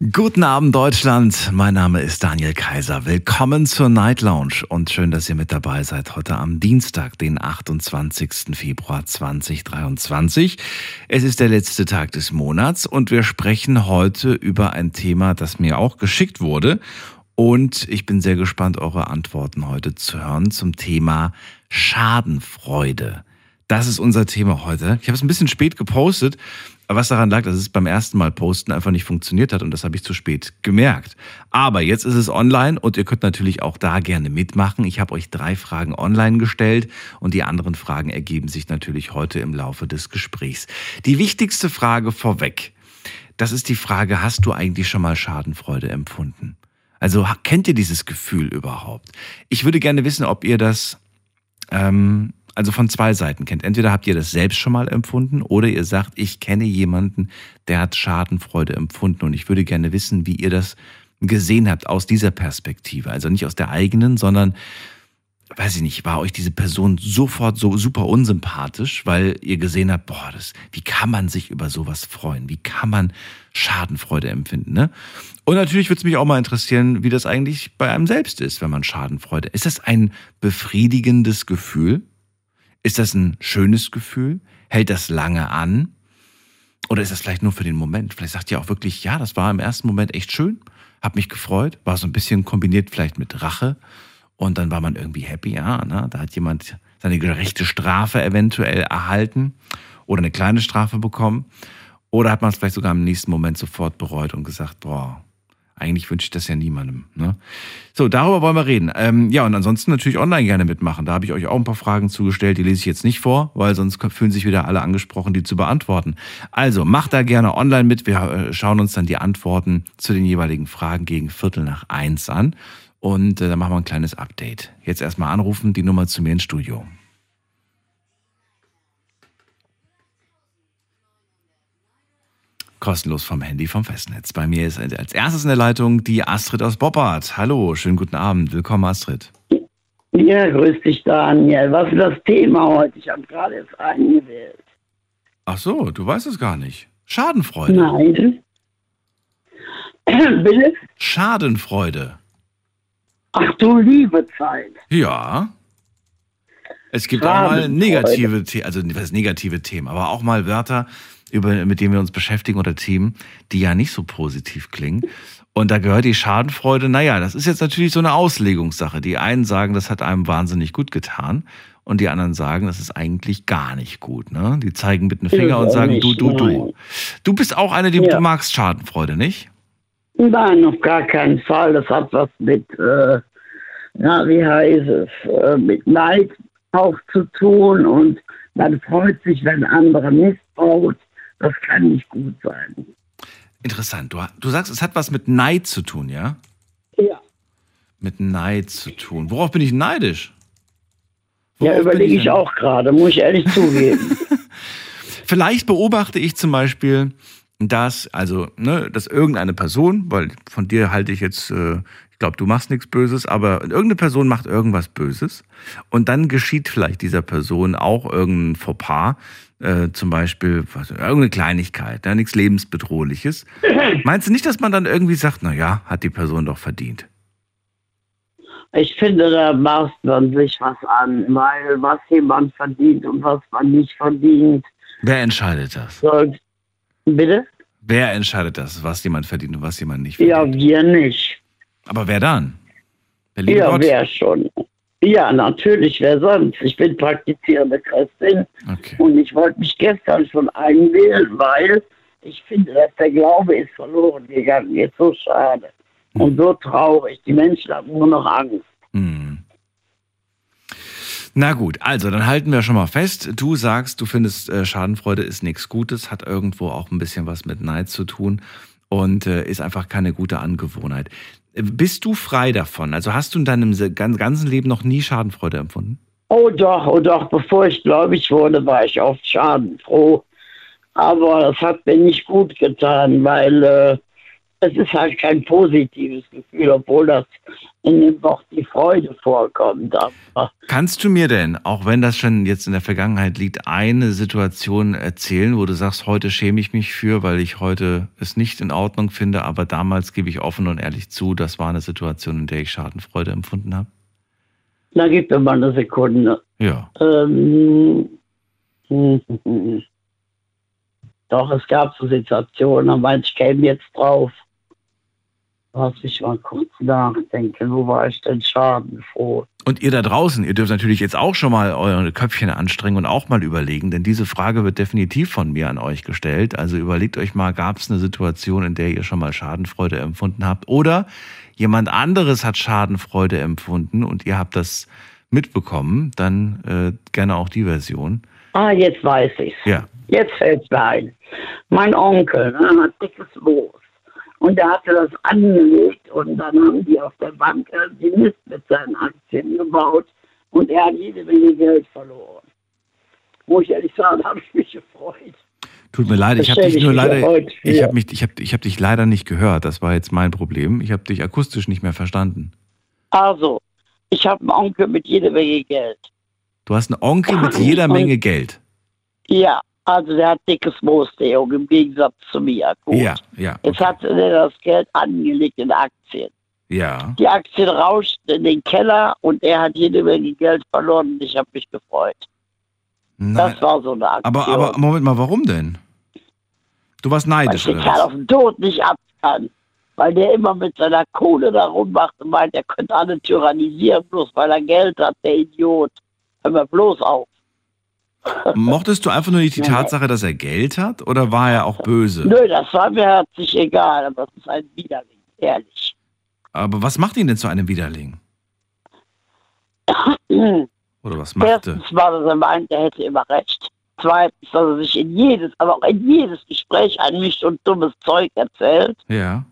Guten Abend Deutschland, mein Name ist Daniel Kaiser. Willkommen zur Night Lounge und schön, dass ihr mit dabei seid heute am Dienstag, den 28. Februar 2023. Es ist der letzte Tag des Monats und wir sprechen heute über ein Thema, das mir auch geschickt wurde und ich bin sehr gespannt, eure Antworten heute zu hören zum Thema Schadenfreude. Das ist unser Thema heute. Ich habe es ein bisschen spät gepostet, was daran lag, dass es beim ersten Mal posten einfach nicht funktioniert hat und das habe ich zu spät gemerkt. Aber jetzt ist es online und ihr könnt natürlich auch da gerne mitmachen. Ich habe euch drei Fragen online gestellt und die anderen Fragen ergeben sich natürlich heute im Laufe des Gesprächs. Die wichtigste Frage vorweg, das ist die Frage, hast du eigentlich schon mal Schadenfreude empfunden? Also kennt ihr dieses Gefühl überhaupt? Ich würde gerne wissen, ob ihr das ähm, also von zwei Seiten kennt. Entweder habt ihr das selbst schon mal empfunden oder ihr sagt, ich kenne jemanden, der hat Schadenfreude empfunden und ich würde gerne wissen, wie ihr das gesehen habt aus dieser Perspektive. Also nicht aus der eigenen, sondern weiß ich nicht, war euch diese Person sofort so super unsympathisch, weil ihr gesehen habt, boah, das, wie kann man sich über sowas freuen? Wie kann man Schadenfreude empfinden, ne? Und natürlich würde es mich auch mal interessieren, wie das eigentlich bei einem selbst ist, wenn man Schadenfreude. Ist das ein befriedigendes Gefühl? Ist das ein schönes Gefühl? Hält das lange an? Oder ist das vielleicht nur für den Moment? Vielleicht sagt ihr auch wirklich, ja, das war im ersten Moment echt schön, hab mich gefreut, war so ein bisschen kombiniert vielleicht mit Rache und dann war man irgendwie happy, ja, ne? da hat jemand seine gerechte Strafe eventuell erhalten oder eine kleine Strafe bekommen oder hat man es vielleicht sogar im nächsten Moment sofort bereut und gesagt, boah, eigentlich wünsche ich das ja niemandem. Ne? So, darüber wollen wir reden. Ähm, ja, und ansonsten natürlich online gerne mitmachen. Da habe ich euch auch ein paar Fragen zugestellt, die lese ich jetzt nicht vor, weil sonst fühlen sich wieder alle angesprochen, die zu beantworten. Also, macht da gerne online mit. Wir äh, schauen uns dann die Antworten zu den jeweiligen Fragen gegen Viertel nach eins an. Und äh, dann machen wir ein kleines Update. Jetzt erstmal anrufen, die Nummer zu mir ins Studio. Kostenlos vom Handy vom Festnetz. Bei mir ist als erstes in der Leitung die Astrid aus Boppard. Hallo, schönen guten Abend. Willkommen, Astrid. Ja, grüß dich, Daniel. Was ist das Thema heute? Ich habe gerade jetzt eingewählt. Ach so, du weißt es gar nicht. Schadenfreude. Nein. Bitte? Schadenfreude. Ach du liebe Zeit. Ja. Es gibt auch mal negative, The also was negative Themen, aber auch mal Wörter, über, mit denen wir uns beschäftigen oder Themen, die ja nicht so positiv klingen. Und da gehört die Schadenfreude, naja, das ist jetzt natürlich so eine Auslegungssache. Die einen sagen, das hat einem wahnsinnig gut getan. Und die anderen sagen, das ist eigentlich gar nicht gut. Ne? Die zeigen mit dem Finger und sagen, du, du, du. Du bist auch eine, die ja. du magst Schadenfreude, nicht? Nein, auf gar keinen Fall. Das hat was mit, äh, na, wie heißt es, äh, mit Neid auch zu tun. Und man freut sich, wenn andere Mist baut. Das kann nicht gut sein. Interessant. Du, du sagst, es hat was mit Neid zu tun, ja? Ja. Mit Neid zu tun. Worauf bin ich neidisch? Worauf ja, überlege ich, ich auch gerade, muss ich ehrlich zugeben. Vielleicht beobachte ich zum Beispiel, dass, also, ne, dass irgendeine Person, weil von dir halte ich jetzt, äh, ich glaube, du machst nichts Böses, aber irgendeine Person macht irgendwas Böses und dann geschieht vielleicht dieser Person auch irgendein Fauxpas, äh, zum Beispiel was, irgendeine Kleinigkeit, ja, nichts lebensbedrohliches. Meinst du nicht, dass man dann irgendwie sagt, na ja, hat die Person doch verdient? Ich finde, da macht man sich was an, weil was jemand verdient und was man nicht verdient. Wer entscheidet das? So, bitte? Wer entscheidet das, was jemand verdient und was jemand nicht verdient? Ja, wir nicht. Aber wer dann? ja, Gott? wer schon. Ja, natürlich, wer sonst? Ich bin praktizierende Christin okay. und ich wollte mich gestern schon einwählen, weil ich finde, dass der Glaube ist verloren gegangen. Jetzt so schade hm. und so traurig. Die Menschen haben nur noch Angst. Hm. Na gut, also dann halten wir schon mal fest. Du sagst, du findest äh, Schadenfreude ist nichts Gutes, hat irgendwo auch ein bisschen was mit Neid zu tun und äh, ist einfach keine gute Angewohnheit. Bist du frei davon? Also hast du in deinem ganzen Leben noch nie Schadenfreude empfunden? Oh doch, oh doch, bevor ich gläubig wurde, war ich oft schadenfroh. Aber das hat mir nicht gut getan, weil äh, es ist halt kein positives Gefühl, obwohl das in dem Wort die Freude vorkommt. Aber Kannst du mir denn, auch wenn das schon jetzt in der Vergangenheit liegt, eine Situation erzählen, wo du sagst, heute schäme ich mich für, weil ich heute es nicht in Ordnung finde, aber damals gebe ich offen und ehrlich zu, das war eine Situation, in der ich Schadenfreude empfunden habe? Na, gib mir mal eine Sekunde. Ja. Ähm, doch, es gab so Situationen, aber ich käme jetzt drauf. Lass mich mal kurz nachdenken, wo war ich denn schadenfroh? Und ihr da draußen, ihr dürft natürlich jetzt auch schon mal eure Köpfchen anstrengen und auch mal überlegen, denn diese Frage wird definitiv von mir an euch gestellt. Also überlegt euch mal, gab es eine Situation, in der ihr schon mal Schadenfreude empfunden habt? Oder jemand anderes hat Schadenfreude empfunden und ihr habt das mitbekommen? Dann äh, gerne auch die Version. Ah, jetzt weiß ich's. Ja. Jetzt fällt's mir ein. Mein Onkel ne, hat dickes Moos. Und der hatte das angelegt und dann haben die auf der Bank die Mist mit seinen Aktien gebaut und er hat jede Menge Geld verloren. Muss ich ehrlich sagen, habe ich mich gefreut. Tut mir leid, ich habe dich nur leider, ich habe mich, ich habe, ich habe dich leider nicht gehört. Das war jetzt mein Problem. Ich habe dich akustisch nicht mehr verstanden. Also, ich habe einen Onkel mit jeder Menge Geld. Du hast einen Onkel mit jeder Menge Geld. Ja, also der hat dickes Moos, der Junge, im Gegensatz zu mir. Gut. Ja, ja. Okay. Jetzt hat er das Geld angelegt in Aktien. Ja. Die Aktien rauschten in den Keller und er hat jede Menge Geld verloren und ich habe mich gefreut. Nein. Das war so eine Aktion. Aber, aber Moment mal, warum denn? Du warst neidisch, weil ich den Kerl auf den Tod nicht ab kann. Weil der immer mit seiner Kohle da rummacht und meint, er könnte alle tyrannisieren, bloß weil er Geld hat, der Idiot. Hör mal bloß auf. Mochtest du einfach nur nicht die Tatsache, dass er Geld hat oder war er auch böse? Nö, das war mir herzlich egal, aber es ist ein Widerling, ehrlich. Aber was macht ihn denn zu einem Widerling? oder was macht er? Erstens war, dass er meint, er hätte immer recht. Zweitens, dass er sich in jedes, aber auch in jedes Gespräch einmischt und dummes Zeug erzählt. Ja.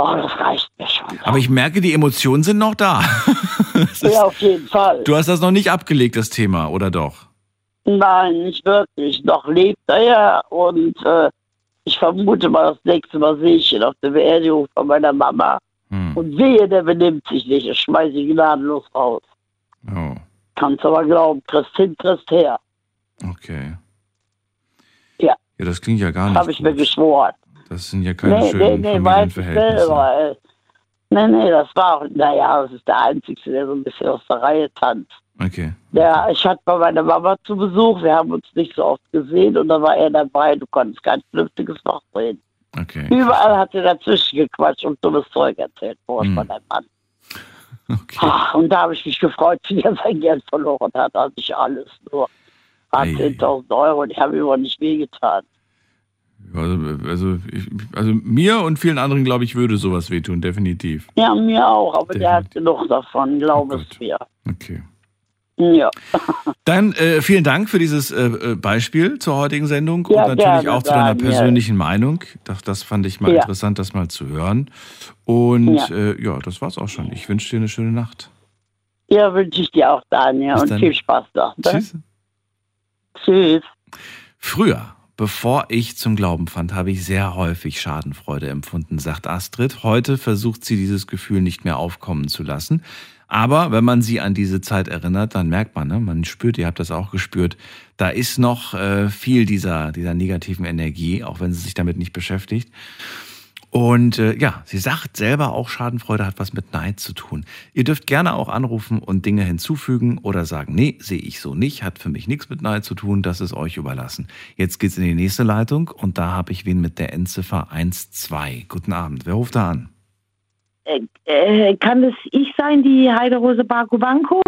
Oh, das reicht mir schon. Aber ich merke, die Emotionen sind noch da. ist, ja, auf jeden Fall. Du hast das noch nicht abgelegt, das Thema, oder doch? Nein, nicht wirklich. Noch lebt er ja und äh, ich vermute mal, das nächste Mal sehe ich ihn auf der Beerdigung von meiner Mama. Hm. Und wehe, der benimmt sich nicht. Ich schmeiße ihn gnadenlos raus. Oh. Kannst aber glauben, Christ hin, Christ her. Okay. Ja. Ja, das klingt ja gar nicht. Habe ich mir geschworen. Das sind ja keine nee, schönen nee, nee, Familienverhältnisse. Selber, nee, nee, das war, naja, das ist der Einzige, der so ein bisschen aus der Reihe tanzt. Okay. Der, ich hatte bei meiner Mama zu Besuch, wir haben uns nicht so oft gesehen und da war er dabei, du konntest kein vernünftiges Wort reden. Okay. Überall hat er dazwischen gequatscht und dummes Zeug erzählt, vor hm. von einem Mann. Okay. Ach, und da habe ich mich gefreut, wie er sein Geld verloren hat, also ich alles nur. 10.000 Euro und ich habe ihm nicht wehgetan. Also, also, ich, also mir und vielen anderen, glaube ich, würde sowas wehtun, definitiv. Ja, mir auch, aber definitiv. der hat genug davon, glaube oh es mir. Okay. Ja. Dann äh, vielen Dank für dieses äh, äh, Beispiel zur heutigen Sendung ja, und natürlich gerne, auch zu deiner persönlichen ja. Meinung. Das, das, fand ich mal ja. interessant, das mal zu hören. Und ja, äh, ja das war's auch schon. Ich wünsche dir eine schöne Nacht. Ja, wünsche ich dir auch, Daniel. Bis und dann. viel Spaß da. Ne? Tschüss. Tschüss. Früher Bevor ich zum Glauben fand, habe ich sehr häufig Schadenfreude empfunden, sagt Astrid. Heute versucht sie dieses Gefühl nicht mehr aufkommen zu lassen. Aber wenn man sie an diese Zeit erinnert, dann merkt man, ne, man spürt, ihr habt das auch gespürt, da ist noch äh, viel dieser, dieser negativen Energie, auch wenn sie sich damit nicht beschäftigt. Und äh, ja, sie sagt selber auch, Schadenfreude hat was mit Neid zu tun. Ihr dürft gerne auch anrufen und Dinge hinzufügen oder sagen, nee, sehe ich so nicht, hat für mich nichts mit Neid zu tun, das ist euch überlassen. Jetzt geht's in die nächste Leitung und da habe ich wen mit der Endziffer 12. Guten Abend, wer ruft da an? Äh, äh, kann das ich sein, die Heiderose Bakubanko?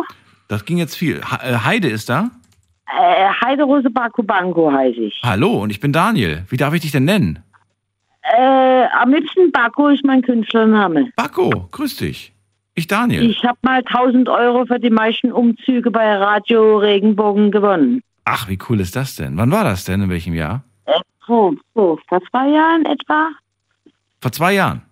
Das ging jetzt viel. Äh, Heide ist da? Äh, Heiderose Bakubanko heiße ich. Hallo, und ich bin Daniel. Wie darf ich dich denn nennen? Äh, am liebsten Bakko ist mein Künstlername. Bakko, grüß dich. Ich Daniel. Ich habe mal 1000 Euro für die meisten Umzüge bei Radio Regenbogen gewonnen. Ach, wie cool ist das denn? Wann war das denn? In welchem Jahr? Äh, so, so, vor zwei Jahren etwa. Vor zwei Jahren?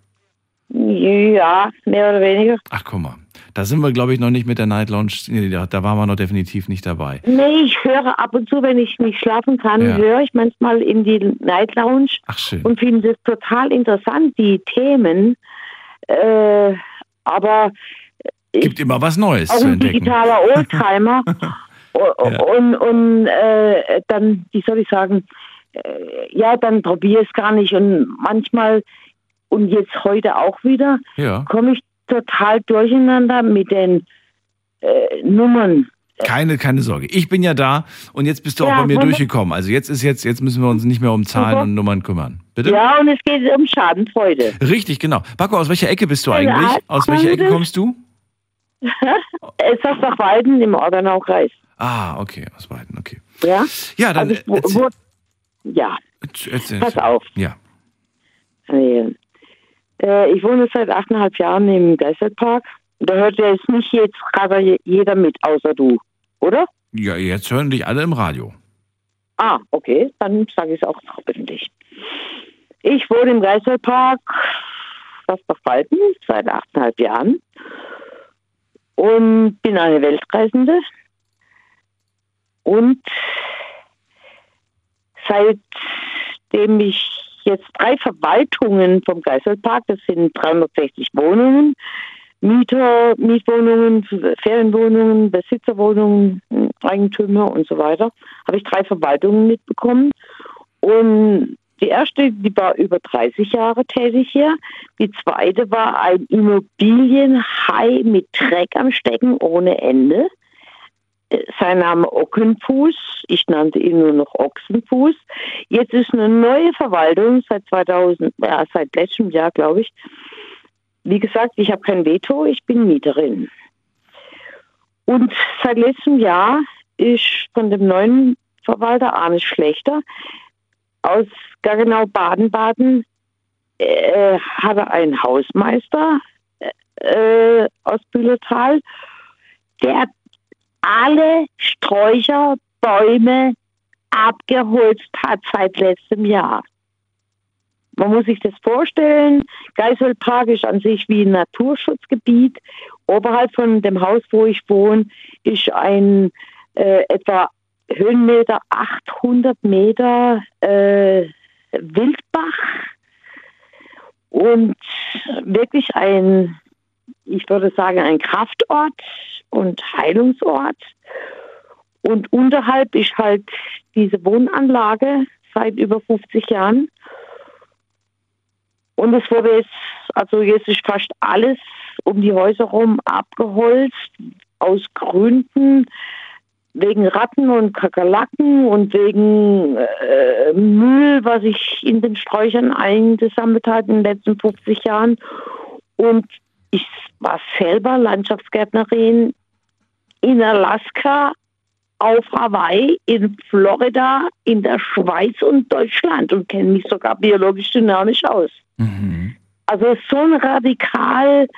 Ja, mehr oder weniger. Ach, guck mal. Da sind wir, glaube ich, noch nicht mit der Night Lounge. Da, da waren wir noch definitiv nicht dabei. Nee, ich höre ab und zu, wenn ich nicht schlafen kann, ja. höre ich manchmal in die Night Lounge Ach, schön. und finde es total interessant, die Themen. Äh, aber gibt immer was Neues auch zu ein digitaler Oldtimer. ja. Und, und äh, dann, wie soll ich sagen, äh, ja, dann probiere ich es gar nicht. Und manchmal, und jetzt heute auch wieder, ja. komme ich total durcheinander mit den äh, Nummern. Keine, keine Sorge. Ich bin ja da und jetzt bist du ja, auch bei mir durchgekommen. Also jetzt ist jetzt, jetzt müssen wir uns nicht mehr um Zahlen und Nummern kümmern. Bitte? Ja, und es geht um Schadenfreude. Richtig, genau. Paco, aus welcher Ecke bist du eigentlich? Aus welcher Ecke kommst du? es ist nach Weiden im Ordenaukreis. Ah, okay, aus Weiden, okay. Ja? Ja, dann. Also ich, wo, ja. Erzähl, Pass auf. Ja. Äh, ich wohne seit achteinhalb Jahren im Geisterpark. Da hört ja jetzt nicht jetzt gerade jeder mit, außer du, oder? Ja, jetzt hören dich alle im Radio. Ah, okay, dann sage ich es auch öffentlich. Ich wohne im Geisterpark, fast auf Walten, seit achteinhalb Jahren und bin eine Weltreisende. Und seitdem ich jetzt drei Verwaltungen vom Geiselpark, das sind 360 Wohnungen, Mieter, Mietwohnungen, Ferienwohnungen, Besitzerwohnungen, Eigentümer und so weiter, habe ich drei Verwaltungen mitbekommen. Und die erste, die war über 30 Jahre tätig hier. Die zweite war ein Immobilienhai mit Dreck am Stecken ohne Ende. Sein Name Ockenfuß. Ich nannte ihn nur noch Ochsenfuß. Jetzt ist eine neue Verwaltung seit 2000, ja, seit letztem Jahr, glaube ich. Wie gesagt, ich habe kein Veto, ich bin Mieterin. Und seit letztem Jahr ist von dem neuen Verwalter Arne Schlechter aus Gaggenau Baden-Baden äh, hatte einen Hausmeister äh, aus Bühlertal, der alle Sträucher, Bäume abgeholzt hat seit letztem Jahr. Man muss sich das vorstellen, Geiselpark ist an sich wie ein Naturschutzgebiet. Oberhalb von dem Haus, wo ich wohne, ist ein äh, etwa Höhenmeter 800 Meter äh, Wildbach und wirklich ein, ich würde sagen, ein Kraftort und Heilungsort. Und unterhalb ist halt diese Wohnanlage seit über 50 Jahren. Und es wurde jetzt, also jetzt ist fast alles um die Häuser rum abgeholzt, aus Gründen, wegen Ratten und Kakerlaken und wegen äh, Müll, was sich in den Sträuchern eingesammelt hat in den letzten 50 Jahren. Und ich war selber Landschaftsgärtnerin in Alaska, auf Hawaii, in Florida, in der Schweiz und Deutschland und kenne mich sogar biologisch dynamisch aus. Mhm. Also so ein radikal,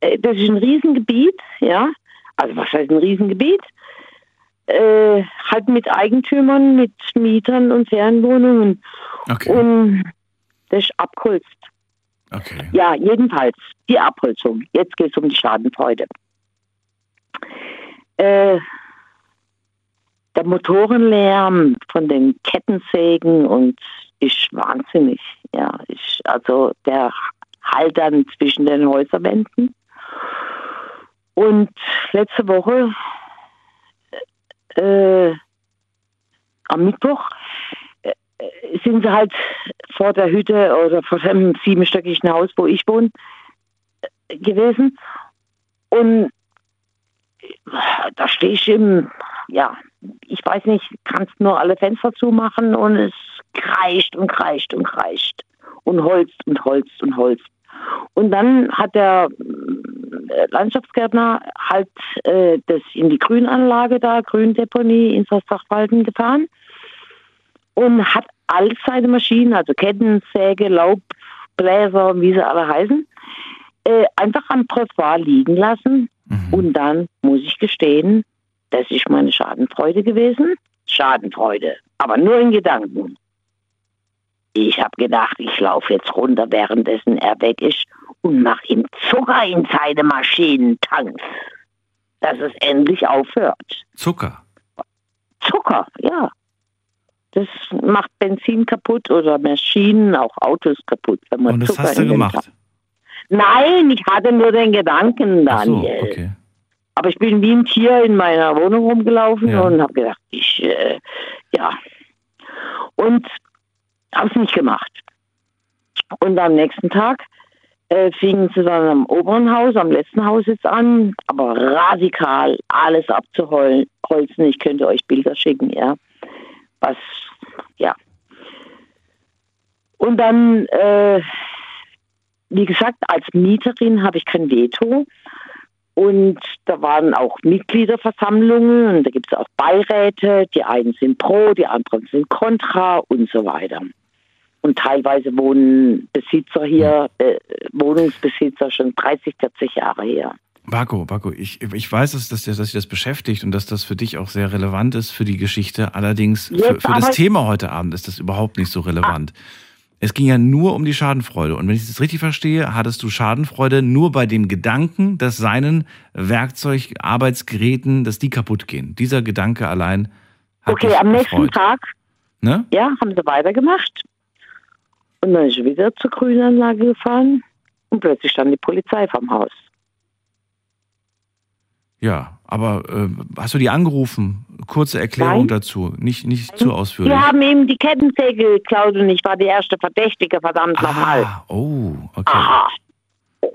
äh, das ist ein Riesengebiet, ja. Also was heißt ein Riesengebiet? äh, halt mit Eigentümern, mit Mietern und Ferienwohnungen. Okay. Und das ist abholzt. Okay. Ja, jedenfalls die Abholzung. Jetzt geht es um die Schadenfreude. Äh, der Motorenlärm von den Kettensägen und ist wahnsinnig. Ja, ist also der Halt dann zwischen den Häuserwänden. Und letzte Woche äh, am Mittwoch sind sie halt vor der Hütte oder vor dem siebenstöckigen Haus, wo ich wohne, gewesen. Und da stehe ich im, ja, ich weiß nicht, kannst nur alle Fenster zumachen und es kreischt und kreischt und kreischt und holzt und holzt und holzt. Und dann hat der äh, Landschaftsgärtner halt äh, das in die Grünanlage da, Gründeponie in Sachwalden gefahren und hat all seine Maschinen, also Kettensäge, Laubbläser, wie sie alle heißen, äh, einfach am Trottoir liegen lassen. Mhm. Und dann muss ich gestehen, das ist meine Schadenfreude gewesen. Schadenfreude, aber nur in Gedanken. Ich habe gedacht, ich laufe jetzt runter, währenddessen er weg ist und mach ihm Zucker in seine Maschinentanks, dass es endlich aufhört. Zucker? Zucker, ja. Das macht Benzin kaputt oder Maschinen, auch Autos kaputt. Wenn man und das Zucker hast du gemacht? Nein, ich hatte nur den Gedanken, Daniel. So, okay. Aber ich bin wie ein Tier in meiner Wohnung rumgelaufen ja. und habe gedacht, ich, äh, ja. Und habe es nicht gemacht. Und am nächsten Tag äh, fingen sie dann am oberen Haus, am letzten Haus jetzt an, aber radikal alles abzuholzen. Ich könnte euch Bilder schicken, ja. Was, ja. Und dann, äh, wie gesagt, als Mieterin habe ich kein Veto. Und da waren auch Mitgliederversammlungen und da gibt es auch Beiräte. Die einen sind pro, die anderen sind kontra und so weiter. Und teilweise wohnen Besitzer hier, äh, Wohnungsbesitzer schon 30, 40 Jahre her. Marco, Marco, ich, ich weiß, dass, dass, dass dich das beschäftigt und dass das für dich auch sehr relevant ist für die Geschichte. Allerdings für, für das Thema heute Abend ist das überhaupt nicht so relevant. Es ging ja nur um die Schadenfreude. Und wenn ich das richtig verstehe, hattest du Schadenfreude nur bei dem Gedanken, dass seinen Werkzeug, Arbeitsgeräten, dass die kaputt gehen. Dieser Gedanke allein hat Okay, am nächsten gefreut. Tag ne? ja, haben sie weitergemacht. Und dann ist sie wieder zur Grünanlage gefahren und plötzlich stand die Polizei vom Haus. Ja, aber äh, hast du die angerufen? Kurze Erklärung Nein. dazu, nicht, nicht zu ausführlich. Wir haben eben die Kettensäge geklaut und ich war die erste Verdächtige, verdammt ah, nochmal. Oh, okay. Aha.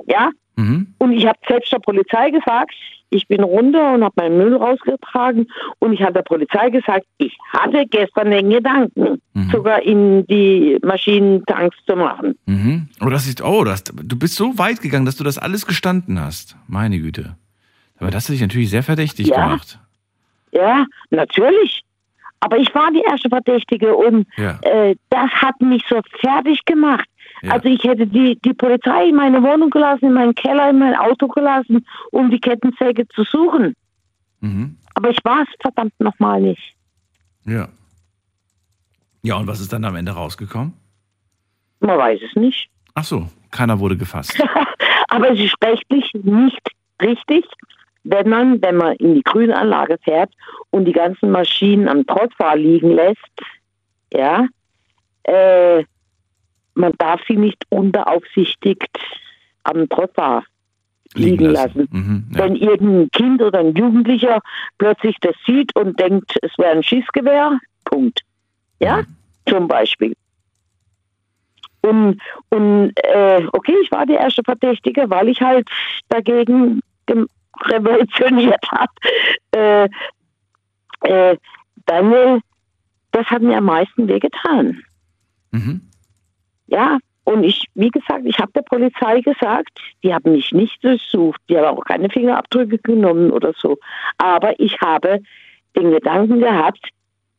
Ja? Mhm. Und ich habe selbst der Polizei gesagt, ich bin runter und habe meinen Müll rausgetragen und ich habe der Polizei gesagt, ich hatte gestern den Gedanken, mhm. sogar in die Maschinentanks zu machen. Mhm. Oh, das ist, oh, das, du bist so weit gegangen, dass du das alles gestanden hast. Meine Güte. Aber das hat dich natürlich sehr verdächtig ja. gemacht. Ja, natürlich. Aber ich war die erste Verdächtige und ja. äh, das hat mich so fertig gemacht. Ja. Also ich hätte die, die Polizei in meine Wohnung gelassen, in meinen Keller, in mein Auto gelassen, um die Kettensäge zu suchen. Mhm. Aber ich war es verdammt nochmal nicht. Ja. Ja, und was ist dann am Ende rausgekommen? Man weiß es nicht. Ach so, keiner wurde gefasst. Aber es ist rechtlich nicht richtig wenn man, wenn man in die Grünanlage fährt und die ganzen Maschinen am Trottfahr liegen lässt, ja, äh, man darf sie nicht unbeaufsichtigt am Trottfahr liegen lassen. Mhm, ja. Wenn irgendein Kind oder ein Jugendlicher plötzlich das sieht und denkt, es wäre ein Schießgewehr, Punkt. Ja, mhm. zum Beispiel. Und, und äh, okay, ich war die erste Verdächtige, weil ich halt dagegen revolutioniert hat, äh, äh, Daniel, das hat mir am meisten wehgetan. Mhm. Ja, und ich, wie gesagt, ich habe der Polizei gesagt, die haben mich nicht durchsucht, die haben auch keine Fingerabdrücke genommen oder so. Aber ich habe den Gedanken gehabt,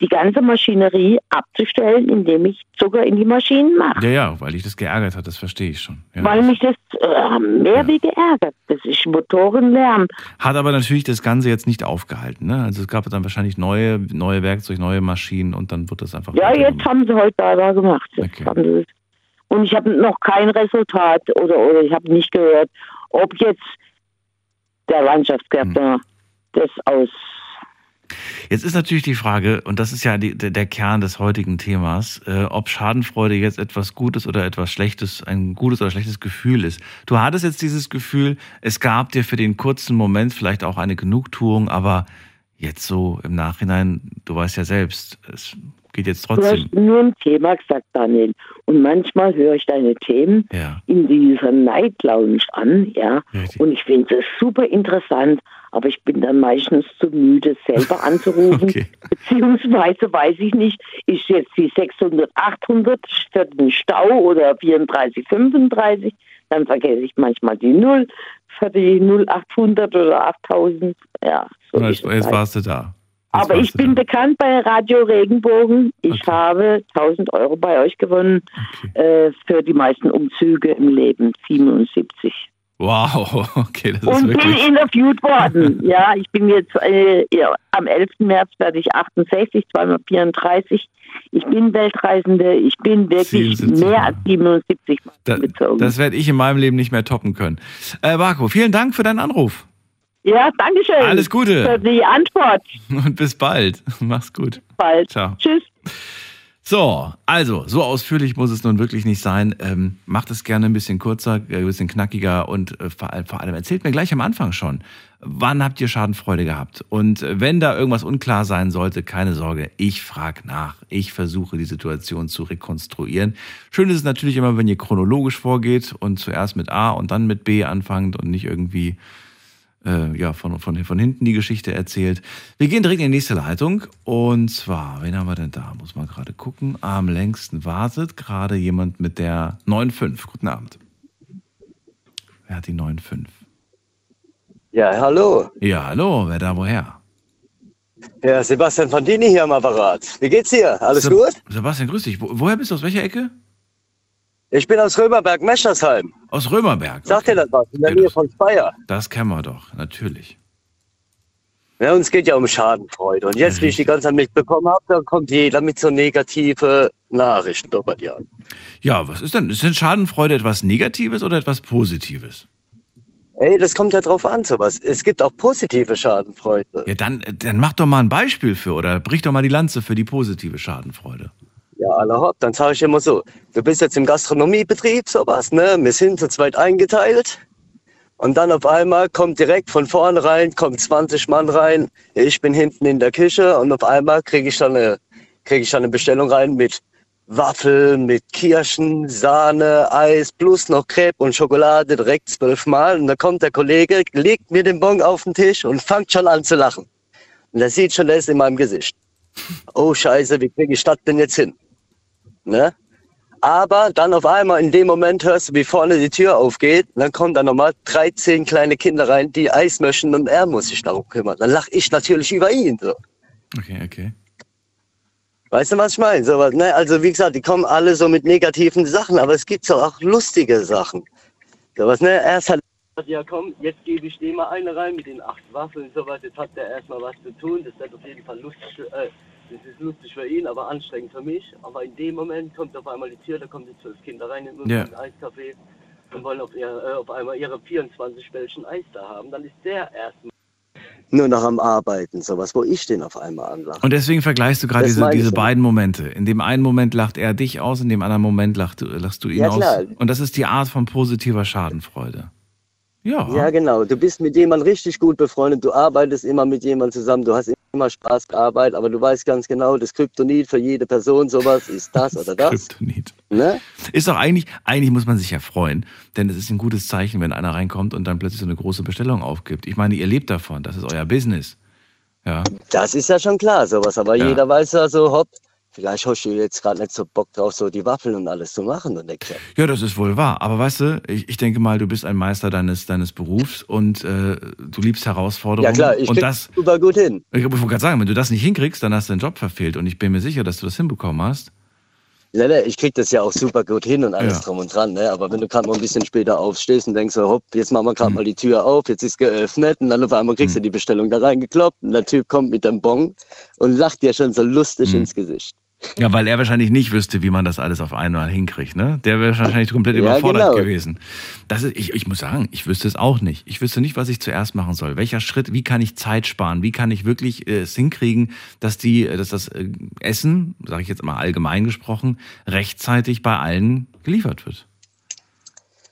die ganze Maschinerie abzustellen, indem ich Zucker in die Maschinen mache. Ja, ja, weil ich das geärgert hat, das verstehe ich schon. Ja. Weil mich das äh, mehr ja. wie geärgert. Das ist Motorenlärm. Hat aber natürlich das Ganze jetzt nicht aufgehalten. Ne? Also es gab dann wahrscheinlich neue, neue Werkzeuge, neue Maschinen und dann wird das einfach. Ja, jetzt gemacht. haben sie heute da, gemacht. Okay. Und ich habe noch kein Resultat oder, oder ich habe nicht gehört, ob jetzt der Landschaftsgärtner hm. das aus Jetzt ist natürlich die Frage, und das ist ja die, der Kern des heutigen Themas, äh, ob Schadenfreude jetzt etwas Gutes oder etwas Schlechtes, ein gutes oder schlechtes Gefühl ist. Du hattest jetzt dieses Gefühl, es gab dir für den kurzen Moment vielleicht auch eine Genugtuung, aber jetzt so im Nachhinein, du weißt ja selbst, es geht jetzt trotzdem. Du hast nur ein Thema gesagt, Daniel. Und manchmal höre ich deine Themen ja. in dieser Night Lounge an, ja. Richtig. Und ich finde es super interessant aber ich bin dann meistens zu müde, selber anzurufen. okay. Beziehungsweise weiß ich nicht, ist jetzt die 600, 800 für den Stau oder 34, 35, dann vergesse ich manchmal die Null für die 0800 oder 8000. Ja, so jetzt, jetzt warst du da. Aber ich bin da. bekannt bei Radio Regenbogen. Ich okay. habe 1000 Euro bei euch gewonnen okay. äh, für die meisten Umzüge im Leben, 77. Wow, okay, das ist Und wirklich... bin interviewt worden. ja, ich bin jetzt äh, ja, am 11. März werde ich 68, zweimal 34. Ich bin Weltreisende, ich bin wirklich mehr als 77 Mal da, bezogen. Das werde ich in meinem Leben nicht mehr toppen können. Äh, Marco, vielen Dank für deinen Anruf. Ja, danke schön. Alles Gute. Für die Antwort. Und bis bald. Mach's gut. Bis bald. Ciao. Tschüss. So, also, so ausführlich muss es nun wirklich nicht sein. Ähm, macht es gerne ein bisschen kurzer, äh, ein bisschen knackiger und äh, vor, allem, vor allem erzählt mir gleich am Anfang schon, wann habt ihr Schadenfreude gehabt? Und äh, wenn da irgendwas unklar sein sollte, keine Sorge, ich frage nach. Ich versuche die Situation zu rekonstruieren. Schön ist es natürlich immer, wenn ihr chronologisch vorgeht und zuerst mit A und dann mit B anfangt und nicht irgendwie äh, ja, von, von, von hinten die Geschichte erzählt. Wir gehen direkt in die nächste Leitung. Und zwar, wen haben wir denn da? Muss man gerade gucken. Am längsten wartet gerade jemand mit der 9.5. Guten Abend. Wer hat die 9.5? Ja, hallo. Ja, hallo. Wer da woher? Ja, Sebastian Fandini hier am Apparat. Wie geht's dir? Alles Seb gut? Sebastian, grüß dich. Wo, woher bist du? Aus welcher Ecke? Ich bin aus Römerberg-Meschersheim. Aus Römerberg? Sagt okay. dir das was? In der ja, Nähe von Speyer. Das kennen wir doch, natürlich. Ja, uns geht ja um Schadenfreude. Und jetzt, wie ich die ganze Zeit mitbekommen habe, da kommt jeder mit so negative Nachrichten bei dir an. Ja, was ist denn? Ist denn Schadenfreude etwas Negatives oder etwas Positives? Ey, das kommt ja drauf an, sowas. Es gibt auch positive Schadenfreude. Ja, dann, dann mach doch mal ein Beispiel für oder brich doch mal die Lanze für die positive Schadenfreude. Ja, aller Hopp, dann sage ich immer so, du bist jetzt im Gastronomiebetrieb, sowas, ne? Wir sind zu zweit eingeteilt. Und dann auf einmal kommt direkt von vorne rein, kommt 20 Mann rein. Ich bin hinten in der Küche und auf einmal kriege ich kriege ich dann eine Bestellung rein mit Waffeln, mit Kirschen, Sahne, Eis, plus noch Crepe und Schokolade direkt zwölfmal. Und dann kommt der Kollege, legt mir den Bon auf den Tisch und fängt schon an zu lachen. Und er sieht schon, ist in meinem Gesicht. Oh Scheiße, wie kriege ich das denn jetzt hin? Ne? Aber dann auf einmal in dem Moment hörst du, wie vorne die Tür aufgeht. Dann kommen da nochmal 13 kleine Kinder rein, die Eis möchten und er muss sich darum kümmern. Dann lache ich natürlich über ihn. So. Okay, okay. Weißt du, was ich meine? So, ne? Also wie gesagt, die kommen alle so mit negativen Sachen, aber es gibt auch lustige Sachen. So was, ne? Erst hat ja komm, jetzt gebe ich dem mal eine rein mit den acht Waffeln und so weiter. Jetzt hat der erstmal was zu tun. Das wird auf jeden Fall lustig. Äh, das ist lustig für ihn, aber anstrengend für mich. Aber in dem Moment kommt auf einmal die Tür, da kommen die zwölf Kinder rein in ja. Eiscafé und wollen auf, ihr, äh, auf einmal ihre 24 Bällchen Eis da haben. Dann ist der erstmal nur noch am Arbeiten, sowas, wo ich den auf einmal anlache. Und deswegen vergleichst du gerade diese, diese beiden Momente. In dem einen Moment lacht er dich aus, in dem anderen Moment lachst du, lachst du ihn ja, aus. Klar. Und das ist die Art von positiver Schadenfreude. Ja. Ja, genau. Du bist mit jemandem richtig gut befreundet, du arbeitest immer mit jemandem zusammen, du hast immer Spaß gearbeitet, aber du weißt ganz genau, das Kryptonit für jede Person sowas ist das oder das. Kryptonit. Ne? Ist doch eigentlich, eigentlich muss man sich ja freuen, denn es ist ein gutes Zeichen, wenn einer reinkommt und dann plötzlich so eine große Bestellung aufgibt. Ich meine, ihr lebt davon, das ist euer Business. Ja. Das ist ja schon klar, sowas, aber ja. jeder weiß ja so, hopp, Vielleicht hast du jetzt gerade nicht so Bock drauf, so die Waffeln und alles zu machen und Ja, das ist wohl wahr. Aber weißt du, ich, ich denke mal, du bist ein Meister deines, deines Berufs und äh, du liebst Herausforderungen. Ja klar, ich und das super gut hin. Ich, ich wollte gerade sagen, wenn du das nicht hinkriegst, dann hast du den Job verfehlt. Und ich bin mir sicher, dass du das hinbekommen hast. Ja, ne, ich krieg das ja auch super gut hin und alles ja. drum und dran, ne? Aber wenn du gerade mal ein bisschen später aufstehst und denkst so, hopp, jetzt machen wir gerade mhm. mal die Tür auf, jetzt ist geöffnet und dann auf einmal kriegst mhm. du die Bestellung da reingekloppt und der Typ kommt mit dem Bon und lacht dir schon so lustig mhm. ins Gesicht. Ja, weil er wahrscheinlich nicht wüsste, wie man das alles auf einmal hinkriegt. Ne? Der wäre wahrscheinlich komplett ja, überfordert genau. gewesen. Das ist, ich, ich muss sagen, ich wüsste es auch nicht. Ich wüsste nicht, was ich zuerst machen soll. Welcher Schritt, wie kann ich Zeit sparen? Wie kann ich wirklich äh, es hinkriegen, dass, die, dass das äh, Essen, sage ich jetzt mal allgemein gesprochen, rechtzeitig bei allen geliefert wird?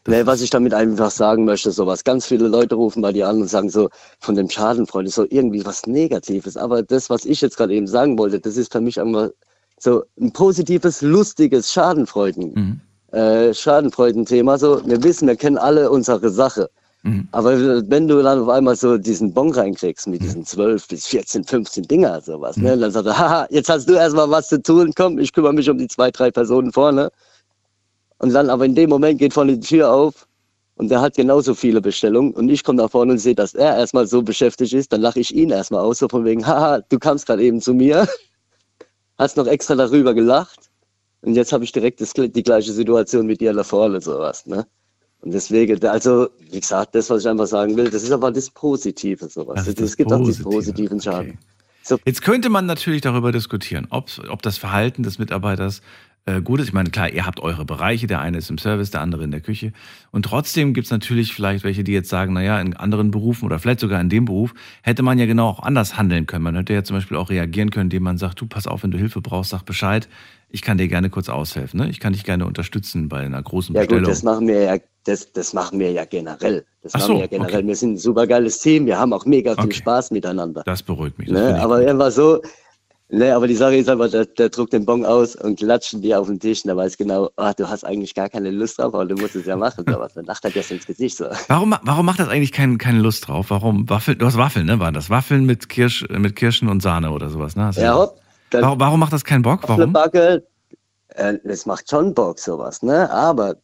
Nee, was ich damit einfach sagen möchte, so was ganz viele Leute rufen bei dir an und sagen so, von dem Schadenfreund ist so irgendwie was Negatives. Aber das, was ich jetzt gerade eben sagen wollte, das ist für mich einfach so ein positives, lustiges Schadenfreuden, mhm. äh, Schadenfreudenthema. So, wir wissen, wir kennen alle unsere Sache. Mhm. Aber wenn du dann auf einmal so diesen Bon reinkriegst mit mhm. diesen 12 bis 14, 15 Dinger, sowas, ne, mhm. dann sagt er, haha, jetzt hast du erstmal was zu tun, komm, ich kümmere mich um die zwei, drei Personen vorne. Und dann aber in dem Moment geht vorne die Tür auf und der hat genauso viele Bestellungen und ich komme da vorne und sehe, dass er erstmal so beschäftigt ist, dann lache ich ihn erstmal aus, so von wegen, haha, du kamst gerade eben zu mir hast noch extra darüber gelacht und jetzt habe ich direkt das, die gleiche Situation mit dir da vorne, sowas, ne? Und deswegen, also, wie gesagt, das, was ich einfach sagen will, das ist aber das Positive, sowas. Also es gibt Positive. auch die positiven Schaden. Okay. So. Jetzt könnte man natürlich darüber diskutieren, ob, ob das Verhalten des Mitarbeiters äh, gut ist. Ich meine, klar, ihr habt eure Bereiche, der eine ist im Service, der andere in der Küche. Und trotzdem gibt es natürlich vielleicht welche, die jetzt sagen, naja, in anderen Berufen oder vielleicht sogar in dem Beruf hätte man ja genau auch anders handeln können. Man hätte ja zum Beispiel auch reagieren können, indem man sagt, du, pass auf, wenn du Hilfe brauchst, sag Bescheid. Ich kann dir gerne kurz aushelfen. Ne? Ich kann dich gerne unterstützen bei einer großen ja, Bestellung. Ja gut, das machen wir ja, das, das machen wir ja generell. Das Ach machen so, wir ja generell. Okay. Wir sind ein super geiles Team. Wir haben auch mega viel okay. Spaß miteinander. Das beruhigt mich. Das ne? Aber immer so, Nee, aber die Sache ist einfach, der, der druckt den Bon aus und klatschen die auf den Tisch und der weiß genau, oh, du hast eigentlich gar keine Lust drauf, aber du musst es ja machen. So was. Dann lacht er dir ins Gesicht. So. Warum, warum macht das eigentlich kein, keine Lust drauf? Warum? Waffel, du hast Waffeln, ne? Waren das? Waffeln mit, Kirsch, mit Kirschen und Sahne oder sowas, ne? ja, hopp. Warum, warum macht das keinen Bock? Warum? Backe, äh, das macht schon Bock, sowas, ne? Aber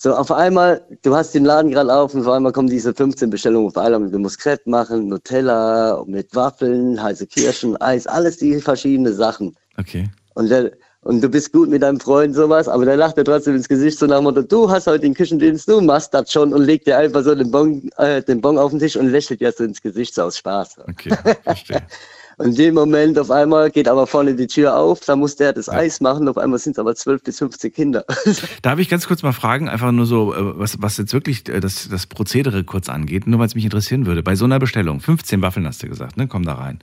so, auf einmal, du hast den Laden gerade auf und auf einmal kommen diese 15 Bestellungen auf einmal. Du musst Crepe machen, Nutella mit Waffeln, heiße Kirschen, Eis, alles die verschiedene Sachen. Okay. Und, der, und du bist gut mit deinem Freund sowas, aber der lacht dir trotzdem ins Gesicht so nach dem Motto, du hast heute den Küchendienst, du machst das schon und legt dir einfach so den Bon, äh, den bon auf den Tisch und lächelt dir so ins Gesicht so aus Spaß. Okay, verstehe. Und in dem Moment auf einmal geht aber vorne die Tür auf, da muss der das ja. Eis machen, auf einmal sind es aber 12 bis 15 Kinder. Darf ich ganz kurz mal fragen, einfach nur so, äh, was, was jetzt wirklich äh, das, das Prozedere kurz angeht, nur weil es mich interessieren würde. Bei so einer Bestellung, 15 Waffeln hast du gesagt, ne? Komm da rein.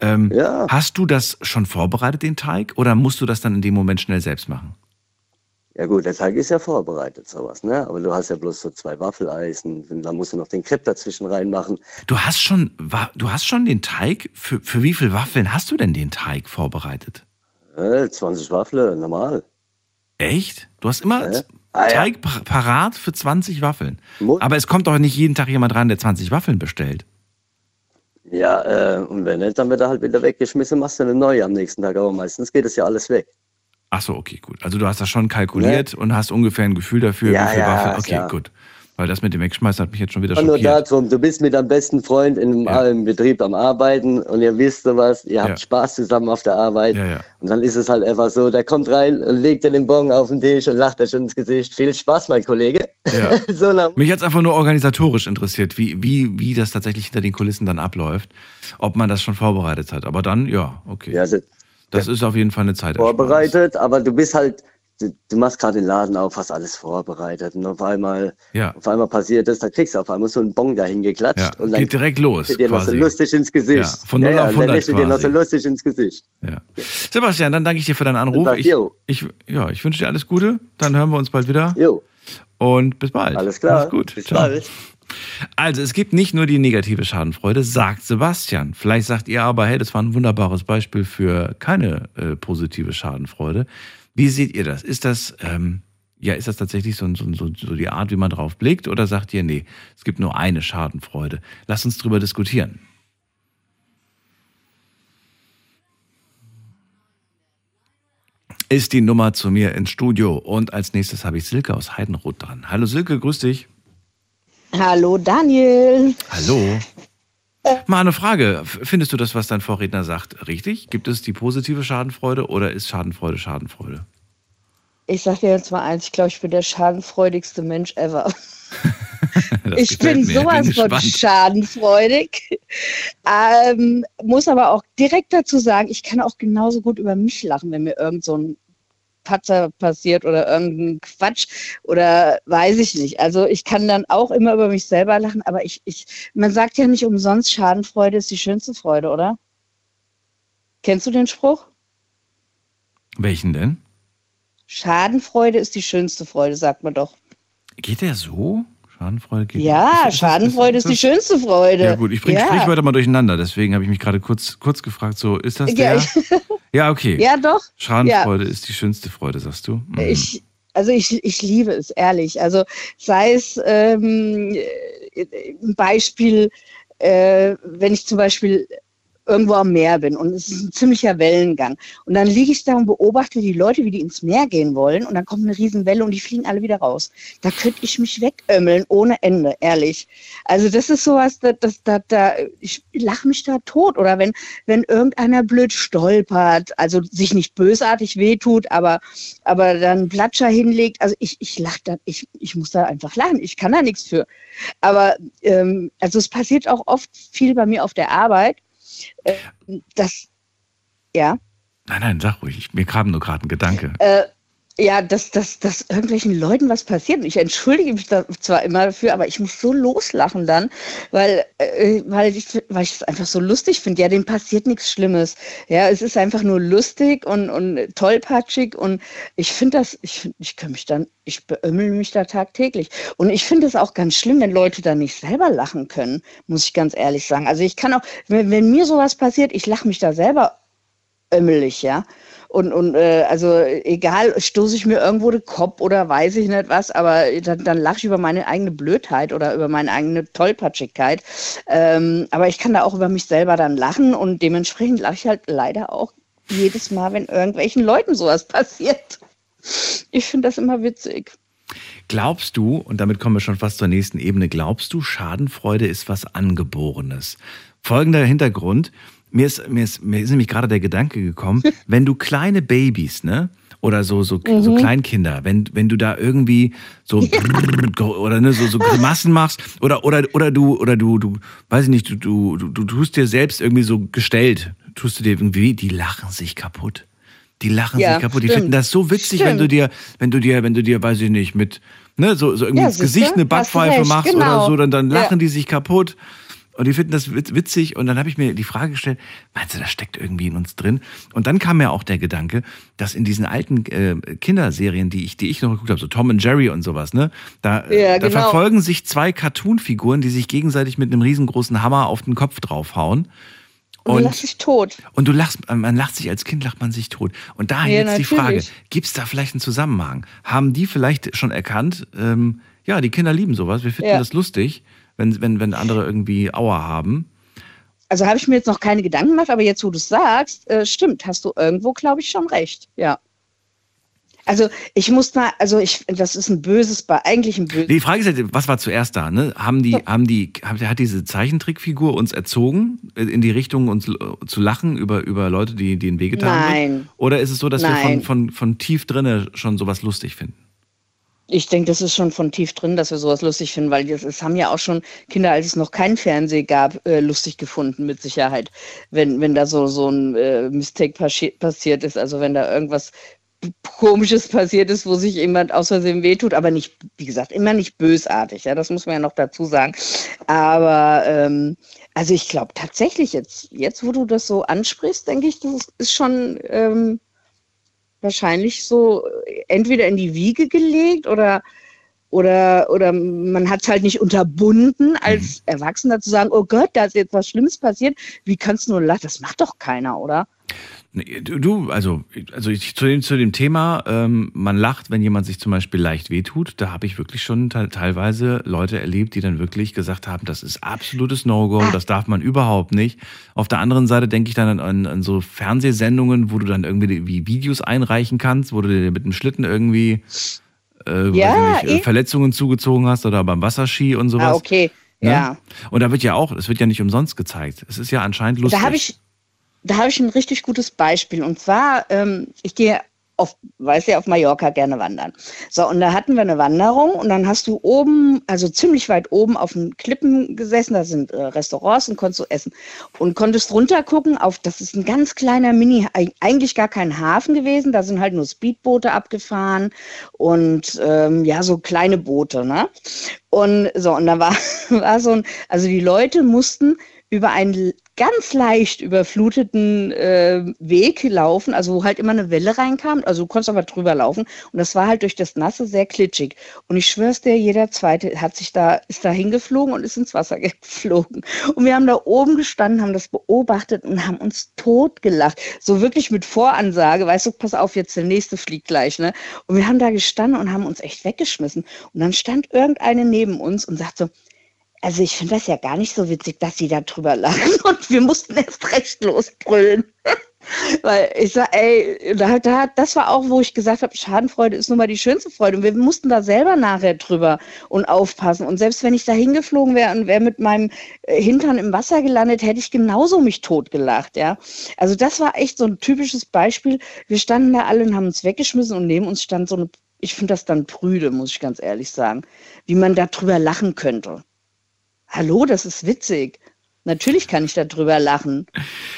Ähm, ja. Hast du das schon vorbereitet, den Teig, oder musst du das dann in dem Moment schnell selbst machen? Ja gut, der Teig ist ja vorbereitet, sowas, ne? Aber du hast ja bloß so zwei Waffeleisen, und dann musst du noch den Crepe dazwischen reinmachen. Du hast schon, du hast schon den Teig, für, für wie viele Waffeln hast du denn den Teig vorbereitet? Äh, 20 Waffeln, normal. Echt? Du hast immer äh? ah, Teig ja. parat für 20 Waffeln. Muss. Aber es kommt doch nicht jeden Tag jemand rein, der 20 Waffeln bestellt. Ja, äh, und wenn nicht, dann wird er halt wieder weggeschmissen, machst du eine neue am nächsten Tag. Aber meistens geht es ja alles weg. Ach so, okay, gut. Also du hast das schon kalkuliert ne? und hast ungefähr ein Gefühl dafür, ja, wie viel ja, Waffeln. Okay, ja. gut. Weil das mit dem Wegschmeißen hat mich jetzt schon wieder schockiert. Nur darum, du bist mit deinem besten Freund in einem ja. Betrieb am Arbeiten und ihr wisst sowas, ihr habt Spaß zusammen auf der Arbeit. Und dann ist es halt einfach so, der kommt rein und legt dir den Bon auf den Tisch und lacht dir schon ins Gesicht. Viel Spaß, mein Kollege. so mich hat es einfach nur organisatorisch interessiert, wie, wie, wie das tatsächlich hinter den Kulissen dann abläuft. Ob man das schon vorbereitet hat. Aber dann, ja, okay. Ja, also, das ist auf jeden Fall eine Zeit. Vorbereitet, aber du bist halt, du, du machst gerade den Laden auf, hast alles vorbereitet und auf einmal, ja. auf einmal passiert das, da kriegst du auf einmal so einen Bon dahin geklatscht ja. und dann geht direkt los. Dir noch so lustig ins Gesicht. Ja, von 0 ja, auf 100 dann lässt dir noch so lustig ins Gesicht. Ja. Sebastian, dann danke ich dir für deinen Anruf. Sag, ich, ich, ja, ich wünsche dir alles Gute. Dann hören wir uns bald wieder. Jo. Und bis bald. Alles klar. Mach's gut. Bis Ciao. bald. Also, es gibt nicht nur die negative Schadenfreude, sagt Sebastian. Vielleicht sagt ihr aber, hey, das war ein wunderbares Beispiel für keine äh, positive Schadenfreude. Wie seht ihr das? Ist das, ähm, ja, ist das tatsächlich so, so, so, die Art, wie man drauf blickt? Oder sagt ihr, nee, es gibt nur eine Schadenfreude? Lasst uns drüber diskutieren. Ist die Nummer zu mir ins Studio. Und als nächstes habe ich Silke aus Heidenroth dran. Hallo Silke, grüß dich. Hallo Daniel. Hallo. Mal eine Frage. Findest du das, was dein Vorredner sagt, richtig? Gibt es die positive Schadenfreude oder ist Schadenfreude Schadenfreude? Ich sag dir jetzt mal eins, ich glaube, ich bin der schadenfreudigste Mensch ever. ich bin mir. sowas bin von schadenfreudig. Ähm, muss aber auch direkt dazu sagen, ich kann auch genauso gut über mich lachen, wenn mir irgend so ein Patzer passiert oder irgendein Quatsch oder weiß ich nicht. Also ich kann dann auch immer über mich selber lachen, aber ich, ich, man sagt ja nicht umsonst, Schadenfreude ist die schönste Freude, oder? Kennst du den Spruch? Welchen denn? Schadenfreude ist die schönste Freude, sagt man doch. Geht der so? Schadenfreude geht. Ja, ist, Schadenfreude ist, ist, ist, die schönste Freude. Ja gut, ich bringe ja. Sprichwörter mal durcheinander, deswegen habe ich mich gerade kurz, kurz gefragt, so ist das der? Ja, ja okay. Ja, doch. Schadenfreude ja. ist die schönste Freude, sagst du? Mhm. Ich, also ich, ich liebe es, ehrlich. Also sei es ähm, ein Beispiel, äh, wenn ich zum Beispiel irgendwo am Meer bin und es ist ein ziemlicher Wellengang. Und dann liege ich da und beobachte die Leute, wie die ins Meer gehen wollen und dann kommt eine Riesenwelle und die fliegen alle wieder raus. Da könnte ich mich wegömmeln ohne Ende, ehrlich. Also das ist sowas, da, das, da, da, ich lache mich da tot. Oder wenn, wenn irgendeiner blöd stolpert, also sich nicht bösartig wehtut, aber, aber dann Platscher hinlegt, also ich, ich lache da, ich, ich muss da einfach lachen. Ich kann da nichts für. Aber ähm, also es passiert auch oft viel bei mir auf der Arbeit, äh, dass, ja. Nein, nein, sag ruhig. Mir kam nur gerade ein Gedanke. Äh, ja, dass, dass, dass irgendwelchen Leuten was passiert. Ich entschuldige mich da zwar immer dafür, aber ich muss so loslachen dann, weil, äh, weil, ich, weil ich es einfach so lustig finde. Ja, dem passiert nichts Schlimmes. Ja, es ist einfach nur lustig und, und tollpatschig und ich finde das, ich, ich kann mich dann, ich beömmel mich da tagtäglich. Und ich finde es auch ganz schlimm, wenn Leute da nicht selber lachen können, muss ich ganz ehrlich sagen. Also ich kann auch, wenn, wenn mir sowas passiert, ich lache mich da selber ömmelig, ja. Und, und äh, also egal, stoße ich mir irgendwo den Kopf oder weiß ich nicht was, aber dann, dann lache ich über meine eigene Blödheit oder über meine eigene Tollpatschigkeit. Ähm, aber ich kann da auch über mich selber dann lachen und dementsprechend lache ich halt leider auch jedes Mal, wenn irgendwelchen Leuten sowas passiert. Ich finde das immer witzig. Glaubst du, und damit kommen wir schon fast zur nächsten Ebene, glaubst du, Schadenfreude ist was Angeborenes? Folgender Hintergrund. Mir ist, mir ist, mir ist nämlich gerade der Gedanke gekommen, wenn du kleine Babys, ne? Oder so, so, mhm. so Kleinkinder, wenn, wenn du da irgendwie so ja. oder ne, so, so Grimassen machst oder, oder, oder du, oder du, du, weiß ich nicht, du, du, du, du tust dir selbst irgendwie so gestellt, tust du dir irgendwie, die lachen sich kaputt. Die lachen ja, sich kaputt. Stimmt. Die finden das so witzig, stimmt. wenn du dir, wenn du dir, wenn du dir, weiß ich nicht, mit, ne, so, so irgendwie ja, ins Gesicht eine Backpfeife machst genau. oder so, dann, dann lachen die sich kaputt. Und die finden das witzig. Und dann habe ich mir die Frage gestellt, meinst du, das steckt irgendwie in uns drin? Und dann kam mir auch der Gedanke, dass in diesen alten äh, Kinderserien, die ich, die ich noch geguckt habe, so Tom und Jerry und sowas, ne, da, ja, da genau. verfolgen sich zwei Cartoon-Figuren, die sich gegenseitig mit einem riesengroßen Hammer auf den Kopf draufhauen. Und, und du lachst dich tot. Und du lachst, man lacht sich als Kind, lacht man sich tot. Und da ja, jetzt natürlich. die Frage, gibt es da vielleicht einen Zusammenhang? Haben die vielleicht schon erkannt, ähm, ja, die Kinder lieben sowas, wir finden ja. das lustig wenn, wenn, wenn andere irgendwie Aua haben. Also habe ich mir jetzt noch keine Gedanken gemacht, aber jetzt, wo du es sagst, äh, stimmt, hast du irgendwo, glaube ich, schon recht. Ja. Also ich muss mal, also ich, das ist ein böses, eigentlich ein böses. Die Frage ist halt, was war zuerst da? Ne? Haben die, haben die, hat diese Zeichentrickfigur uns erzogen in die Richtung, uns zu lachen über, über Leute, die, die in Wege getan Nein. Wird? Oder ist es so, dass Nein. wir von, von, von tief drinne schon sowas lustig finden? Ich denke, das ist schon von tief drin, dass wir sowas lustig finden, weil es haben ja auch schon Kinder, als es noch kein Fernsehen gab, äh, lustig gefunden, mit Sicherheit, wenn, wenn da so, so ein äh, Mistake passi passiert ist, also wenn da irgendwas Komisches passiert ist, wo sich jemand aus Versehen wehtut, aber nicht, wie gesagt, immer nicht bösartig, ja, das muss man ja noch dazu sagen. Aber ähm, also ich glaube tatsächlich jetzt, jetzt, wo du das so ansprichst, denke ich, das ist schon ähm, wahrscheinlich so äh, entweder in die Wiege gelegt oder oder, oder man hat es halt nicht unterbunden, als mhm. Erwachsener zu sagen, oh Gott, da ist jetzt was Schlimmes passiert. Wie kannst du nur lachen? Das macht doch keiner, oder? Du, also, also ich, zu, dem, zu dem Thema, ähm, man lacht, wenn jemand sich zum Beispiel leicht wehtut, da habe ich wirklich schon teilweise Leute erlebt, die dann wirklich gesagt haben, das ist absolutes No-Go, ah. das darf man überhaupt nicht. Auf der anderen Seite denke ich dann an, an, an, so Fernsehsendungen, wo du dann irgendwie wie Videos einreichen kannst, wo du dir mit dem Schlitten irgendwie äh, ja, nicht, eh. Verletzungen zugezogen hast oder beim Wasserski und sowas. Ah, okay. Ne? Ja. Und da wird ja auch, es wird ja nicht umsonst gezeigt. Es ist ja anscheinend lustig. Da habe ich, da habe ich ein richtig gutes Beispiel. Und zwar, ähm, ich gehe auf, weiß ja, auf Mallorca gerne wandern. So, und da hatten wir eine Wanderung und dann hast du oben, also ziemlich weit oben auf den Klippen gesessen, da sind äh, Restaurants und konntest du essen. Und konntest runter gucken auf, das ist ein ganz kleiner Mini, eigentlich gar kein Hafen gewesen, da sind halt nur Speedboote abgefahren und ähm, ja, so kleine Boote, ne? Und so, und da war, war so ein, also die Leute mussten über einen ganz leicht überfluteten äh, Weg laufen, also wo halt immer eine Welle reinkam. Also du konntest aber drüber laufen. Und das war halt durch das Nasse sehr klitschig. Und ich schwör's dir, jeder Zweite hat sich da, ist da hingeflogen und ist ins Wasser geflogen. Und wir haben da oben gestanden, haben das beobachtet und haben uns totgelacht. So wirklich mit Voransage, weißt du, pass auf, jetzt der nächste fliegt gleich, ne? Und wir haben da gestanden und haben uns echt weggeschmissen. Und dann stand irgendeine neben uns und sagte so, also ich finde das ja gar nicht so witzig, dass sie da drüber lachen und wir mussten erst recht losbrüllen. Weil ich sag, ey, da, da, das war auch, wo ich gesagt habe, Schadenfreude ist nun mal die schönste Freude. Und wir mussten da selber nachher drüber und aufpassen. Und selbst wenn ich da hingeflogen wäre und wäre mit meinem äh, Hintern im Wasser gelandet, hätte ich genauso mich totgelacht, ja. Also das war echt so ein typisches Beispiel. Wir standen da alle und haben uns weggeschmissen und neben uns stand so eine, ich finde das dann prüde, muss ich ganz ehrlich sagen, wie man da drüber lachen könnte. Hallo, das ist witzig. Natürlich kann ich darüber lachen.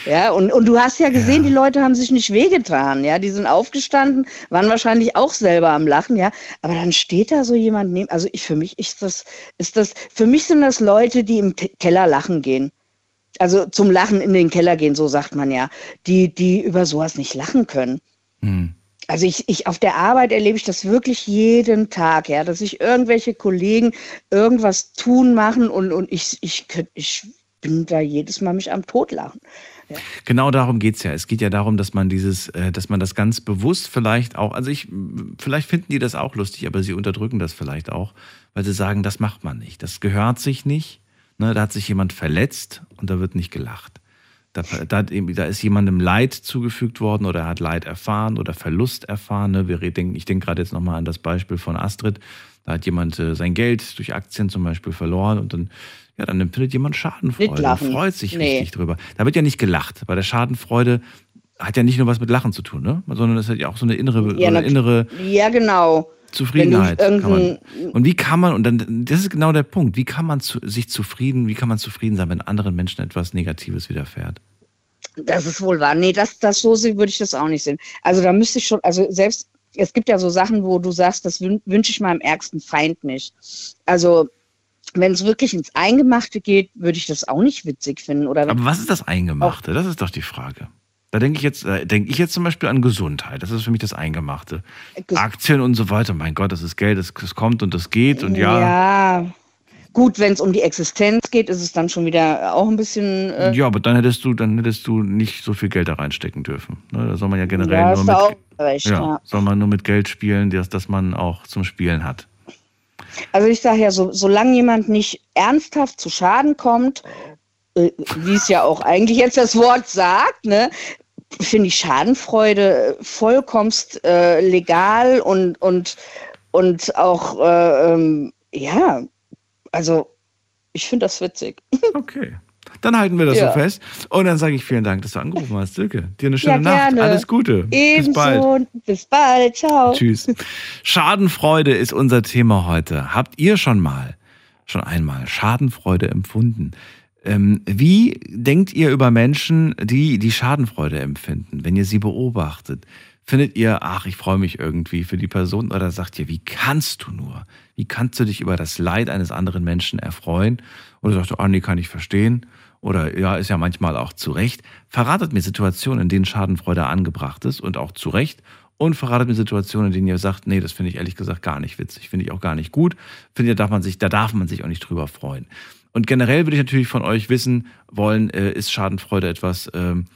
Ja, und, und du hast ja gesehen, ja. die Leute haben sich nicht wehgetan. Ja, die sind aufgestanden, waren wahrscheinlich auch selber am Lachen. Ja, aber dann steht da so jemand neben. Also ich, für mich ist das, ist das, für mich sind das Leute, die im Keller lachen gehen. Also zum Lachen in den Keller gehen, so sagt man ja. Die, die über sowas nicht lachen können. Hm. Also ich, ich auf der Arbeit erlebe ich das wirklich jeden Tag, ja, dass sich irgendwelche Kollegen irgendwas tun machen und, und ich, ich, ich bin da jedes Mal mich am Totlachen. Ja. Genau darum geht es ja. Es geht ja darum, dass man dieses, äh, dass man das ganz bewusst vielleicht auch, also ich, vielleicht finden die das auch lustig, aber sie unterdrücken das vielleicht auch, weil sie sagen, das macht man nicht. Das gehört sich nicht. Ne, da hat sich jemand verletzt und da wird nicht gelacht. Da, da, da, ist jemandem Leid zugefügt worden oder er hat Leid erfahren oder Verlust erfahren. Ne? Wir denken, ich denke gerade jetzt nochmal an das Beispiel von Astrid. Da hat jemand äh, sein Geld durch Aktien zum Beispiel verloren und dann ja, dann empfindet jemand Schadenfreude und freut sich nee. richtig drüber. Da wird ja nicht gelacht. Bei der Schadenfreude hat ja nicht nur was mit Lachen zu tun, ne? sondern das hat ja auch so eine innere, ja, so eine innere ja, genau. Zufriedenheit. Man, und wie kann man, und dann, das ist genau der Punkt, wie kann man zu, sich zufrieden, wie kann man zufrieden sein, wenn anderen Menschen etwas Negatives widerfährt? Das ist wohl wahr. Nee, das, das so würde ich das auch nicht sehen. Also da müsste ich schon, also selbst, es gibt ja so Sachen, wo du sagst, das wünsche ich meinem ärgsten Feind nicht. Also wenn es wirklich ins Eingemachte geht, würde ich das auch nicht witzig finden. Oder Aber was ist das Eingemachte? Das ist doch die Frage. Da denke ich jetzt, äh, denke ich jetzt zum Beispiel an Gesundheit. Das ist für mich das Eingemachte. Ges Aktien und so weiter. Mein Gott, das ist Geld, das, das kommt und das geht und ja. Ja. Gut, wenn es um die Existenz geht, ist es dann schon wieder auch ein bisschen. Äh ja, aber dann hättest du, dann hättest du nicht so viel Geld da reinstecken dürfen. Ne? Da soll man ja generell ja, nur mit, recht, ja, ja. soll man nur mit Geld spielen, das, das man auch zum Spielen hat. Also ich sage ja, so, solange jemand nicht ernsthaft zu Schaden kommt, äh, wie es ja auch eigentlich jetzt das Wort sagt, ne, finde ich Schadenfreude vollkommenst äh, legal und, und, und auch, äh, ähm, ja, also ich finde das witzig. Okay. Dann halten wir das ja. so fest. Und dann sage ich vielen Dank, dass du angerufen hast, Silke. Dir eine schöne ja, Nacht. Alles Gute. Ebenso. Bis bald. Bis bald. Ciao. Tschüss. Schadenfreude ist unser Thema heute. Habt ihr schon mal, schon einmal Schadenfreude empfunden? Ähm, wie denkt ihr über Menschen, die die Schadenfreude empfinden, wenn ihr sie beobachtet? Findet ihr, ach, ich freue mich irgendwie für die Person oder sagt ihr, wie kannst du nur? Wie kannst du dich über das Leid eines anderen Menschen erfreuen? Oder sagt du, ah, nee, kann ich verstehen oder ja, ist ja manchmal auch zu Recht. Verratet mir Situationen, in denen Schadenfreude angebracht ist und auch zu Recht. Und verratet mir Situationen, in denen ihr sagt, nee, das finde ich ehrlich gesagt gar nicht witzig, finde ich auch gar nicht gut. Finde, da darf man sich, da darf man sich auch nicht drüber freuen. Und generell würde ich natürlich von euch wissen wollen, äh, ist Schadenfreude etwas, ähm,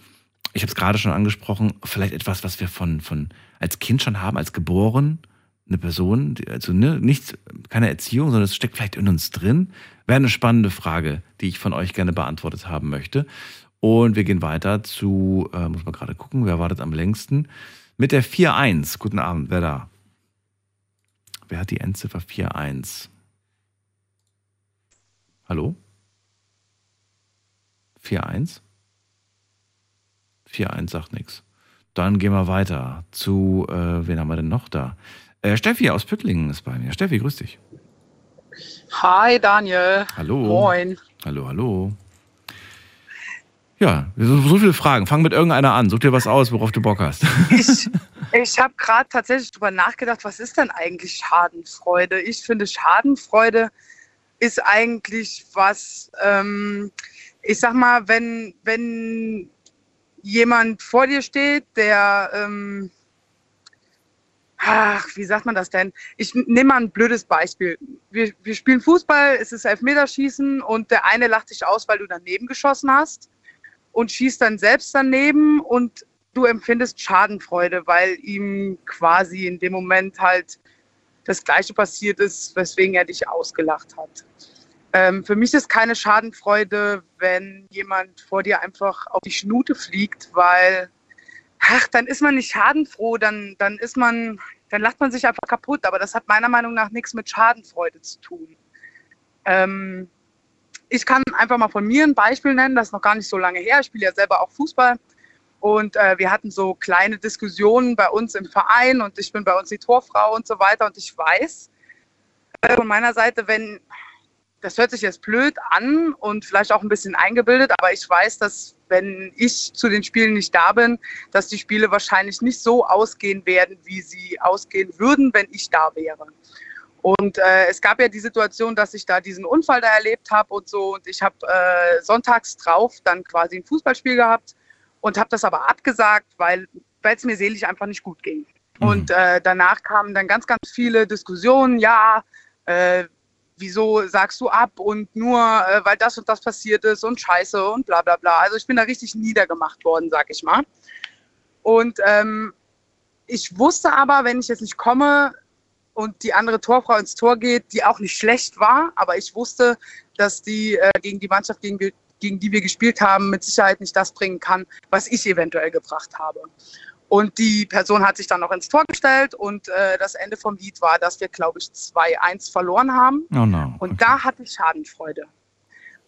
ich habe es gerade schon angesprochen, vielleicht etwas, was wir von, von als Kind schon haben, als geboren, eine Person, also ne, nichts, keine Erziehung, sondern es steckt vielleicht in uns drin. Wäre eine spannende Frage, die ich von euch gerne beantwortet haben möchte. Und wir gehen weiter zu, äh, muss man gerade gucken, wer wartet am längsten? Mit der 4.1. Guten Abend, wer da? Wer hat die Endziffer 4.1? Hallo? 4.1? 4.1 sagt nichts. Dann gehen wir weiter zu, äh, wen haben wir denn noch da? Äh, Steffi aus Püttlingen ist bei mir. Steffi, grüß dich. Hi Daniel. Hallo. Moin. Hallo, hallo. Ja, so, so viele Fragen. Fang mit irgendeiner an. Such dir was aus, worauf du Bock hast. Ich, ich habe gerade tatsächlich darüber nachgedacht, was ist denn eigentlich Schadenfreude? Ich finde, Schadenfreude ist eigentlich was, ähm, ich sag mal, wenn, wenn jemand vor dir steht, der ähm, ach, wie sagt man das denn? Ich nehme mal ein blödes Beispiel. Wir, wir spielen Fußball, es ist Elfmeterschießen und der eine lacht sich aus, weil du daneben geschossen hast und schießt dann selbst daneben und du empfindest Schadenfreude, weil ihm quasi in dem Moment halt das Gleiche passiert ist, weswegen er dich ausgelacht hat. Ähm, für mich ist keine Schadenfreude, wenn jemand vor dir einfach auf die Schnute fliegt, weil, ach, dann ist man nicht schadenfroh, dann, dann ist man, dann lacht man sich einfach kaputt. Aber das hat meiner Meinung nach nichts mit Schadenfreude zu tun. Ähm, ich kann einfach mal von mir ein Beispiel nennen, das ist noch gar nicht so lange her. Ich spiele ja selber auch Fußball. Und äh, wir hatten so kleine Diskussionen bei uns im Verein und ich bin bei uns die Torfrau und so weiter. Und ich weiß äh, von meiner Seite, wenn, das hört sich jetzt blöd an und vielleicht auch ein bisschen eingebildet, aber ich weiß, dass wenn ich zu den Spielen nicht da bin, dass die Spiele wahrscheinlich nicht so ausgehen werden, wie sie ausgehen würden, wenn ich da wäre. Und äh, es gab ja die Situation, dass ich da diesen Unfall da erlebt habe und so. Und ich habe äh, sonntags drauf dann quasi ein Fußballspiel gehabt und habe das aber abgesagt, weil es mir seelisch einfach nicht gut ging. Mhm. Und äh, danach kamen dann ganz, ganz viele Diskussionen. Ja, äh, wieso sagst du ab und nur äh, weil das und das passiert ist und Scheiße und bla bla bla. Also ich bin da richtig niedergemacht worden, sag ich mal. Und ähm, ich wusste aber, wenn ich jetzt nicht komme, und die andere Torfrau ins Tor geht, die auch nicht schlecht war, aber ich wusste, dass die äh, gegen die Mannschaft, gegen, gegen die wir gespielt haben, mit Sicherheit nicht das bringen kann, was ich eventuell gebracht habe. Und die Person hat sich dann noch ins Tor gestellt und äh, das Ende vom Lied war, dass wir, glaube ich, 2-1 verloren haben. Oh no. Und okay. da hatte ich Schadenfreude,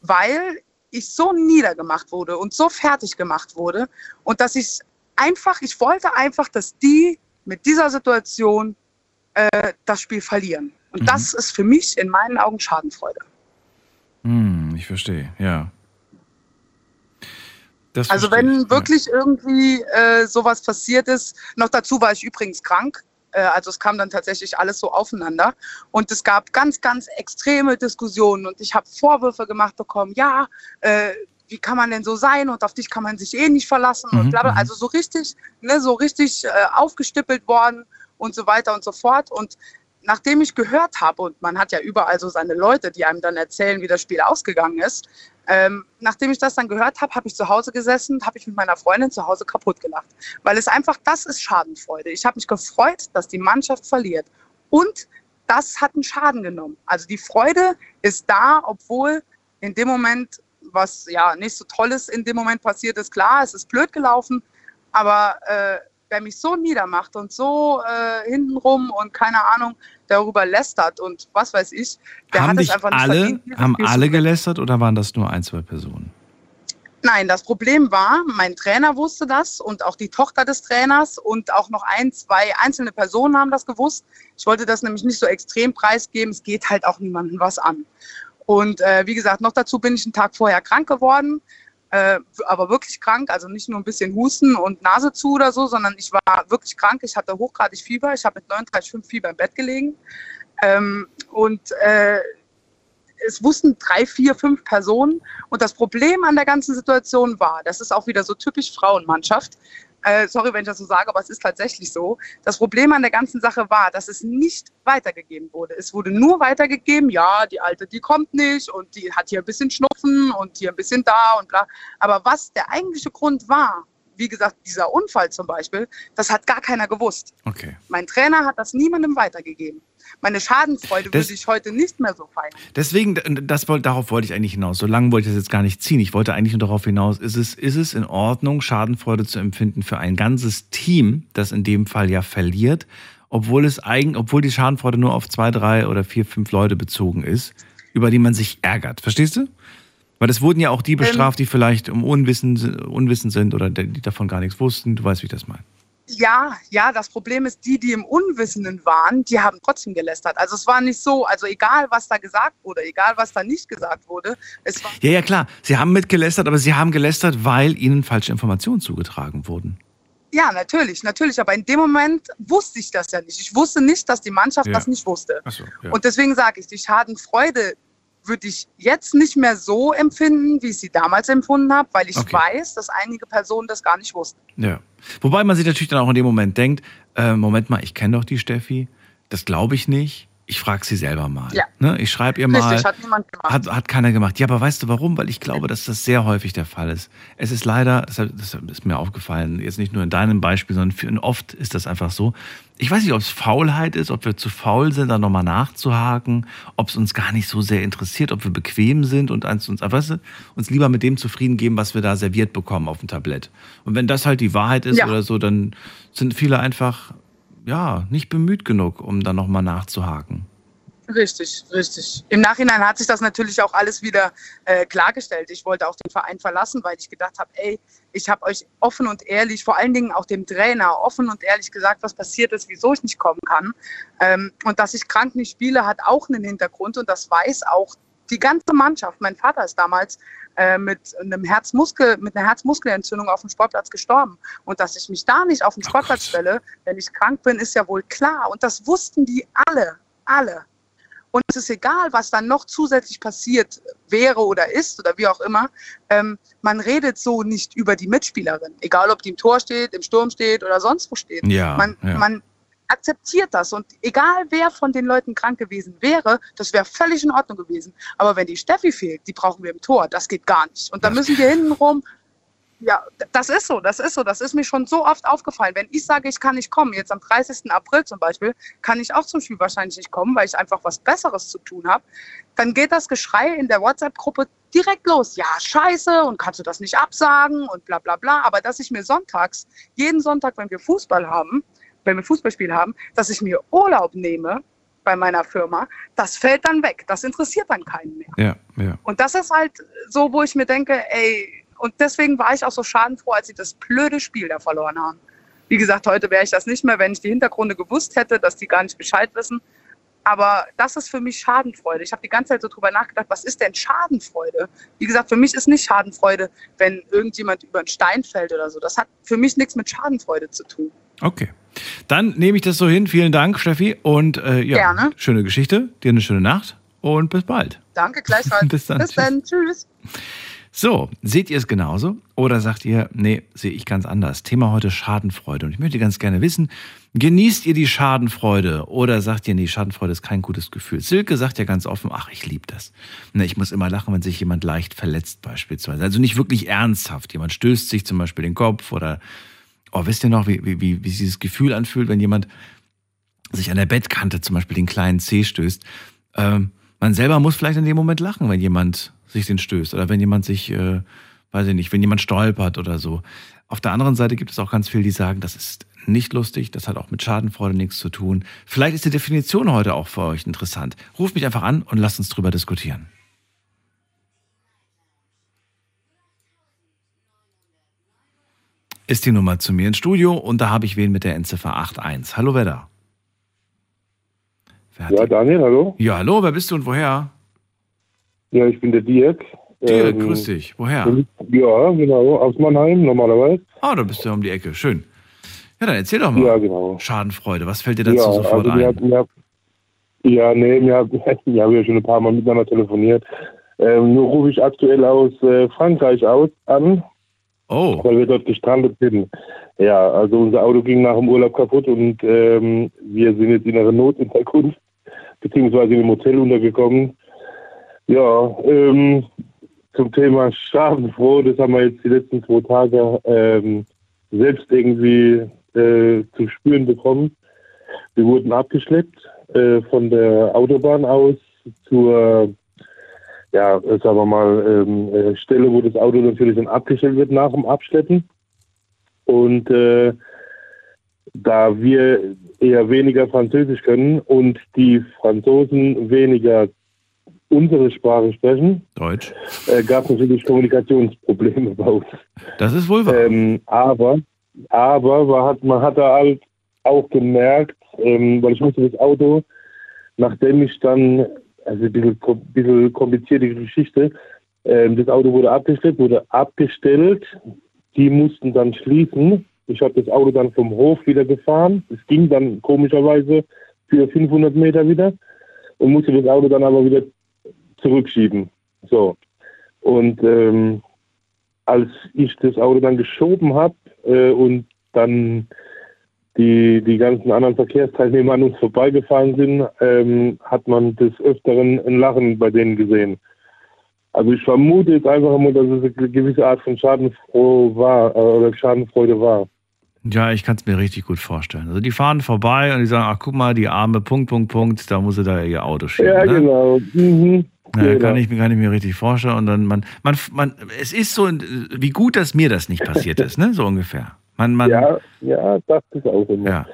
weil ich so niedergemacht wurde und so fertig gemacht wurde und dass ich einfach, ich wollte einfach, dass die mit dieser Situation äh, das Spiel verlieren. Und mhm. das ist für mich in meinen Augen Schadenfreude. Hm, ich verstehe, ja. Das also wenn ich, wirklich ja. irgendwie äh, sowas passiert ist, noch dazu war ich übrigens krank, äh, also es kam dann tatsächlich alles so aufeinander und es gab ganz, ganz extreme Diskussionen und ich habe Vorwürfe gemacht bekommen, ja, äh, wie kann man denn so sein und auf dich kann man sich eh nicht verlassen mhm, und bla bla. Mhm. Also so richtig, ne, so richtig äh, aufgestippelt worden und so weiter und so fort. Und nachdem ich gehört habe, und man hat ja überall so seine Leute, die einem dann erzählen, wie das Spiel ausgegangen ist, ähm, nachdem ich das dann gehört habe, habe ich zu Hause gesessen, habe ich mit meiner Freundin zu Hause kaputt gelacht. Weil es einfach, das ist Schadenfreude. Ich habe mich gefreut, dass die Mannschaft verliert. Und das hat einen Schaden genommen. Also die Freude ist da, obwohl in dem Moment, was ja nicht so tolles in dem Moment passiert ist, klar, es ist blöd gelaufen, aber äh, wer mich so niedermacht und so äh, hintenrum und keine Ahnung darüber lästert und was weiß ich, der haben hat es einfach nicht alle, verdient, Haben alle gelästert oder waren das nur ein, zwei Personen? Nein, das Problem war, mein Trainer wusste das und auch die Tochter des Trainers und auch noch ein, zwei einzelne Personen haben das gewusst. Ich wollte das nämlich nicht so extrem preisgeben. Es geht halt auch niemandem was an. Und äh, wie gesagt, noch dazu bin ich einen Tag vorher krank geworden äh, aber wirklich krank, also nicht nur ein bisschen Husten und Nase zu oder so, sondern ich war wirklich krank. Ich hatte hochgradig Fieber. Ich habe mit 39,5 Fieber im Bett gelegen. Ähm, und äh, es wussten drei, vier, fünf Personen. Und das Problem an der ganzen Situation war, das ist auch wieder so typisch Frauenmannschaft, äh, sorry, wenn ich das so sage, aber es ist tatsächlich so. Das Problem an der ganzen Sache war, dass es nicht weitergegeben wurde. Es wurde nur weitergegeben, ja, die Alte, die kommt nicht und die hat hier ein bisschen Schnupfen und hier ein bisschen da und bla. Aber was der eigentliche Grund war, wie gesagt, dieser Unfall zum Beispiel, das hat gar keiner gewusst. Okay. Mein Trainer hat das niemandem weitergegeben. Meine Schadenfreude das, würde ich heute nicht mehr so feiern. Deswegen, das, darauf wollte ich eigentlich hinaus. So lange wollte ich das jetzt gar nicht ziehen. Ich wollte eigentlich nur darauf hinaus, ist es, ist es in Ordnung, Schadenfreude zu empfinden für ein ganzes Team, das in dem Fall ja verliert, obwohl es eigen, obwohl die Schadenfreude nur auf zwei, drei oder vier, fünf Leute bezogen ist, über die man sich ärgert. Verstehst du? Weil es wurden ja auch die ähm, bestraft, die vielleicht um Unwissen, unwissend sind oder die davon gar nichts wussten. Du weißt, wie ich das meine. Ja, ja, das Problem ist, die, die im Unwissenden waren, die haben trotzdem gelästert. Also es war nicht so, also egal, was da gesagt wurde, egal, was da nicht gesagt wurde. Es war ja, ja, klar. Sie haben mitgelästert, aber sie haben gelästert, weil ihnen falsche Informationen zugetragen wurden. Ja, natürlich, natürlich. Aber in dem Moment wusste ich das ja nicht. Ich wusste nicht, dass die Mannschaft ja. das nicht wusste. So, ja. Und deswegen sage ich, die Schadenfreude würde ich jetzt nicht mehr so empfinden, wie ich sie damals empfunden habe, weil ich okay. weiß, dass einige Personen das gar nicht wussten. Ja. Wobei man sich natürlich dann auch in dem Moment denkt, äh, Moment mal, ich kenne doch die Steffi, das glaube ich nicht. Ich frage sie selber mal. Ja. Ne? Ich schreibe ihr mal. Richtig, hat niemand gemacht. Hat, hat keiner gemacht. Ja, aber weißt du warum? Weil ich glaube, dass das sehr häufig der Fall ist. Es ist leider, das ist mir aufgefallen, jetzt nicht nur in deinem Beispiel, sondern oft ist das einfach so. Ich weiß nicht, ob es Faulheit ist, ob wir zu faul sind, da nochmal nachzuhaken, ob es uns gar nicht so sehr interessiert, ob wir bequem sind und uns, weißt du, uns lieber mit dem zufrieden geben, was wir da serviert bekommen auf dem Tablett. Und wenn das halt die Wahrheit ist ja. oder so, dann sind viele einfach, ja, nicht bemüht genug, um da nochmal nachzuhaken. Richtig, richtig. Im Nachhinein hat sich das natürlich auch alles wieder äh, klargestellt. Ich wollte auch den Verein verlassen, weil ich gedacht habe, ey, ich habe euch offen und ehrlich, vor allen Dingen auch dem Trainer, offen und ehrlich gesagt, was passiert ist, wieso ich nicht kommen kann. Ähm, und dass ich krank nicht spiele, hat auch einen Hintergrund und das weiß auch die ganze Mannschaft. Mein Vater ist damals äh, mit einem Herzmuskel, mit einer Herzmuskelentzündung auf dem Sportplatz gestorben. Und dass ich mich da nicht auf den Sportplatz stelle, wenn ich krank bin, ist ja wohl klar. Und das wussten die alle, alle. Und es ist egal, was dann noch zusätzlich passiert wäre oder ist oder wie auch immer. Ähm, man redet so nicht über die Mitspielerin. Egal, ob die im Tor steht, im Sturm steht oder sonst wo steht. Ja, man, ja. man akzeptiert das. Und egal, wer von den Leuten krank gewesen wäre, das wäre völlig in Ordnung gewesen. Aber wenn die Steffi fehlt, die brauchen wir im Tor. Das geht gar nicht. Und da müssen wir hintenrum ja, das ist so, das ist so. Das ist mir schon so oft aufgefallen. Wenn ich sage, ich kann nicht kommen, jetzt am 30. April zum Beispiel, kann ich auch zum Spiel wahrscheinlich nicht kommen, weil ich einfach was Besseres zu tun habe, dann geht das Geschrei in der WhatsApp-Gruppe direkt los. Ja, scheiße, und kannst du das nicht absagen und bla bla bla. Aber dass ich mir sonntags, jeden Sonntag, wenn wir Fußball haben, wenn wir Fußballspiel haben, dass ich mir Urlaub nehme bei meiner Firma, das fällt dann weg. Das interessiert dann keinen mehr. Ja, ja. Und das ist halt so, wo ich mir denke, ey, und deswegen war ich auch so schadenfroh, als sie das blöde Spiel da verloren haben. Wie gesagt, heute wäre ich das nicht mehr, wenn ich die Hintergründe gewusst hätte, dass die gar nicht Bescheid wissen. Aber das ist für mich Schadenfreude. Ich habe die ganze Zeit so drüber nachgedacht, was ist denn Schadenfreude? Wie gesagt, für mich ist nicht Schadenfreude, wenn irgendjemand über einen Stein fällt oder so. Das hat für mich nichts mit Schadenfreude zu tun. Okay. Dann nehme ich das so hin. Vielen Dank, Steffi. Und äh, ja, Gerne. schöne Geschichte. Dir eine schöne Nacht und bis bald. Danke, gleichfalls. bis dann. Bis dann. Tschüss. So, seht ihr es genauso? Oder sagt ihr, nee, sehe ich ganz anders? Thema heute Schadenfreude. Und ich möchte ganz gerne wissen, genießt ihr die Schadenfreude? Oder sagt ihr, nee, Schadenfreude ist kein gutes Gefühl? Silke sagt ja ganz offen, ach, ich liebe das. Ne, ich muss immer lachen, wenn sich jemand leicht verletzt beispielsweise. Also nicht wirklich ernsthaft. Jemand stößt sich zum Beispiel den Kopf oder, oh, wisst ihr noch, wie, wie, wie, wie dieses Gefühl anfühlt, wenn jemand sich an der Bettkante zum Beispiel den kleinen Zeh stößt? Ähm, man selber muss vielleicht in dem Moment lachen, wenn jemand sich den stößt oder wenn jemand sich, äh, weiß ich nicht, wenn jemand stolpert oder so. Auf der anderen Seite gibt es auch ganz viele, die sagen, das ist nicht lustig, das hat auch mit Schadenfreude nichts zu tun. Vielleicht ist die Definition heute auch für euch interessant. Ruft mich einfach an und lasst uns drüber diskutieren. Ist die Nummer zu mir ins Studio und da habe ich wen mit der Endziffer 81. Hallo, wer da? Wer ja, Daniel, hallo. Ja, hallo, wer bist du und woher? Ja, ich bin der Dirk. Dirk, ähm, grüß dich. Woher? Ja, genau, aus Mannheim normalerweise. Ah, da bist du um die Ecke. Schön. Ja, dann erzähl doch mal. Ja, genau. Schadenfreude, was fällt dir dazu ja, sofort also ein? Wir, wir, ja, nee, wir, wir haben ja schon ein paar Mal miteinander telefoniert. Ähm, nur rufe ich aktuell aus äh, Frankreich aus an. Oh. Weil wir dort gestrandet sind. Ja, also unser Auto ging nach dem Urlaub kaputt und ähm, wir sind jetzt in einer Notunterkunft, beziehungsweise im Hotel untergekommen. Ja, ähm, zum Thema Schadenfroh, das haben wir jetzt die letzten zwei Tage ähm, selbst irgendwie äh, zu spüren bekommen. Wir wurden abgeschleppt äh, von der Autobahn aus zur, ja, sagen wir mal, ähm, äh, Stelle, wo das Auto natürlich dann abgestellt wird nach dem Abschleppen. Und äh, da wir eher weniger Französisch können und die Franzosen weniger unsere Sprache sprechen, Deutsch, äh, gab es natürlich Kommunikationsprobleme bei uns. Das ist wohl wahr. Ähm, aber aber man hat, man hat da halt auch gemerkt, ähm, weil ich musste das Auto, nachdem ich dann, also ein bisschen, bisschen komplizierte Geschichte, ähm, das Auto wurde abgestellt, wurde abgestellt, die mussten dann schließen. Ich habe das Auto dann vom Hof wieder gefahren. Es ging dann komischerweise für 500 Meter wieder und musste das Auto dann aber wieder zurückschieben. So. Und ähm, als ich das Auto dann geschoben habe äh, und dann die, die ganzen anderen Verkehrsteilnehmer an uns vorbeigefahren sind, ähm, hat man des Öfteren ein Lachen bei denen gesehen. Also ich vermute jetzt einfach mal, dass es eine gewisse Art von Schadenfroh war äh, oder Schadenfreude war. Ja, ich kann es mir richtig gut vorstellen. Also die fahren vorbei und die sagen, ach guck mal, die arme Punkt, Punkt, Punkt, da muss sie da ihr Auto schieben. Ja, ne? genau. Mhm. Ja, genau. kann, ich, kann ich mir richtig vorstellen. Und dann, man, man, man, es ist so, wie gut, dass mir das nicht passiert ist, ne? So ungefähr. Man, man, ja, ja, das ist auch immer. Ja.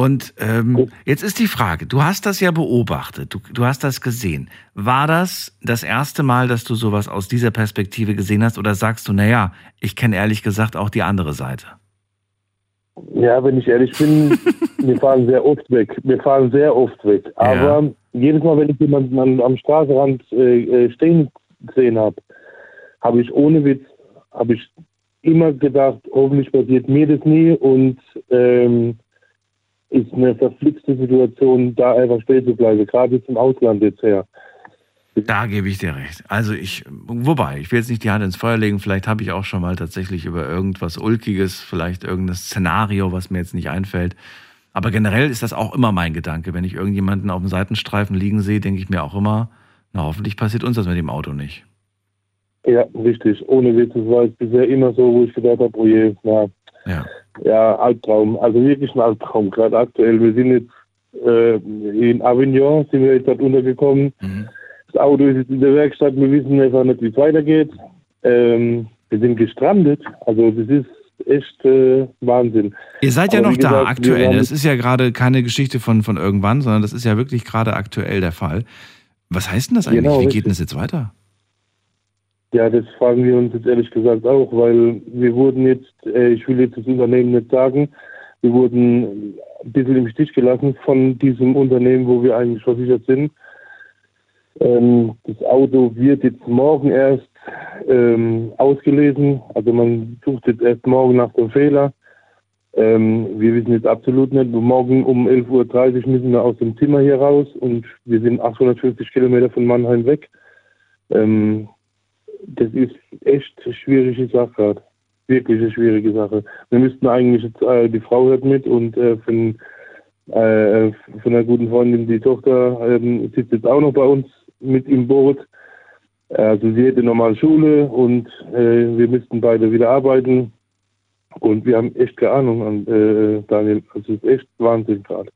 Und ähm, jetzt ist die Frage, du hast das ja beobachtet, du, du hast das gesehen. War das das erste Mal, dass du sowas aus dieser Perspektive gesehen hast oder sagst du, naja, ich kenne ehrlich gesagt auch die andere Seite? Ja, wenn ich ehrlich bin, wir fahren sehr oft weg. Wir fahren sehr oft weg. Aber ja. jedes Mal, wenn ich jemanden am Straßenrand äh, äh stehen gesehen habe, habe ich ohne Witz, habe ich immer gedacht, hoffentlich passiert mir das nie und ähm, ist eine verflixte Situation, da einfach stehen zu bleiben, gerade jetzt im Ausland jetzt her. Da gebe ich dir recht. Also ich, wobei, ich will jetzt nicht die Hand ins Feuer legen, vielleicht habe ich auch schon mal tatsächlich über irgendwas Ulkiges, vielleicht irgendein Szenario, was mir jetzt nicht einfällt. Aber generell ist das auch immer mein Gedanke. Wenn ich irgendjemanden auf dem Seitenstreifen liegen sehe, denke ich mir auch immer, na hoffentlich passiert uns das mit dem Auto nicht. Ja, richtig. Ohne Witz, das war es bisher immer so, wo ich gedacht habe, oh je, na, ja. ja, Albtraum. Also wirklich ein Albtraum, gerade aktuell. Wir sind jetzt äh, in Avignon, sind wir jetzt dort untergekommen. Mhm. Das Auto ist jetzt in der Werkstatt, wir wissen einfach nicht, wie es weitergeht. Ähm, wir sind gestrandet. Also das ist echt äh, Wahnsinn. Ihr seid ja noch gesagt, da aktuell. Das ist ja gerade keine Geschichte von, von irgendwann, sondern das ist ja wirklich gerade aktuell der Fall. Was heißt denn das eigentlich? Genau, Wie geht denn das jetzt weiter? Ja, das fragen wir uns jetzt ehrlich gesagt auch, weil wir wurden jetzt, äh, ich will jetzt das Unternehmen nicht sagen, wir wurden ein bisschen im Stich gelassen von diesem Unternehmen, wo wir eigentlich versichert sind. Ähm, das Auto wird jetzt morgen erst ähm, ausgelesen. Also man sucht jetzt erst morgen nach dem Fehler. Ähm, wir wissen jetzt absolut nicht. Morgen um 11.30 Uhr müssen wir aus dem Zimmer hier raus und wir sind 850 Kilometer von Mannheim weg. Ähm, das ist echt eine schwierige Sache gerade. Wirklich eine schwierige Sache. Wir müssten eigentlich jetzt, äh, die Frau hört mit und äh, von, äh, von einer guten Freundin, die Tochter, ähm, sitzt jetzt auch noch bei uns mit im Boot. Also sie hätte normal Schule und äh, wir müssten beide wieder arbeiten. Und wir haben echt keine Ahnung an äh, Daniel. Also es ist echt Wahnsinn gerade.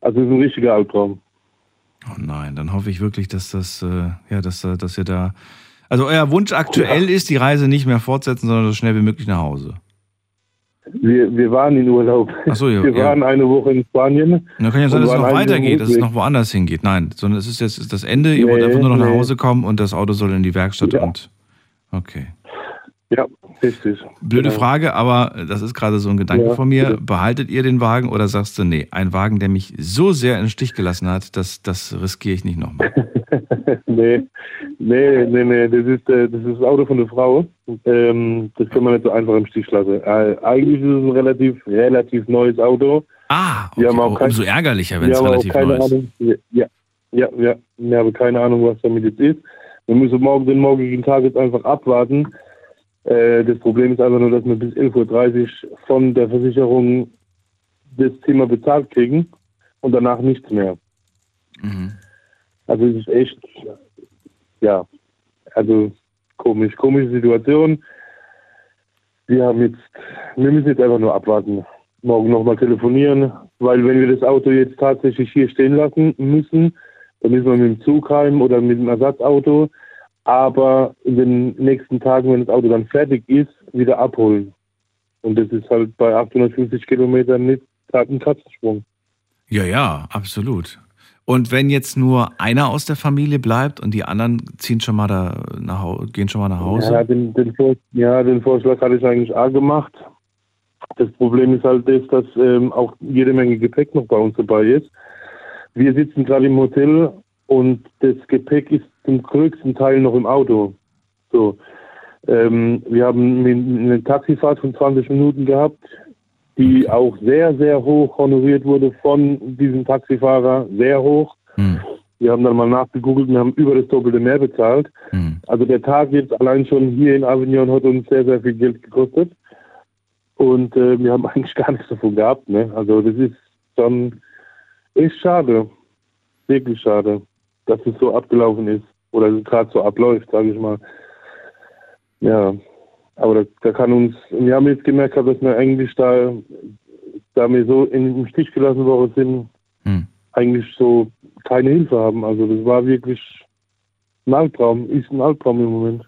Also es ist ein richtiger Albtraum. Oh nein, dann hoffe ich wirklich, dass das, äh, ja, dass, dass ihr da. Also euer Wunsch aktuell ja. ist, die Reise nicht mehr fortsetzen, sondern so schnell wie möglich nach Hause. Wir, wir waren in Urlaub. Ach so, ja, wir waren eine Woche in Spanien. Da kann ja sein, dass es noch weitergeht, dass es noch woanders hingeht. Nein, sondern es ist jetzt das Ende, ihr nee, wollt einfach nur noch nee. nach Hause kommen und das Auto soll in die Werkstatt ja. und. Okay. Ja, richtig. Blöde genau. Frage, aber das ist gerade so ein Gedanke ja, von mir. Ja. Behaltet ihr den Wagen oder sagst du, nee, ein Wagen, der mich so sehr in den Stich gelassen hat, das, das riskiere ich nicht nochmal? nee, nee, nee, nee, das ist, äh, das ist das Auto von der Frau. Ähm, das kann man nicht so einfach im Stich lassen. Äh, eigentlich ist es ein relativ, relativ neues Auto. Ah, okay. auch kein, umso ärgerlicher, wenn es relativ neu ist. Ahnung, ja, ja, ja, wir haben keine Ahnung, was damit jetzt ist. Wir müssen morgen den morgigen Tag jetzt einfach abwarten äh, das Problem ist einfach nur, dass wir bis 11.30 Uhr von der Versicherung das Thema bezahlt kriegen und danach nichts mehr. Mhm. Also es ist echt, ja, also komisch, komische Situation. Wir haben jetzt, wir müssen jetzt einfach nur abwarten. Morgen nochmal telefonieren, weil wenn wir das Auto jetzt tatsächlich hier stehen lassen müssen, dann müssen wir mit dem Zug heim oder mit dem Ersatzauto aber in den nächsten Tagen, wenn das Auto dann fertig ist, wieder abholen. Und das ist halt bei 850 Kilometern nicht ein Katzensprung. Ja, ja, absolut. Und wenn jetzt nur einer aus der Familie bleibt und die anderen ziehen schon mal da nach, gehen schon mal nach Hause? Ja den, den, ja, den Vorschlag hatte ich eigentlich auch gemacht. Das Problem ist halt das, dass ähm, auch jede Menge Gepäck noch bei uns dabei ist. Wir sitzen gerade im Hotel und das Gepäck ist zum größten Teil noch im Auto. So, ähm, wir haben eine Taxifahrt von 20 Minuten gehabt, die auch sehr, sehr hoch honoriert wurde von diesem Taxifahrer, sehr hoch. Hm. Wir haben dann mal nachgegoogelt und haben über das Doppelte mehr bezahlt. Hm. Also der Tag jetzt allein schon hier in Avignon hat uns sehr, sehr viel Geld gekostet. Und äh, wir haben eigentlich gar nichts davon gehabt. Ne? Also das ist dann echt schade. Wirklich schade dass es so abgelaufen ist oder gerade so abläuft, sage ich mal. Ja. Aber da, da, kann uns, wir haben jetzt gemerkt, dass wir eigentlich da, da wir so im Stich gelassen worden sind, hm. eigentlich so keine Hilfe haben. Also das war wirklich ein Albtraum, ist ein Albtraum im Moment.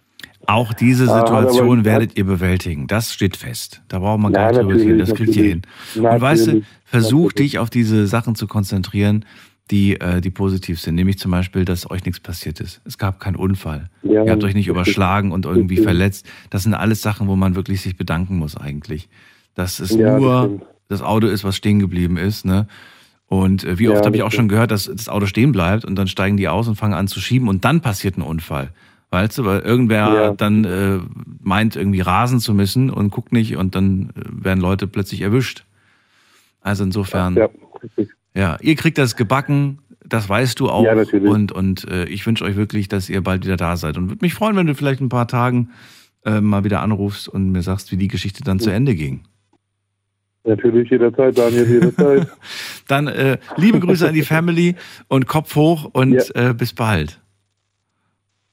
Auch diese Situation ah, werdet ihr bewältigen. Das steht fest. Da braucht man gar nicht drüber reden. Das kriegt ihr hin. Und weißt du, versuch natürlich. dich auf diese Sachen zu konzentrieren, die, äh, die positiv sind. Nämlich zum Beispiel, dass euch nichts passiert ist. Es gab keinen Unfall. Ja, ihr habt euch nicht überschlagen und irgendwie verletzt. Das sind alles Sachen, wo man wirklich sich bedanken muss eigentlich. Dass es ja, nur das, das Auto ist, was stehen geblieben ist. Ne? Und äh, wie oft ja, habe ich auch schon gehört, dass das Auto stehen bleibt und dann steigen die aus und fangen an zu schieben und dann passiert ein Unfall. Weißt du, weil irgendwer ja. dann äh, meint, irgendwie rasen zu müssen und guckt nicht und dann äh, werden Leute plötzlich erwischt. Also insofern, ja, ja ihr kriegt das gebacken, das weißt du auch. Ja, natürlich. Und, und äh, ich wünsche euch wirklich, dass ihr bald wieder da seid. Und würde mich freuen, wenn du vielleicht ein paar Tagen äh, mal wieder anrufst und mir sagst, wie die Geschichte dann zu Ende ging. Natürlich jederzeit, Daniel, jederzeit. dann äh, liebe Grüße an die Family und Kopf hoch und ja. äh, bis bald.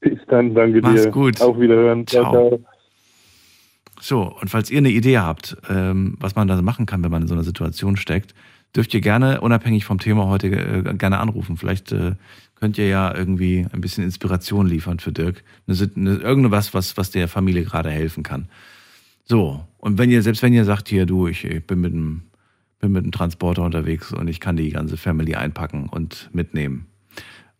Bis dann, danke Mach's dir. gut. Auf Wiederhören. Ciao. ciao. So, und falls ihr eine Idee habt, ähm, was man da machen kann, wenn man in so einer Situation steckt, dürft ihr gerne, unabhängig vom Thema heute, äh, gerne anrufen. Vielleicht äh, könnt ihr ja irgendwie ein bisschen Inspiration liefern für Dirk. Eine, eine, irgendwas, was, was der Familie gerade helfen kann. So, und wenn ihr, selbst wenn ihr sagt, hier, du, ich, ich bin mit einem bin mit einem Transporter unterwegs und ich kann die ganze Family einpacken und mitnehmen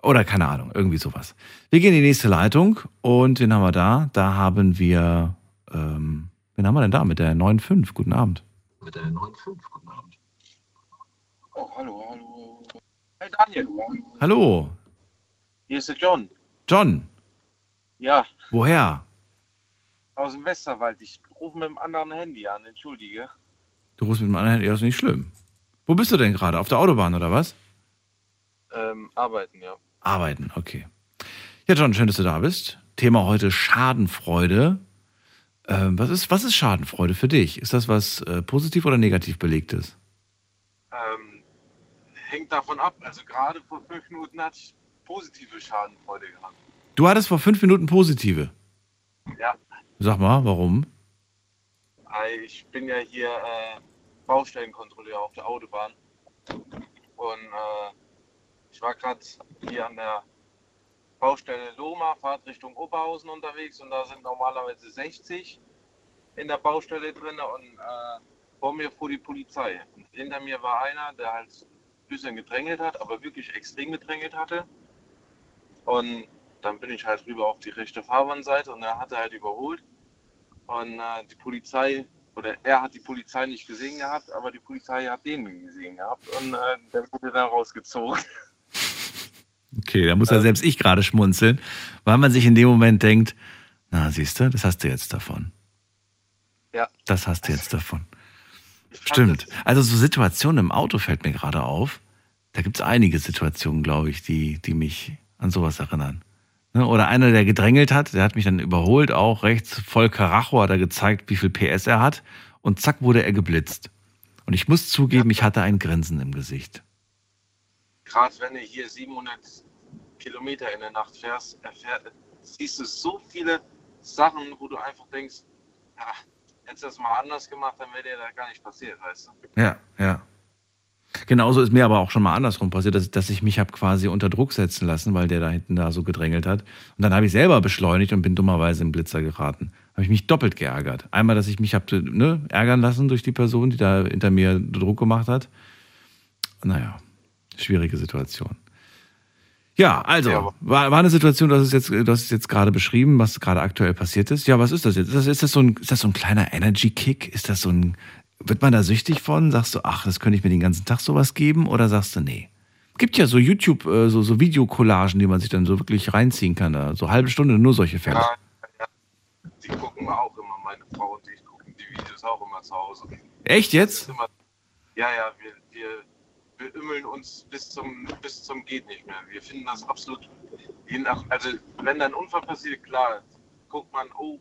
oder keine Ahnung, irgendwie sowas. Wir gehen in die nächste Leitung und wen haben wir da? Da haben wir, ähm, wen haben wir denn da mit der 9.5? Guten Abend. Mit der 9.5, guten Abend. Oh, hallo, hallo. Hey Daniel. Hallo. Hier ist der John. John? Ja. Woher? Aus dem Westerwald. Ich rufe mit einem anderen Handy an, entschuldige. Du rufst mit einem anderen Handy, das ist nicht schlimm. Wo bist du denn gerade? Auf der Autobahn oder was? Ähm, arbeiten, ja. Arbeiten, okay. Ja, John, schön, dass du da bist. Thema heute Schadenfreude. Ähm, was, ist, was ist Schadenfreude für dich? Ist das was äh, positiv oder negativ belegtes? Ähm, hängt davon ab. Also gerade vor fünf Minuten hatte ich positive Schadenfreude gehabt. Du hattest vor fünf Minuten positive? Ja. Sag mal, warum? Ich bin ja hier äh, Baustellenkontrolleur auf der Autobahn. Und äh, ich war gerade hier an der Baustelle Loma, fahrt Richtung Oberhausen unterwegs und da sind normalerweise 60 in der Baustelle drin und äh, vor mir fuhr die Polizei. Und hinter mir war einer, der halt bisschen gedrängelt hat, aber wirklich extrem gedrängelt hatte. Und dann bin ich halt rüber auf die rechte Fahrbahnseite und er hatte halt überholt. Und äh, die Polizei, oder er hat die Polizei nicht gesehen gehabt, aber die Polizei hat den gesehen gehabt und äh, der wurde dann rausgezogen. Okay, da muss ja selbst ich gerade schmunzeln, weil man sich in dem Moment denkt, na siehst du, das hast du jetzt davon. Ja. Das hast du jetzt davon. Stimmt. Also so Situationen im Auto fällt mir gerade auf. Da gibt es einige Situationen, glaube ich, die, die mich an sowas erinnern. Ne, oder einer, der gedrängelt hat, der hat mich dann überholt, auch rechts voll Karacho, hat er gezeigt, wie viel PS er hat. Und zack, wurde er geblitzt. Und ich muss zugeben, ich hatte ein Grinsen im Gesicht. Gerade wenn du hier 700 Kilometer in der Nacht fährst, erfährt, siehst du so viele Sachen, wo du einfach denkst, ja, hättest du das mal anders gemacht, dann wäre dir da gar nicht passiert, weißt du? Ja, ja. Genauso ist mir aber auch schon mal andersrum passiert, dass, dass ich mich habe quasi unter Druck setzen lassen, weil der da hinten da so gedrängelt hat. Und dann habe ich selber beschleunigt und bin dummerweise im Blitzer geraten. Habe ich mich doppelt geärgert. Einmal, dass ich mich habe ne, ärgern lassen durch die Person, die da hinter mir Druck gemacht hat. Naja, schwierige Situation. Ja, also, ja, war, war eine Situation, das ist jetzt, das ist jetzt gerade beschrieben, was gerade aktuell passiert ist. Ja, was ist das jetzt? Ist das, ist das, so, ein, ist das so ein kleiner Energy-Kick? Ist das so ein, wird man da süchtig von? Sagst du, ach, das könnte ich mir den ganzen Tag sowas geben? Oder sagst du, nee? Gibt ja so YouTube, äh, so, so Videocollagen, die man sich dann so wirklich reinziehen kann. Da. So halbe Stunde nur solche Fälle. Ja, ja. Die gucken auch immer, meine Frau und ich gucken die Videos auch immer zu Hause. Echt jetzt? Immer, ja, ja, wir, wir wir ümmeln uns bis zum, bis zum geht nicht mehr. Wir finden das absolut, je nach, also wenn da ein Unfall passiert, klar, guckt man, oh,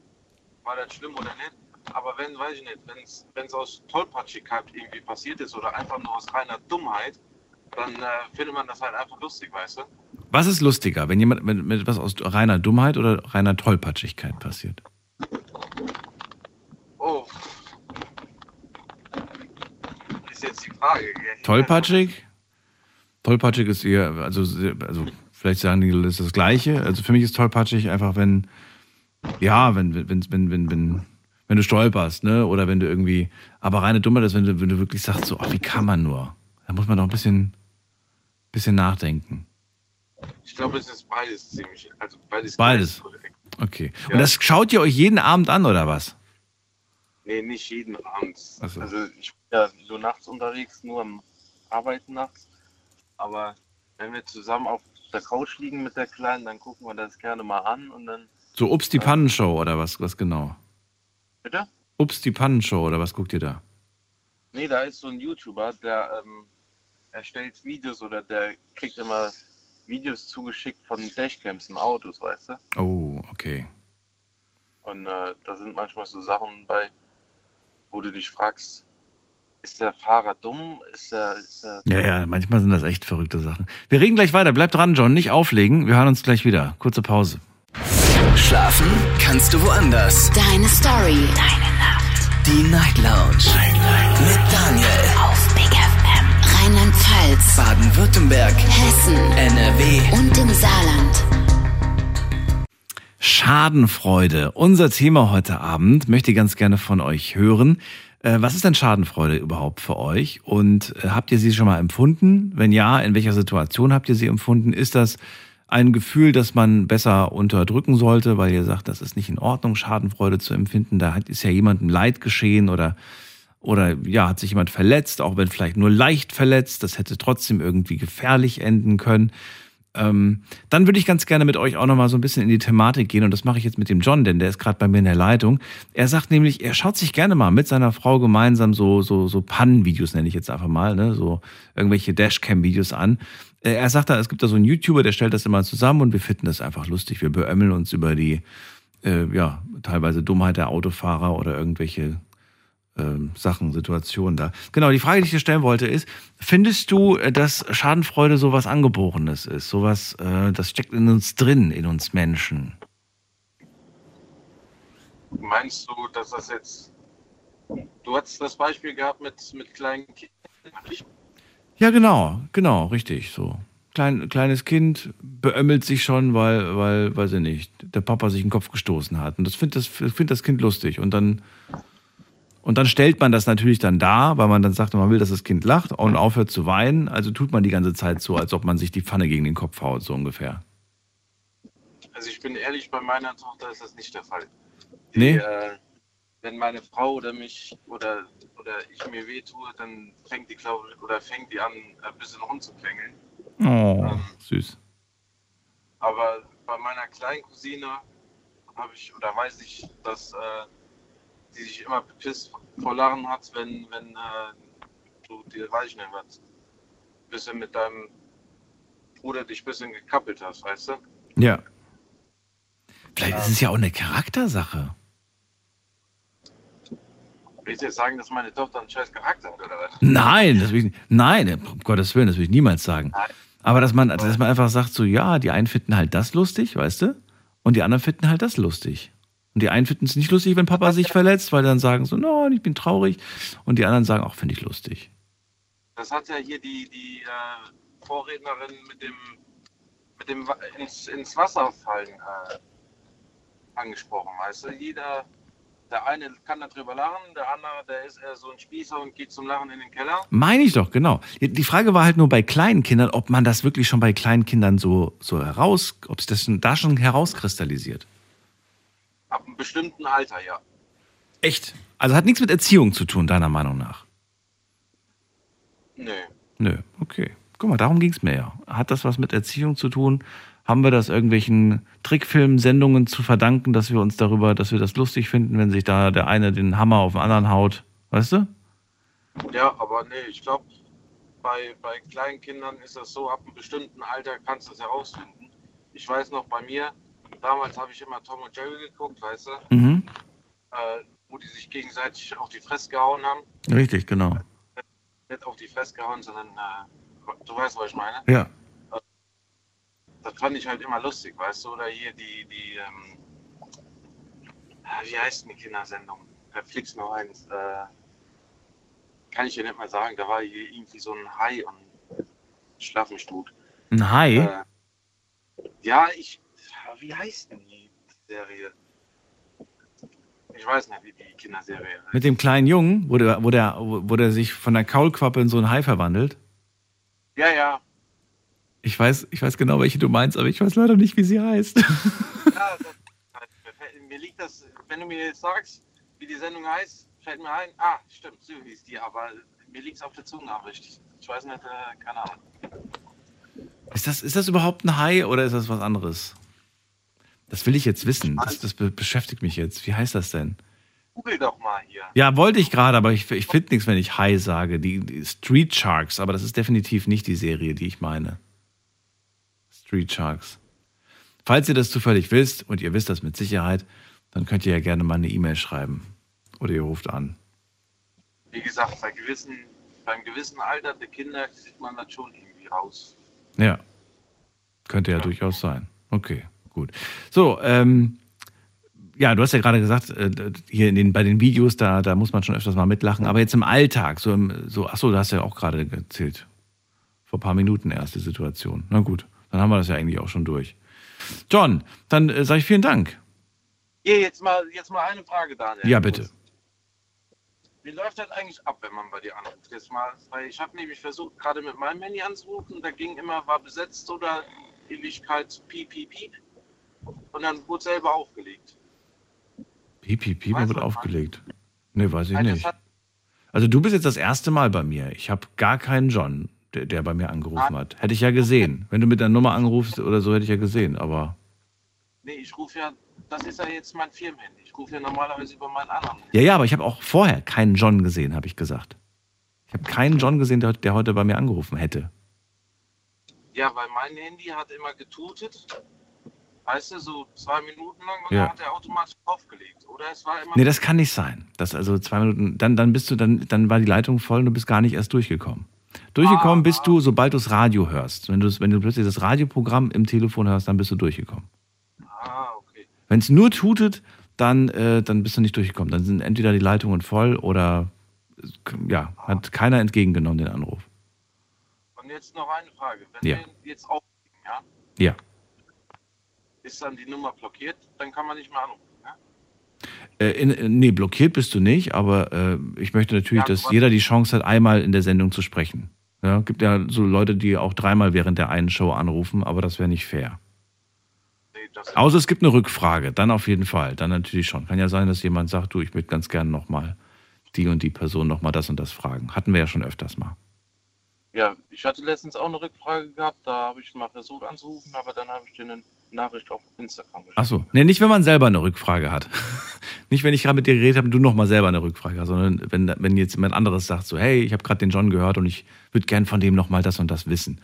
war das schlimm oder nicht. Aber wenn, weiß ich nicht, wenn es aus Tollpatschigkeit irgendwie passiert ist oder einfach nur aus reiner Dummheit, dann äh, findet man das halt einfach lustig, weißt du? Was ist lustiger, wenn jemand mit, mit was aus reiner Dummheit oder reiner Tollpatschigkeit passiert? Frage. Tollpatschig? Tollpatschig ist eher, also, also vielleicht sagen die, das ist das Gleiche. Also für mich ist tollpatschig einfach, wenn, ja, wenn, wenn, wenn, wenn, wenn, wenn du stolperst, ne? Oder wenn du irgendwie, aber reine Dummheit ist, wenn du, wenn du wirklich sagst, so, ach, wie kann man nur? Da muss man doch ein bisschen, bisschen nachdenken. Ich glaube, es ist beides ziemlich, also beides. Beides. Okay. Ja. Und das schaut ihr euch jeden Abend an, oder was? Nee, nicht jeden Abend. So. Also ich ja so nachts unterwegs, nur am Arbeiten nachts. Aber wenn wir zusammen auf der Couch liegen mit der Kleinen, dann gucken wir das gerne mal an und dann. So Ups die Pannenshow oder was, was genau? Bitte? Ups die Pannenshow oder was guckt ihr da? Nee, da ist so ein YouTuber, der ähm, erstellt Videos oder der kriegt immer Videos zugeschickt von Dashcams in Autos, weißt du? Oh, okay. Und äh, da sind manchmal so Sachen bei, wo du dich fragst, ist der Fahrer dumm? Ist der, ist der ja, ja, manchmal sind das echt verrückte Sachen. Wir reden gleich weiter. Bleib dran, John. Nicht auflegen. Wir hören uns gleich wieder. Kurze Pause. Schlafen kannst du woanders. Deine Story. Deine Nacht. Die Night Lounge. Night, Night. Mit Daniel. Auf Big FM. Rheinland-Pfalz. Baden-Württemberg. Hessen. NRW. Und im Saarland. Schadenfreude. Unser Thema heute Abend möchte ich ganz gerne von euch hören. Äh, was ist denn Schadenfreude überhaupt für euch? Und äh, habt ihr sie schon mal empfunden? Wenn ja, in welcher Situation habt ihr sie empfunden? Ist das ein Gefühl, das man besser unterdrücken sollte, weil ihr sagt, das ist nicht in Ordnung, Schadenfreude zu empfinden? Da ist ja jemandem Leid geschehen oder oder ja, hat sich jemand verletzt, auch wenn vielleicht nur leicht verletzt, das hätte trotzdem irgendwie gefährlich enden können. Ähm, dann würde ich ganz gerne mit euch auch nochmal so ein bisschen in die Thematik gehen und das mache ich jetzt mit dem John, denn der ist gerade bei mir in der Leitung. Er sagt nämlich, er schaut sich gerne mal mit seiner Frau gemeinsam so so so Pannenvideos nenne ich jetzt einfach mal, ne, so irgendwelche Dashcam-Videos an. Äh, er sagt da, es gibt da so einen YouTuber, der stellt das immer zusammen und wir finden das einfach lustig. Wir beömmeln uns über die äh, ja teilweise Dummheit der Autofahrer oder irgendwelche ähm, Sachen, Situationen da. Genau, die Frage, die ich dir stellen wollte, ist: Findest du, äh, dass Schadenfreude sowas Angeborenes ist? Sowas, äh, das steckt in uns drin, in uns Menschen? Meinst du, dass das jetzt. Du hast das Beispiel gehabt mit, mit kleinen Kindern. Ja, genau, genau, richtig, so. Klein, kleines Kind beömmelt sich schon, weil, weil, weiß ich nicht, der Papa sich den Kopf gestoßen hat. Und das findet das, find das Kind lustig. Und dann und dann stellt man das natürlich dann da, weil man dann sagt, man will, dass das Kind lacht und aufhört zu weinen. Also tut man die ganze Zeit so, als ob man sich die Pfanne gegen den Kopf haut, so ungefähr. Also ich bin ehrlich, bei meiner Tochter ist das nicht der Fall. Die, nee? Äh, wenn meine Frau oder mich oder, oder ich mir wehtue, dann fängt die, glaub, oder fängt die an, ein bisschen rumzuklängeln. Oh, ähm, süß. Aber bei meiner kleinen Cousine habe ich oder weiß ich, dass äh, die sich immer bepisst vor Lachen hat, wenn, wenn äh, du dir, nicht was, bisschen mit deinem Bruder dich ein bisschen gekappelt hast, weißt du? Ja. Vielleicht ist es ja auch eine Charaktersache. Willst du jetzt sagen, dass meine Tochter einen scheiß Charakter hat, oder was? Nein, das will ich nicht. Nein, um Gottes Willen, das will ich niemals sagen. Nein. Aber dass man, dass man einfach sagt, so, ja, die einen finden halt das lustig, weißt du? Und die anderen finden halt das lustig. Und die einen finden es nicht lustig, wenn Papa sich verletzt, weil dann sagen so, nein, ich bin traurig. Und die anderen sagen, auch finde ich lustig. Das hat ja hier die, die äh, Vorrednerin mit dem, mit dem ins, ins Wasser fallen äh, angesprochen. Weißt du, jeder, der eine kann darüber lachen, der andere, der ist eher so ein Spießer und geht zum Lachen in den Keller. Meine ich doch, genau. Die Frage war halt nur bei kleinen Kindern, ob man das wirklich schon bei kleinen Kindern so, so heraus, ob es das da schon herauskristallisiert. Ab einem bestimmten Alter, ja. Echt? Also hat nichts mit Erziehung zu tun, deiner Meinung nach? Nö. Nö, okay. Guck mal, darum ging es mir ja. Hat das was mit Erziehung zu tun? Haben wir das irgendwelchen Trickfilmsendungen zu verdanken, dass wir uns darüber, dass wir das lustig finden, wenn sich da der eine den Hammer auf den anderen haut? Weißt du? Ja, aber nee, ich glaube, bei, bei kleinen Kindern ist das so, ab einem bestimmten Alter kannst du es herausfinden. Ich weiß noch, bei mir, damals habe ich immer Tom und Jerry geguckt, weißt du? Mhm. Äh, wo die sich gegenseitig auf die Fresse gehauen haben. Richtig, genau. Nicht auf die Fresse gehauen, sondern äh, du weißt, was ich meine? Ja. Das fand ich halt immer lustig, weißt du? Oder hier die, die, ähm, wie heißt denn die Kindersendung? Da fliegst noch eins. Äh, kann ich dir nicht mal sagen. Da war hier irgendwie so ein Hai und schlaf mich tot. Ein Hai? Äh, ja, ich. Wie heißt denn die Serie? Ich weiß nicht, wie die Kinderserie heißt. Mit dem kleinen Jungen, wo der, wo der, wo der sich von der Kaulquappe in so ein Hai verwandelt? Ja, ja. Ich weiß, ich weiß genau, welche du meinst, aber ich weiß leider nicht, wie sie heißt. Ja, das, mir liegt das, wenn du mir jetzt sagst, wie die Sendung heißt, fällt mir ein, ah, stimmt, so hieß die, aber mir liegt es auf der Zunge, aber ich, ich weiß nicht, äh, keine Ahnung. Ist das, ist das überhaupt ein Hai oder ist das was anderes? Das will ich jetzt wissen. Das, das beschäftigt mich jetzt. Wie heißt das denn? Google doch mal hier. Ja, wollte ich gerade, aber ich, ich finde nichts, wenn ich Hai sage. Die, die, Street Sharks, aber das ist definitiv nicht die Serie, die ich meine. Street Sharks. Falls ihr das zufällig wisst, und ihr wisst das mit Sicherheit, dann könnt ihr ja gerne mal eine E-Mail schreiben. Oder ihr ruft an. Wie gesagt, bei gewissen, beim gewissen Alter der Kinder kriegt man das schon irgendwie raus. Ja. Könnte ja, ja. durchaus sein. Okay, gut. So, ähm, ja, du hast ja gerade gesagt, äh, hier in den, bei den Videos, da, da muss man schon öfters mal mitlachen. Aber jetzt im Alltag, so, im, so achso, du hast ja auch gerade erzählt. Vor ein paar Minuten erst die Situation. Na gut, dann haben wir das ja eigentlich auch schon durch. John, dann äh, sage ich vielen Dank. Hier, jetzt mal, jetzt mal eine Frage, Daniel. Ja, bitte. Wie läuft das eigentlich ab, wenn man bei dir anruft? Jetzt mal, weil ich habe nämlich versucht, gerade mit meinem Handy anzurufen, da ging immer, war besetzt oder Ewigkeit, piep, piep, piep. Und dann wurde selber aufgelegt. Piep, piep, piep, wird aufgelegt. Nee, weiß ich nicht. Also du bist jetzt das erste Mal bei mir. Ich habe gar keinen John, der, der bei mir angerufen hat. Hätte ich ja gesehen. Wenn du mit der Nummer anrufst oder so, hätte ich ja gesehen, aber... Nee, ich rufe ja, das ist ja jetzt mein Firmenhandy. Ich rufe ja normalerweise über meinen anderen. Ja, ja, aber ich habe auch vorher keinen John gesehen, habe ich gesagt. Ich habe keinen John gesehen, der, der heute bei mir angerufen hätte. Ja, weil mein Handy hat immer getutet Weißt du, so zwei Minuten lang und ja. dann hat er automatisch aufgelegt. Oder es war immer. Nee, das kann nicht sein. Das also zwei Minuten, dann, dann bist du, dann, dann war die Leitung voll und du bist gar nicht erst durchgekommen. Durchgekommen ah, bist ah. du, sobald du das Radio hörst. Wenn du, wenn du plötzlich das Radioprogramm im Telefon hörst, dann bist du durchgekommen. Ah, okay. Wenn es nur tutet, dann, äh, dann bist du nicht durchgekommen. Dann sind entweder die Leitungen voll oder ja, hat keiner entgegengenommen den Anruf. Und jetzt noch eine Frage. Wenn ja. wir jetzt aufnehmen, ja? Ja ist dann die Nummer blockiert, dann kann man nicht mehr anrufen. Ne? Äh, in, nee, blockiert bist du nicht, aber äh, ich möchte natürlich, ja, dass jeder die Chance hat, einmal in der Sendung zu sprechen. Ja, gibt ja so Leute, die auch dreimal während der einen Show anrufen, aber das wäre nicht fair. Nee, Außer es gibt eine Rückfrage, dann auf jeden Fall, dann natürlich schon. Kann ja sein, dass jemand sagt, du, ich würde ganz gerne nochmal die und die Person nochmal das und das fragen. Hatten wir ja schon öfters mal. Ja, ich hatte letztens auch eine Rückfrage gehabt, da habe ich mal versucht anzurufen, aber dann habe ich den Nachricht auf Instagram geschrieben. Achso, nee, nicht wenn man selber eine Rückfrage hat. nicht wenn ich gerade mit dir geredet habe und du nochmal selber eine Rückfrage hast, sondern wenn, wenn jetzt jemand anderes sagt, so, hey, ich habe gerade den John gehört und ich würde gern von dem nochmal das und das wissen.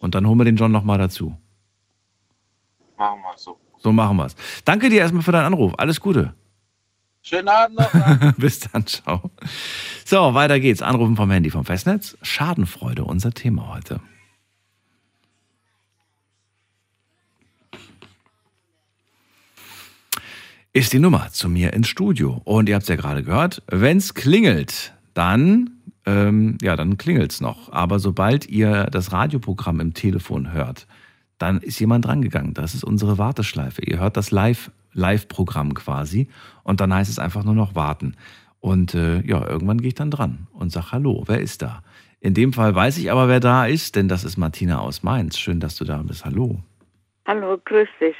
Und dann holen wir den John nochmal dazu. Machen wir es so. So machen wir es. Danke dir erstmal für deinen Anruf. Alles Gute. Schönen Abend noch. Bis dann, ciao. So, weiter geht's. Anrufen vom Handy vom Festnetz. Schadenfreude, unser Thema heute. Ist die Nummer zu mir ins Studio. Und ihr habt es ja gerade gehört, wenn es klingelt, dann, ähm, ja, dann klingelt es noch. Aber sobald ihr das Radioprogramm im Telefon hört, dann ist jemand drangegangen. Das ist unsere Warteschleife. Ihr hört das Live, Live-Programm quasi und dann heißt es einfach nur noch warten. Und äh, ja, irgendwann gehe ich dann dran und sage Hallo, wer ist da? In dem Fall weiß ich aber, wer da ist, denn das ist Martina aus Mainz. Schön, dass du da bist. Hallo. Hallo, grüß dich.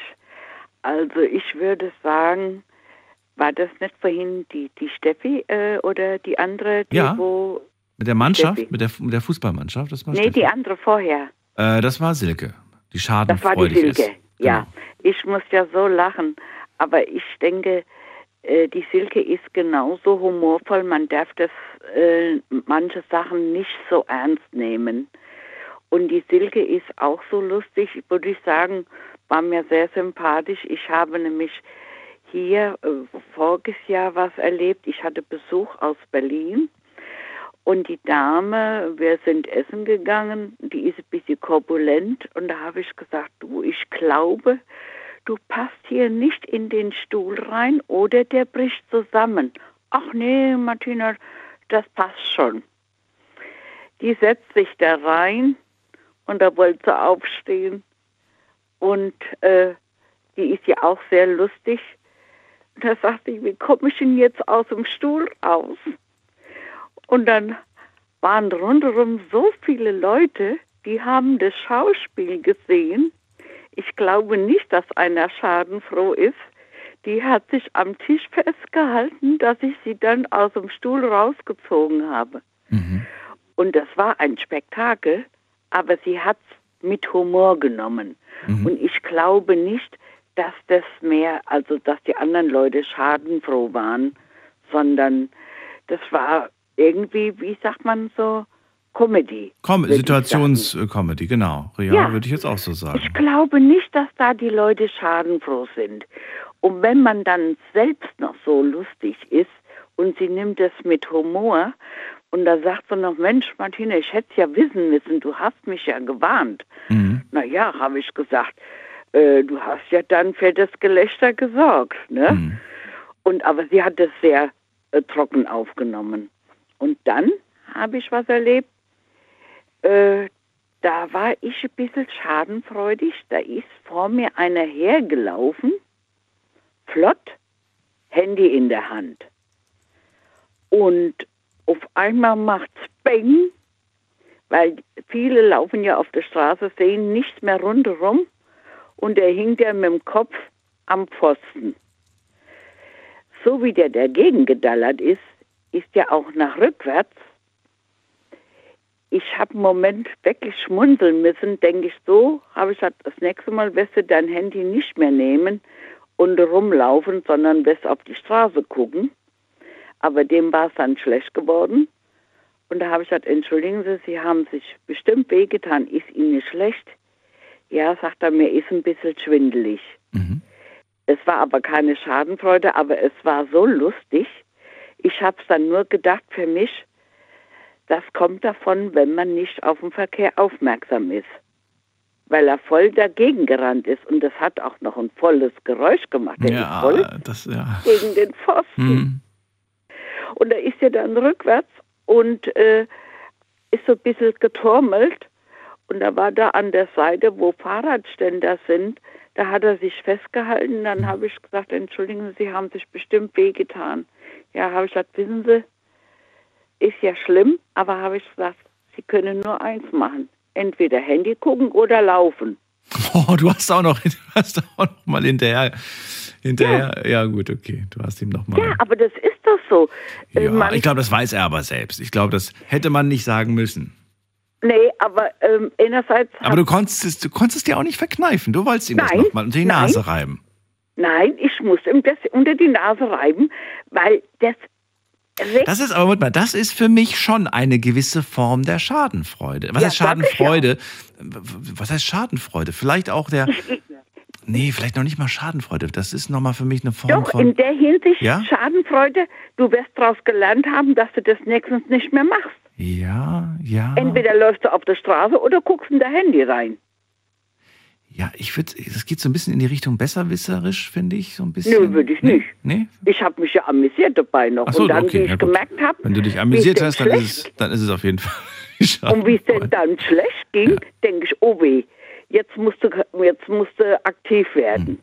Also ich würde sagen, war das nicht vorhin die, die Steffi äh, oder die andere, die ja, wo. Mit der Mannschaft, mit der, mit der Fußballmannschaft? Das war nee, Steffi. die andere vorher. Äh, das war Silke, die schadenfreudig Das war die Silke, ist. ja. Genau. Ich muss ja so lachen, aber ich denke, äh, die Silke ist genauso humorvoll. Man darf das äh, manche Sachen nicht so ernst nehmen. Und die Silke ist auch so lustig, würde ich sagen, war mir sehr sympathisch. Ich habe nämlich hier äh, voriges Jahr was erlebt. Ich hatte Besuch aus Berlin und die Dame, wir sind essen gegangen, die ist ein bisschen korpulent und da habe ich gesagt, du, ich glaube, du passt hier nicht in den Stuhl rein oder der bricht zusammen. Ach nee, Martina, das passt schon. die setzt sich da rein und da wollte sie aufstehen. Und äh, die ist ja auch sehr lustig. Und da sagte ich, wie komme ich denn jetzt aus dem Stuhl raus? Und dann waren rundherum so viele Leute, die haben das Schauspiel gesehen. Ich glaube nicht, dass einer schadenfroh ist. Die hat sich am Tisch festgehalten, dass ich sie dann aus dem Stuhl rausgezogen habe. Mhm. Und das war ein Spektakel, aber sie hat es mit Humor genommen. Mhm. Und ich glaube nicht, dass das mehr, also dass die anderen Leute schadenfroh waren, sondern das war irgendwie, wie sagt man so, Comedy. Com Situationscomedy, genau. Real ja, würde ich jetzt auch so sagen. Ich glaube nicht, dass da die Leute schadenfroh sind. Und wenn man dann selbst noch so lustig ist und sie nimmt es mit Humor und da sagt sie noch, Mensch, Martina, ich hätte es ja wissen müssen, du hast mich ja gewarnt. Mhm. Na ja, habe ich gesagt, äh, du hast ja dann für das Gelächter gesorgt. Ne? Mhm. Und aber sie hat es sehr äh, trocken aufgenommen. Und dann habe ich was erlebt, äh, da war ich ein bisschen schadenfreudig. Da ist vor mir einer hergelaufen, flott, Handy in der Hand. Und auf einmal macht's Bang, weil viele laufen ja auf der Straße, sehen nichts mehr rundherum und er hing ja mit dem Kopf am Pfosten. So wie der dagegen gedallert ist, ist ja auch nach rückwärts. Ich habe einen Moment wirklich schmunzeln müssen, denke ich so, habe ich gesagt, das nächste Mal wirst du dein Handy nicht mehr nehmen und rumlaufen, sondern wirst auf die Straße gucken. Aber dem war es dann schlecht geworden. Und da habe ich gesagt, entschuldigen Sie, Sie haben sich bestimmt wehgetan. Ist Ihnen schlecht? Ja, sagt er, mir ist ein bisschen schwindelig. Mhm. Es war aber keine Schadenfreude, aber es war so lustig. Ich habe es dann nur gedacht für mich, das kommt davon, wenn man nicht auf den Verkehr aufmerksam ist. Weil er voll dagegen gerannt ist und das hat auch noch ein volles Geräusch gemacht. Ja, voll das, ja. gegen den Pfosten. Mhm. Und er ist ja dann rückwärts und äh, ist so ein bisschen geturmelt. Und er war da an der Seite, wo Fahrradständer sind. Da hat er sich festgehalten. Dann habe ich gesagt, entschuldigen Sie, haben sich bestimmt wehgetan. Ja, habe ich gesagt, wissen Sie, ist ja schlimm, aber habe ich gesagt, Sie können nur eins machen. Entweder Handy gucken oder laufen. Oh, du hast auch noch, du hast auch noch mal hinterher. Hinterher, ja. ja gut, okay. Du hast ihm noch mal. Ja, aber das ist doch so. Äh, ja, ich glaube, das weiß er aber selbst. Ich glaube, das hätte man nicht sagen müssen. Nee, aber ähm, einerseits. Aber du konntest, es, du konntest es dir auch nicht verkneifen. Du wolltest ihm nein, das nochmal unter die Nase nein, reiben. Nein, ich muss ihm das unter die Nase reiben, weil das. Das ist aber, mal, das ist für mich schon eine gewisse Form der Schadenfreude. Was ja, heißt Schadenfreude? Was heißt Schadenfreude? Vielleicht auch der. Nee, vielleicht noch nicht mal Schadenfreude. Das ist nochmal für mich eine Form Doch, von. in der Hinsicht ja? Schadenfreude, du wirst daraus gelernt haben, dass du das nächstens nicht mehr machst. Ja, ja. Entweder läufst du auf der Straße oder guckst in dein Handy rein. Ja, ich würde, es geht so ein bisschen in die Richtung besserwisserisch, finde ich, so ein bisschen. Nö, würde ich nee? nicht. Nee? Ich habe mich ja amüsiert dabei noch. so, und dann, okay, wie ich ja, gemerkt habe. Wenn du dich amüsiert hast, dann ist, es, dann ist es auf jeden Fall. und wie es denn dann schlecht ging, ja. denke ich, oh weh, jetzt musst du, jetzt musst du aktiv werden. Hm.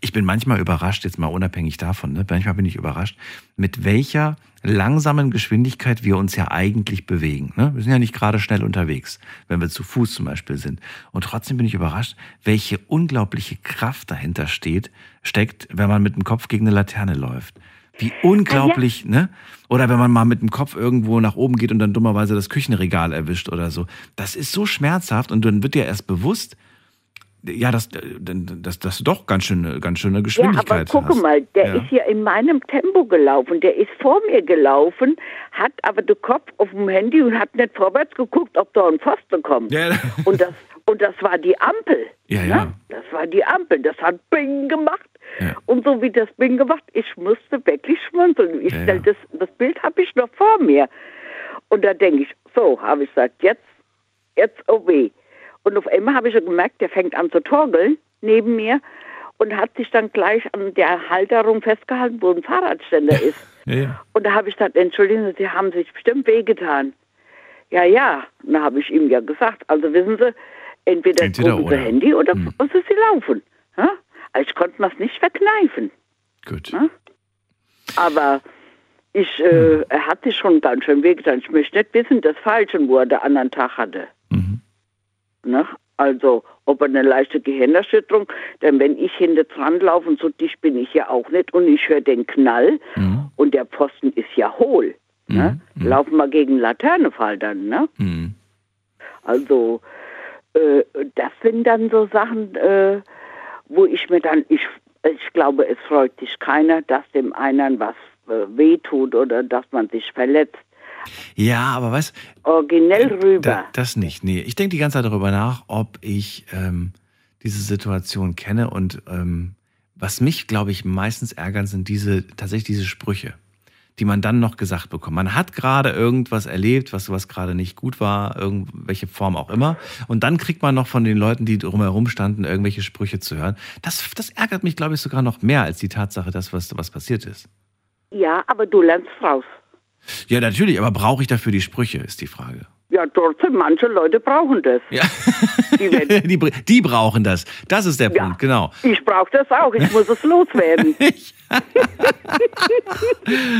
Ich bin manchmal überrascht, jetzt mal unabhängig davon, ne? manchmal bin ich überrascht, mit welcher langsamen Geschwindigkeit wir uns ja eigentlich bewegen. Ne? Wir sind ja nicht gerade schnell unterwegs, wenn wir zu Fuß zum Beispiel sind. Und trotzdem bin ich überrascht, welche unglaubliche Kraft dahinter steht, steckt, wenn man mit dem Kopf gegen eine Laterne läuft. Wie unglaublich, ja. ne? Oder wenn man mal mit dem Kopf irgendwo nach oben geht und dann dummerweise das Küchenregal erwischt oder so. Das ist so schmerzhaft und dann wird dir erst bewusst, ja, das, das, das doch ganz schöne, ganz schöne Geschwindigkeit. Ja, aber guck mal, der ja. ist ja in meinem Tempo gelaufen. Der ist vor mir gelaufen, hat aber den Kopf auf dem Handy und hat nicht vorwärts geguckt, ob da ein Pfosten kommt. Ja. Und das, und das war die Ampel. Ja, ja. Ne? Das war die Ampel. Das hat Bing gemacht. Ja. Und so wie das Bing gemacht, ich musste wirklich schmunzeln. Ich ja, ja. Das, das Bild habe ich noch vor mir. Und da denke ich, so, habe ich gesagt, jetzt, jetzt oh weh. Und auf einmal habe ich schon gemerkt, der fängt an zu torgeln neben mir und hat sich dann gleich an der Halterung festgehalten, wo ein Fahrradständer ist. Ja, ja. Und da habe ich gesagt, entschuldigen Sie, Sie haben sich bestimmt wehgetan. Ja, ja, da habe ich ihm ja gesagt. Also wissen Sie, entweder, entweder oder. Sie Handy oder hm. Sie laufen. Ja? Also ich konnte das nicht verkneifen. Gut. Ja? Aber ich, äh, hm. er hatte schon ganz schön wehgetan. Ich möchte nicht wissen, das Falsche, wo er den anderen Tag hatte. Mhm. Ne? Also, ob er eine leichte Gehirnerschütterung, denn wenn ich hinter dran laufe, und so dicht bin ich ja auch nicht, und ich höre den Knall, mhm. und der Posten ist ja hohl, mhm. ne? Mhm. laufen wir gegen Laternefall dann, ne? Mhm. Also, äh, das sind dann so Sachen, äh, wo ich mir dann, ich, ich glaube, es freut sich keiner, dass dem einen was äh, wehtut oder dass man sich verletzt. Ja, aber was? Originell rüber. Da, das nicht. Nee, ich denke die ganze Zeit darüber nach, ob ich ähm, diese Situation kenne und ähm, was mich, glaube ich, meistens ärgern, sind diese tatsächlich diese Sprüche, die man dann noch gesagt bekommt. Man hat gerade irgendwas erlebt, was, was gerade nicht gut war, irgendwelche Form auch immer. Und dann kriegt man noch von den Leuten, die drumherum standen, irgendwelche Sprüche zu hören. Das, das ärgert mich, glaube ich, sogar noch mehr als die Tatsache, dass was, was passiert ist. Ja, aber du lernst raus. Ja, natürlich, aber brauche ich dafür die Sprüche, ist die Frage. Ja, trotzdem, manche Leute brauchen das. Ja. Die, die, die, brauchen das. Das ist der ja, Punkt, genau. Ich brauche das auch, ich muss es loswerden.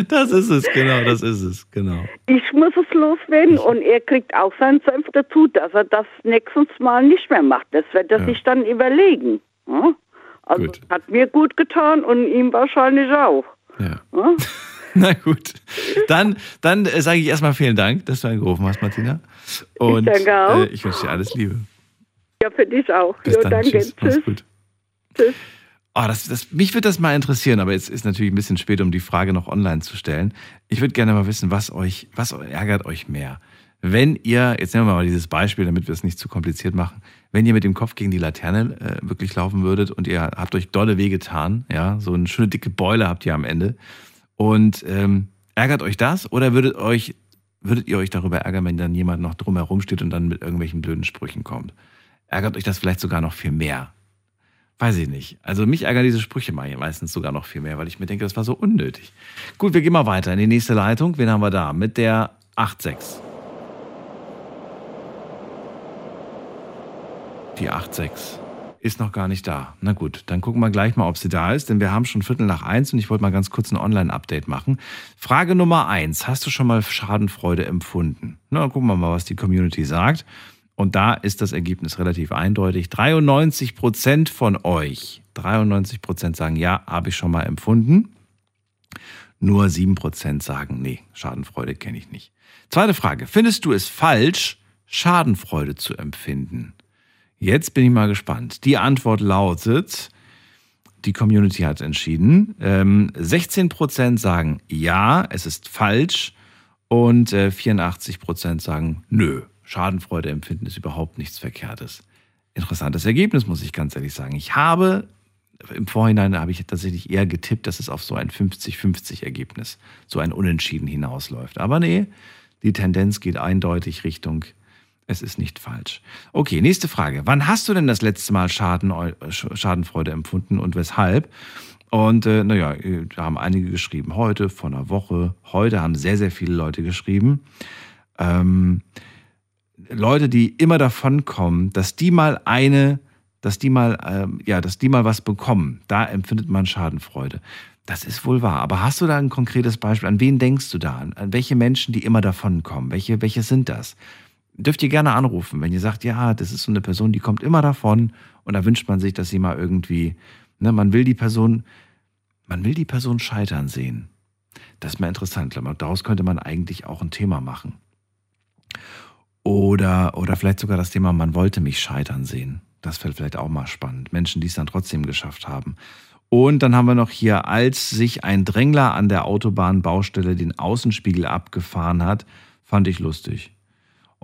das ist es, genau, das ist es, genau. Ich muss es loswerden und er kriegt auch seinen Senf dazu, dass er das nächstes Mal nicht mehr macht. Das wird er ja. sich dann überlegen. Also gut. hat mir gut getan und ihm wahrscheinlich auch. Ja. Na gut. Dann, dann äh, sage ich erstmal vielen Dank, dass du angerufen hast, Martina. Und ich danke auch. Äh, ich wünsche dir alles Liebe. Ja, für dich auch. Bis jo, dann. danke. Tschüss. Tschüss. gut. Tschüss. Oh, das, das, mich würde das mal interessieren, aber jetzt ist natürlich ein bisschen spät, um die Frage noch online zu stellen. Ich würde gerne mal wissen, was euch, was ärgert euch mehr? Wenn ihr, jetzt nehmen wir mal dieses Beispiel, damit wir es nicht zu kompliziert machen, wenn ihr mit dem Kopf gegen die Laterne äh, wirklich laufen würdet und ihr habt euch dolle weh getan, ja, so eine schöne dicke Beule habt ihr am Ende und ähm, ärgert euch das oder würdet euch würdet ihr euch darüber ärgern, wenn dann jemand noch drumherum steht und dann mit irgendwelchen blöden Sprüchen kommt? Ärgert euch das vielleicht sogar noch viel mehr? Weiß ich nicht. Also mich ärgern diese Sprüche meistens sogar noch viel mehr, weil ich mir denke, das war so unnötig. Gut, wir gehen mal weiter in die nächste Leitung. Wen haben wir da? Mit der 86. Die 86 ist noch gar nicht da. Na gut, dann gucken wir gleich mal, ob sie da ist, denn wir haben schon Viertel nach eins und ich wollte mal ganz kurz ein Online-Update machen. Frage Nummer eins: Hast du schon mal Schadenfreude empfunden? Na, gucken wir mal, was die Community sagt. Und da ist das Ergebnis relativ eindeutig. 93 Prozent von euch, 93 Prozent sagen, ja, habe ich schon mal empfunden. Nur 7 Prozent sagen, nee, Schadenfreude kenne ich nicht. Zweite Frage. Findest du es falsch, Schadenfreude zu empfinden? Jetzt bin ich mal gespannt. Die Antwort lautet, die Community hat entschieden. Ähm, 16% sagen ja, es ist falsch und äh, 84% sagen nö. Schadenfreude empfinden ist überhaupt nichts Verkehrtes. Interessantes Ergebnis, muss ich ganz ehrlich sagen. Ich habe im Vorhinein habe ich tatsächlich eher getippt, dass es auf so ein 50-50 Ergebnis, so ein Unentschieden hinausläuft. Aber nee, die Tendenz geht eindeutig Richtung es ist nicht falsch. Okay, nächste Frage. Wann hast du denn das letzte Mal Schaden, Schadenfreude empfunden und weshalb? Und äh, naja, da haben einige geschrieben, heute, vor einer Woche. Heute haben sehr, sehr viele Leute geschrieben. Ähm, Leute, die immer davon kommen, dass die mal eine, dass die mal, ähm, ja, dass die mal was bekommen, da empfindet man Schadenfreude. Das ist wohl wahr. Aber hast du da ein konkretes Beispiel? An wen denkst du da? An welche Menschen, die immer davon kommen? Welche, welche sind das? Dürft ihr gerne anrufen, wenn ihr sagt, ja, das ist so eine Person, die kommt immer davon und da wünscht man sich, dass sie mal irgendwie, ne, man will die Person, man will die Person scheitern sehen. Das ist mal interessant. Daraus könnte man eigentlich auch ein Thema machen. Oder, oder vielleicht sogar das Thema, man wollte mich scheitern sehen. Das fällt vielleicht auch mal spannend. Menschen, die es dann trotzdem geschafft haben. Und dann haben wir noch hier, als sich ein Drängler an der Autobahnbaustelle den Außenspiegel abgefahren hat, fand ich lustig.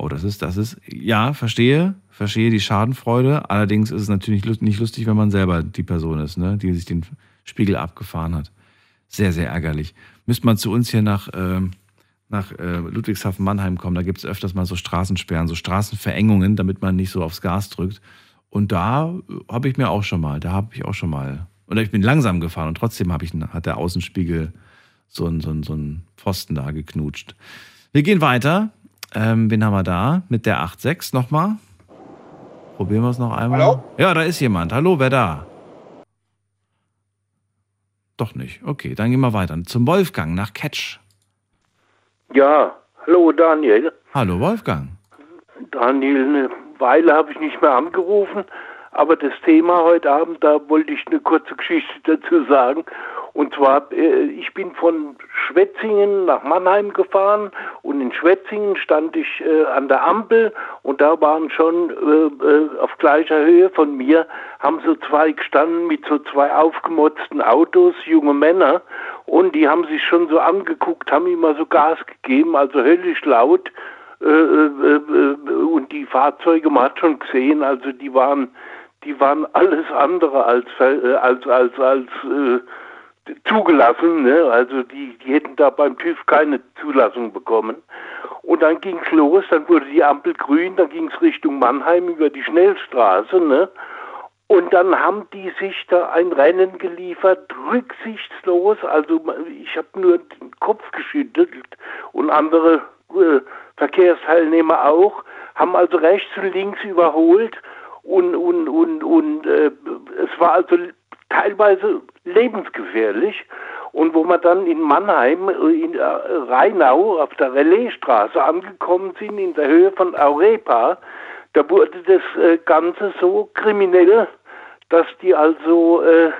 Oh, das ist, das ist, ja, verstehe, verstehe die Schadenfreude. Allerdings ist es natürlich nicht lustig, wenn man selber die Person ist, ne, die sich den Spiegel abgefahren hat. Sehr, sehr ärgerlich. Müsste man zu uns hier nach, äh, nach äh, Ludwigshafen-Mannheim kommen, da gibt es öfters mal so Straßensperren, so Straßenverengungen, damit man nicht so aufs Gas drückt. Und da habe ich mir auch schon mal, da habe ich auch schon mal, oder ich bin langsam gefahren und trotzdem ich, hat der Außenspiegel so einen, so, so einen Pfosten da geknutscht. Wir gehen weiter Ähm, wen haben wir da? Mit der 8.6 nochmal? Probieren wir es noch einmal. Hallo? Ja, da ist jemand. Hallo, wer da? Doch nicht. Okay, dann gehen wir weiter. Zum Wolfgang nach Catch. Ja, hallo Daniel. Hallo Wolfgang. Daniel, eine Weile habe ich nicht mehr angerufen, aber das Thema heute Abend, da wollte ich eine kurze Geschichte dazu sagen. Und zwar, äh, ich bin von Schwetzingen nach Mannheim gefahren und in Schwetzingen stand ich äh, an der Ampel und da waren schon äh, auf gleicher Höhe von mir, haben so zwei gestanden mit so zwei aufgemotzten Autos, junge Männer. Und die haben sich schon so angeguckt, haben immer so Gas gegeben, also höllisch laut. Und die Fahrzeuge, man hat schon gesehen, also die waren, die waren alles andere als, als, als, als, als zugelassen, ne? also die, die hätten da beim TÜV keine Zulassung bekommen. Und dann ging es los, dann wurde die Ampel grün, dann ging es Richtung Mannheim über die Schnellstraße, ne? Und dann haben die sich da ein Rennen geliefert, rücksichtslos. Also ich habe nur den Kopf geschüttelt und andere äh, Verkehrsteilnehmer auch, haben also rechts und links überholt und und und und äh, es war also teilweise lebensgefährlich. Und wo wir dann in Mannheim, äh, in äh, Rheinau, auf der Relaisstraße angekommen sind, in der Höhe von Aurepa, da wurde das äh, Ganze so kriminell, dass die also äh,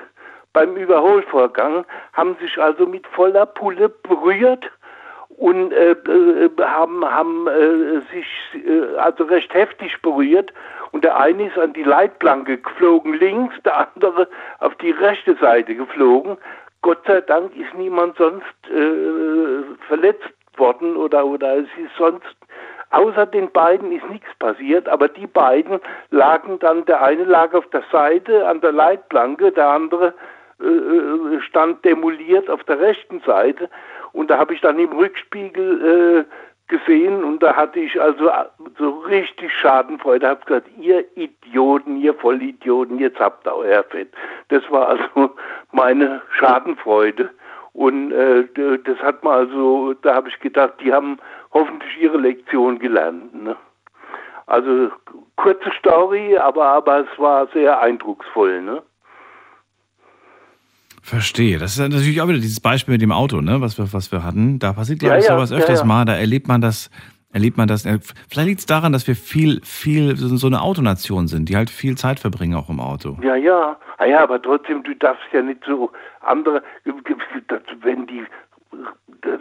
beim Überholvorgang haben sich also mit voller Pulle berührt und äh, äh, haben, haben äh, sich äh, also recht heftig berührt und der eine ist an die Leitplanke geflogen links, der andere auf die rechte Seite geflogen. Gott sei Dank ist niemand sonst äh, verletzt worden oder, oder es ist sonst Außer den beiden ist nichts passiert, aber die beiden lagen dann, der eine lag auf der Seite an der Leitplanke, der andere äh, stand demoliert auf der rechten Seite. Und da habe ich dann im Rückspiegel äh, gesehen und da hatte ich also so richtig Schadenfreude. Habe gesagt, ihr Idioten, ihr Vollidioten, jetzt habt ihr euer Fett. Das war also meine Schadenfreude. Und äh, das hat man also, da habe ich gedacht, die haben hoffentlich ihre Lektion gelernt. Ne? Also kurze Story, aber, aber es war sehr eindrucksvoll. Ne? Verstehe. Das ist natürlich auch wieder dieses Beispiel mit dem Auto, ne, was wir, was wir hatten. Da passiert, glaube ich, ja, sowas öfters ja, mal. Da erlebt man das, erlebt man das. Vielleicht liegt es daran, dass wir viel, viel so eine Autonation sind, die halt viel Zeit verbringen auch im Auto. Ja, ja. Ah, ja, aber trotzdem, du darfst ja nicht so andere, wenn die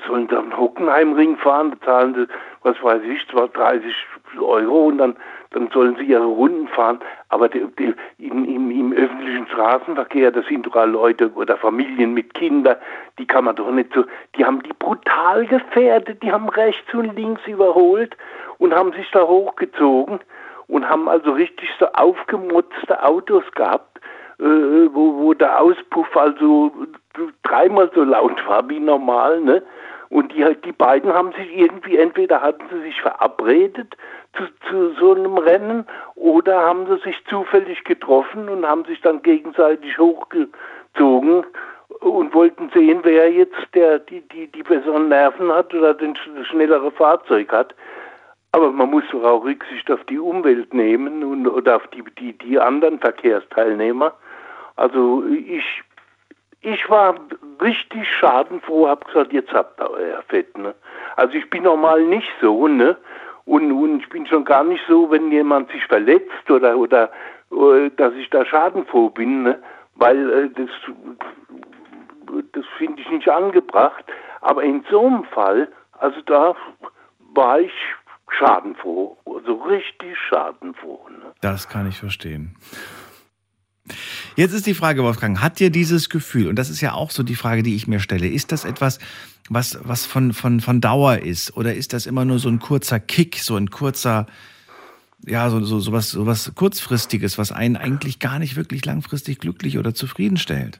sollen dann Hockenheimring fahren, da zahlen sie, was weiß ich, zwar 30 Euro und dann dann sollen sie ihre Runden fahren. Aber die, die, im, im, im, öffentlichen Straßenverkehr, das sind doch Leute oder Familien mit Kindern, die kann man doch nicht so, die haben die brutal gefährdet, die haben rechts und links überholt und haben sich da hochgezogen und haben also richtig so aufgemotzte Autos gehabt, äh, wo, wo der Auspuff also dreimal so laut war wie normal, ne? Und die, die beiden haben sich irgendwie, entweder hatten sie sich verabredet zu, zu so einem Rennen oder haben sie sich zufällig getroffen und haben sich dann gegenseitig hochgezogen und wollten sehen, wer jetzt der, die, die, die besseren Nerven hat oder den, das schnellere Fahrzeug hat. Aber man muss doch auch Rücksicht auf die Umwelt nehmen und, oder auf die, die, die anderen Verkehrsteilnehmer. Also ich ich war richtig schadenfroh, hab gesagt, jetzt habt ihr euer Fett, ne? Also ich bin normal nicht so, ne? Und, und ich bin schon gar nicht so, wenn jemand sich verletzt oder, oder, äh, dass ich da schadenfroh bin, ne? Weil äh, das, das finde ich nicht angebracht. Aber in so einem Fall, also da war ich schadenfroh, also richtig schadenfroh. Ne? Das kann ich verstehen. Jetzt ist die Frage, Wolfgang, hat dir dieses Gefühl, und das ist ja auch so die Frage, die ich mir stelle, ist das etwas, was, was von, von, von Dauer ist? Oder ist das immer nur so ein kurzer Kick, so ein kurzer, ja, so, so, so, was, so was Kurzfristiges, was einen eigentlich gar nicht wirklich langfristig glücklich oder zufriedenstellt?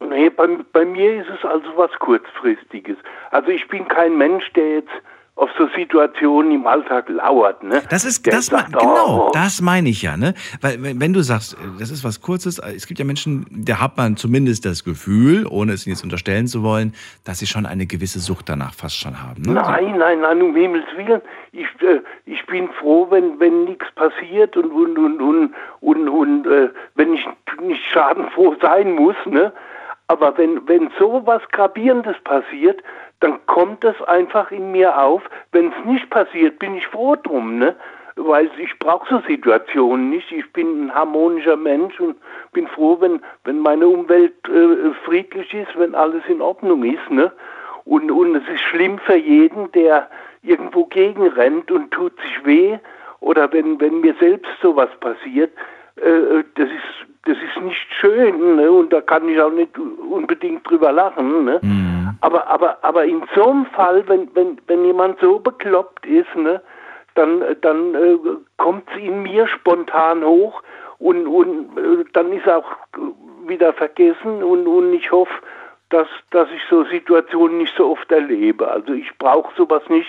Nee, bei, bei mir ist es also was Kurzfristiges. Also ich bin kein Mensch, der jetzt auf so Situationen im Alltag lauert. Ne? Das ist, das sagt, genau, oh. das meine ich ja. Ne? Weil wenn du sagst, das ist was Kurzes, es gibt ja Menschen, da hat man zumindest das Gefühl, ohne es jetzt unterstellen zu wollen, dass sie schon eine gewisse Sucht danach fast schon haben. Ne? Nein, nein, nein, um Himmels Willen. Ich, äh, ich bin froh, wenn, wenn nichts passiert und, und, und, und, und, und äh, wenn ich nicht schadenfroh sein muss. Ne? Aber wenn, wenn so was Gravierendes passiert, dann kommt das einfach in mir auf. Wenn es nicht passiert, bin ich froh drum, ne? Weil ich brauche so Situationen nicht. Ich bin ein harmonischer Mensch und bin froh, wenn, wenn meine Umwelt äh, friedlich ist, wenn alles in Ordnung ist, ne? Und, und es ist schlimm für jeden, der irgendwo gegenrennt und tut sich weh. Oder wenn, wenn mir selbst sowas passiert, äh, äh das ist das ist nicht schön ne? und da kann ich auch nicht unbedingt drüber lachen. Ne? Mhm. Aber, aber, aber in so einem Fall, wenn, wenn, wenn jemand so bekloppt ist, ne, dann, dann äh, kommt es in mir spontan hoch und, und äh, dann ist auch wieder vergessen und, und ich hoffe, dass, dass ich so Situationen nicht so oft erlebe. Also ich brauche sowas nicht,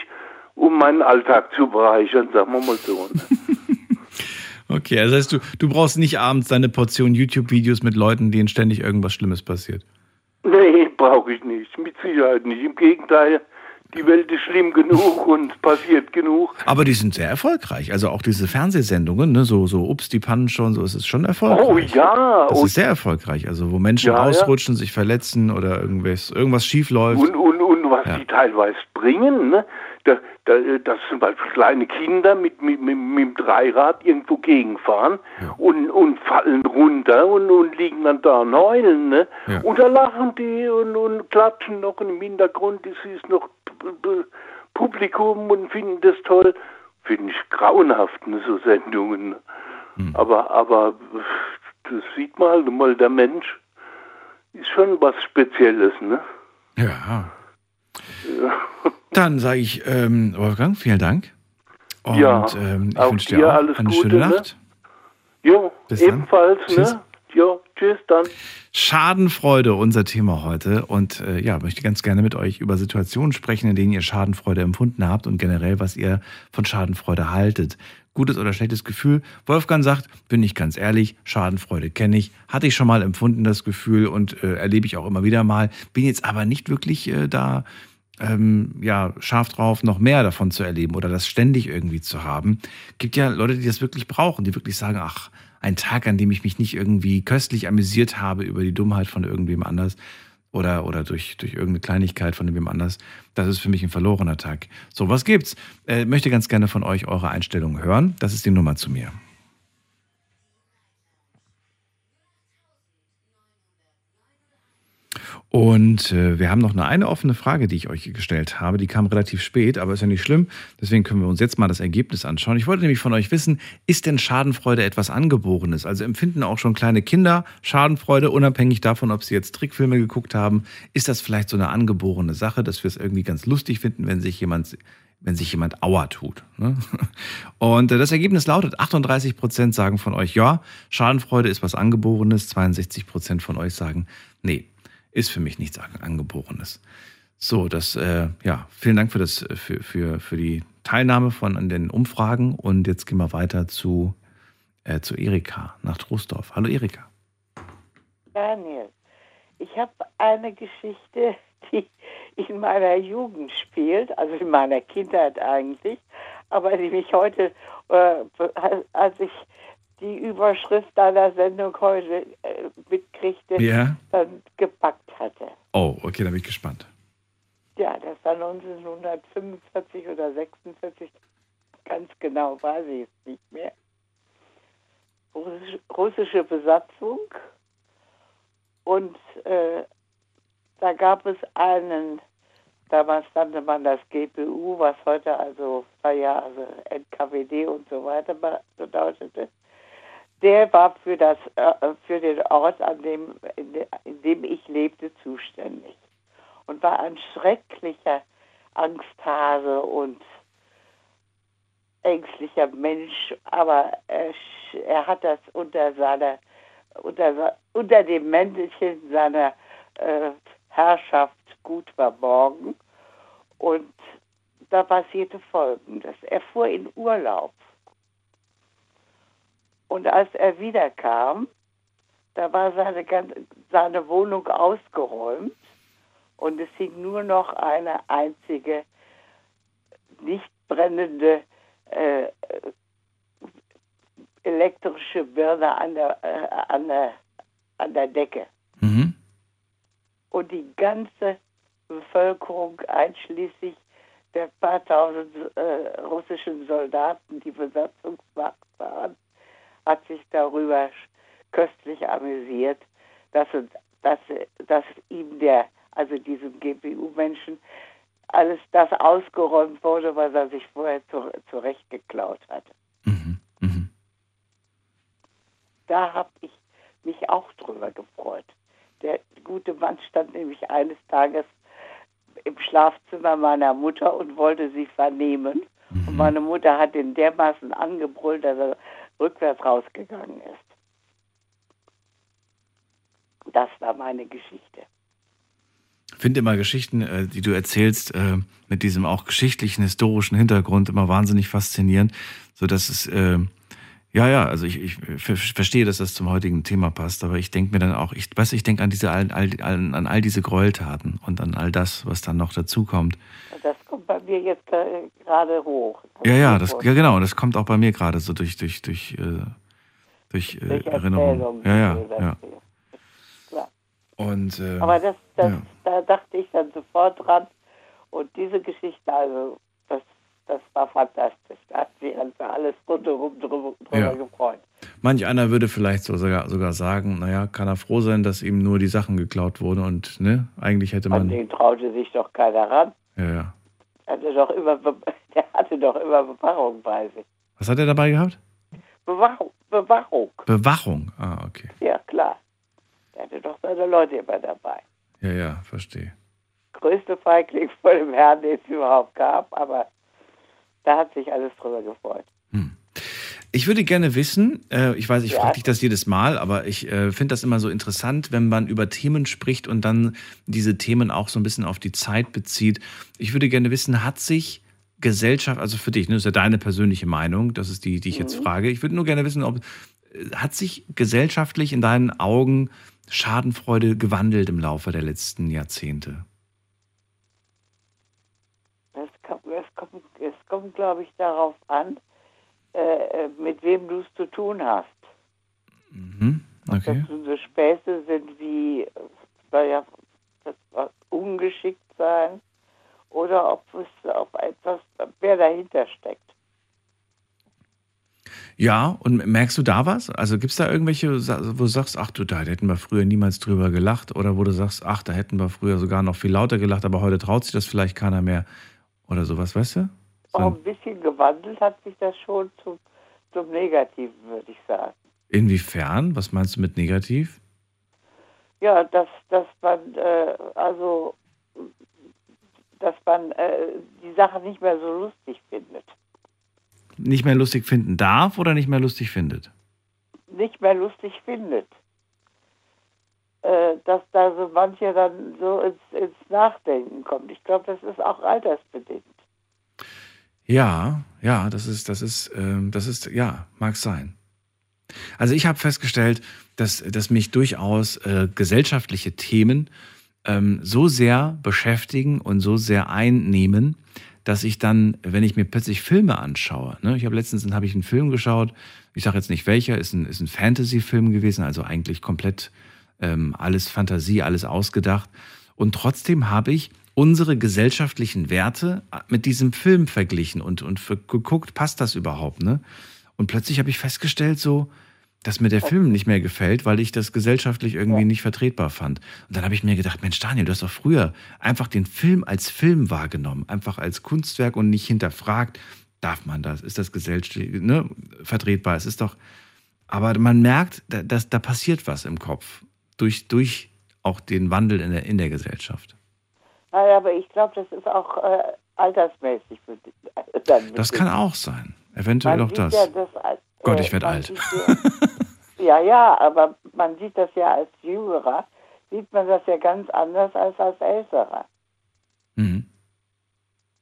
um meinen Alltag zu bereichern, sagen wir mal so. Ne? Okay, das heißt, du, du brauchst nicht abends deine Portion YouTube-Videos mit Leuten, denen ständig irgendwas Schlimmes passiert. Nee, brauche ich nicht. Mit Sicherheit nicht. Im Gegenteil, die Welt ist schlimm genug und passiert genug. Aber die sind sehr erfolgreich. Also auch diese Fernsehsendungen, ne, so, so Ups, die Pannen schon, so ist es schon erfolgreich. Oh ja. Das ist sehr erfolgreich. Also wo Menschen ja, ausrutschen, ja. sich verletzen oder irgendwas, irgendwas schief läuft. Und, und, und was ja. die teilweise bringen, ne? Da, da, dass zum Beispiel kleine Kinder mit, mit, mit, mit dem Dreirad irgendwo gegenfahren ja. und, und fallen runter und, und liegen dann da und heulen. Ne? Ja. Und da lachen die und, und klatschen noch und im Hintergrund ist, ist noch Publikum und finden das toll. Finde ich grauenhaft, ne, so Sendungen. Hm. Aber, aber das sieht man halt mal, der Mensch ist schon was Spezielles, ne? Ja. ja. Dann sage ich, ähm, Wolfgang, vielen Dank. Und ja, ähm, ich wünsche dir auch alles eine Gute, schöne ne? Nacht. Jo, Bis ebenfalls. Dann. Tschüss. Ne? Jo, tschüss dann. Schadenfreude, unser Thema heute. Und äh, ja, möchte ganz gerne mit euch über Situationen sprechen, in denen ihr Schadenfreude empfunden habt und generell, was ihr von Schadenfreude haltet. Gutes oder schlechtes Gefühl. Wolfgang sagt, bin ich ganz ehrlich, Schadenfreude kenne ich, hatte ich schon mal empfunden, das Gefühl und äh, erlebe ich auch immer wieder mal. Bin jetzt aber nicht wirklich äh, da ähm, ja, scharf drauf, noch mehr davon zu erleben oder das ständig irgendwie zu haben. Gibt ja Leute, die das wirklich brauchen, die wirklich sagen, ach, ein Tag, an dem ich mich nicht irgendwie köstlich amüsiert habe über die Dummheit von irgendwem anders oder, oder durch, durch irgendeine Kleinigkeit von irgendwem anders, das ist für mich ein verlorener Tag. So, was gibt's? Äh, möchte ganz gerne von euch eure Einstellungen hören. Das ist die Nummer zu mir. Und äh, wir haben noch eine, eine offene Frage, die ich euch gestellt habe. Die kam relativ spät, aber ist ja nicht schlimm. Deswegen können wir uns jetzt mal das Ergebnis anschauen. Ich wollte nämlich von euch wissen, ist denn Schadenfreude etwas Angeborenes? Also empfinden auch schon kleine Kinder Schadenfreude, unabhängig davon, ob sie jetzt Trickfilme geguckt haben? Ist das vielleicht so eine angeborene Sache, dass wir es irgendwie ganz lustig finden, wenn sich jemand wenn sich jemand Aua tut. Ne? Und äh, das Ergebnis lautet, 38 Prozent sagen von euch, ja, Schadenfreude ist was Angeborenes, 62 Prozent von euch sagen, nee, ist für mich nichts Angeborenes. So, das, äh, ja, vielen Dank für, das, für, für, für die Teilnahme von an den Umfragen und jetzt gehen wir weiter zu, äh, zu Erika nach Troisdorf. Hallo Erika. Daniel, ich habe eine Geschichte, die in meiner Jugend spielt, also in meiner Kindheit eigentlich, aber die mich heute, äh, als ich die Überschrift deiner Sendung heute äh, mitkriegte, ja. dann gepackt hatte. Oh, okay, dann bin ich gespannt. Ja, das war 1945 oder 46, ganz genau weiß ich es nicht mehr. Russisch, russische Besatzung und äh, da gab es einen, damals nannte man das GPU, was heute also, naja, also NKWD und so weiter bedeutete der war für, das, äh, für den Ort, an dem, in, dem ich lebte, zuständig. Und war ein schrecklicher Angsthase und ängstlicher Mensch, aber er, er hat das unter seiner, unter, unter dem Mäntelchen seiner äh, Herrschaft gut verborgen. Und da passierte Folgendes. Er fuhr in Urlaub. Und als er wiederkam, da war seine, seine Wohnung ausgeräumt und es hing nur noch eine einzige nicht brennende äh, elektrische Birne an der, äh, an der, an der Decke. Mhm. Und die ganze Bevölkerung, einschließlich der paar tausend äh, russischen Soldaten, die Besatzungsmacht waren, hat sich darüber köstlich amüsiert, dass, dass, dass ihm der, also diesem GPU-Menschen, alles das ausgeräumt wurde, was er sich vorher zu, zurechtgeklaut hatte. Mhm. Mhm. Da habe ich mich auch drüber gefreut. Der gute Mann stand nämlich eines Tages im Schlafzimmer meiner Mutter und wollte sie vernehmen. Mhm. Und meine Mutter hat ihn dermaßen angebrüllt, dass er rückwärts rausgegangen ist. Das war meine Geschichte. Ich finde immer Geschichten, äh, die du erzählst, äh, mit diesem auch geschichtlichen, historischen Hintergrund immer wahnsinnig faszinierend, so dass es äh, ja, ja, also ich, ich verstehe, dass das zum heutigen Thema passt, aber ich denke mir dann auch, ich weiß, ich denke an diese all, all, an all diese Gräueltaten und an all das, was dann noch dazukommt. Das mir jetzt gerade hoch. Ja, ja, das, ja, genau, das kommt auch bei mir gerade so durch, durch, durch, äh, durch, äh, durch Erinnerung. Ja, ja, ja. Klar. Und, äh, aber das, das, ja. da dachte ich dann sofort dran und diese Geschichte, also das war fantastisch. Da hat sich also alles rundherum drüber, drüber ja. gefreut. Manch einer würde vielleicht so sogar, sogar sagen, naja, kann er froh sein, dass ihm nur die Sachen geklaut wurden und ne, eigentlich hätte man. An den traute sich doch keiner ran. Ja, ja. Hatte doch immer, der hatte doch immer Bewachung bei sich. Was hat er dabei gehabt? Bewachung. Bewachung. Bewachung, ah, okay. Ja, klar. Der hatte doch seine Leute immer dabei. Ja, ja, verstehe. Größte Feigling vor dem Herrn, den es überhaupt gab, aber da hat sich alles drüber gefreut. Hm. Ich würde gerne wissen, äh, ich weiß, ich ja. frage dich das jedes Mal, aber ich äh, finde das immer so interessant, wenn man über Themen spricht und dann diese Themen auch so ein bisschen auf die Zeit bezieht. Ich würde gerne wissen, hat sich Gesellschaft, also für dich, ne, das ist ja deine persönliche Meinung, das ist die, die ich jetzt mhm. frage. Ich würde nur gerne wissen, ob äh, hat sich gesellschaftlich in deinen Augen Schadenfreude gewandelt im Laufe der letzten Jahrzehnte? Das kommt, das kommt es kommt, glaube ich, darauf an, äh, äh mit wem du es zu tun hast. Mhm. Okay. Ob das so Späße sind wie naja, ungeschickt sein oder ob es auf etwas, wer dahinter steckt. Ja, und merkst du da was? Also gibt es da irgendwelche, wo du sagst, ach du, da hätten wir früher niemals drüber gelacht oder wo du sagst, ach, da hätten wir früher sogar noch viel lauter gelacht, aber heute traut sich das vielleicht keiner mehr oder sowas, weißt du? Auch ein bisschen gewandelt hat sich das schon zum, zum Negativen, würde ich sagen. Inwiefern? Was meinst du mit negativ? Ja, dass, dass man, äh, also, dass man äh, die Sache nicht mehr so lustig findet. Nicht mehr lustig finden darf oder nicht mehr lustig findet? Nicht mehr lustig findet. Äh, dass da so manche dann so ins, ins Nachdenken kommt. Ich glaube, das ist auch altersbedingt. Ja, ja, das ist, das ist, ähm, das ist, ja, mag sein. Also ich habe festgestellt, dass, dass mich durchaus äh, gesellschaftliche Themen ähm, so sehr beschäftigen und so sehr einnehmen, dass ich dann, wenn ich mir plötzlich Filme anschaue, ne, ich habe letztens hab ich einen Film geschaut, ich sage jetzt nicht welcher, ist ein, ist ein Fantasy-Film gewesen, also eigentlich komplett ähm, alles Fantasie, alles ausgedacht. Und trotzdem habe ich unsere gesellschaftlichen Werte mit diesem Film verglichen und, und geguckt, passt das überhaupt, ne? Und plötzlich habe ich festgestellt, so, dass mir der Film nicht mehr gefällt, weil ich das gesellschaftlich irgendwie nicht vertretbar fand. Und dann habe ich mir gedacht, Mensch, Daniel, du hast doch früher einfach den Film als Film wahrgenommen, einfach als Kunstwerk und nicht hinterfragt, darf man das, ist das gesellschaftlich ne, vertretbar? Es ist doch, aber man merkt, da, dass, da passiert was im Kopf durch, durch auch den Wandel in der, in der Gesellschaft. Naja, aber ich glaube, das ist auch äh, altersmäßig. Für, äh, dann das kann auch sein. Eventuell man auch das. Ja das als, Gott, ich werde äh, alt. Ja, ja, ja, aber man sieht das ja als Jüngerer, sieht man das ja ganz anders als als Älterer. Mhm.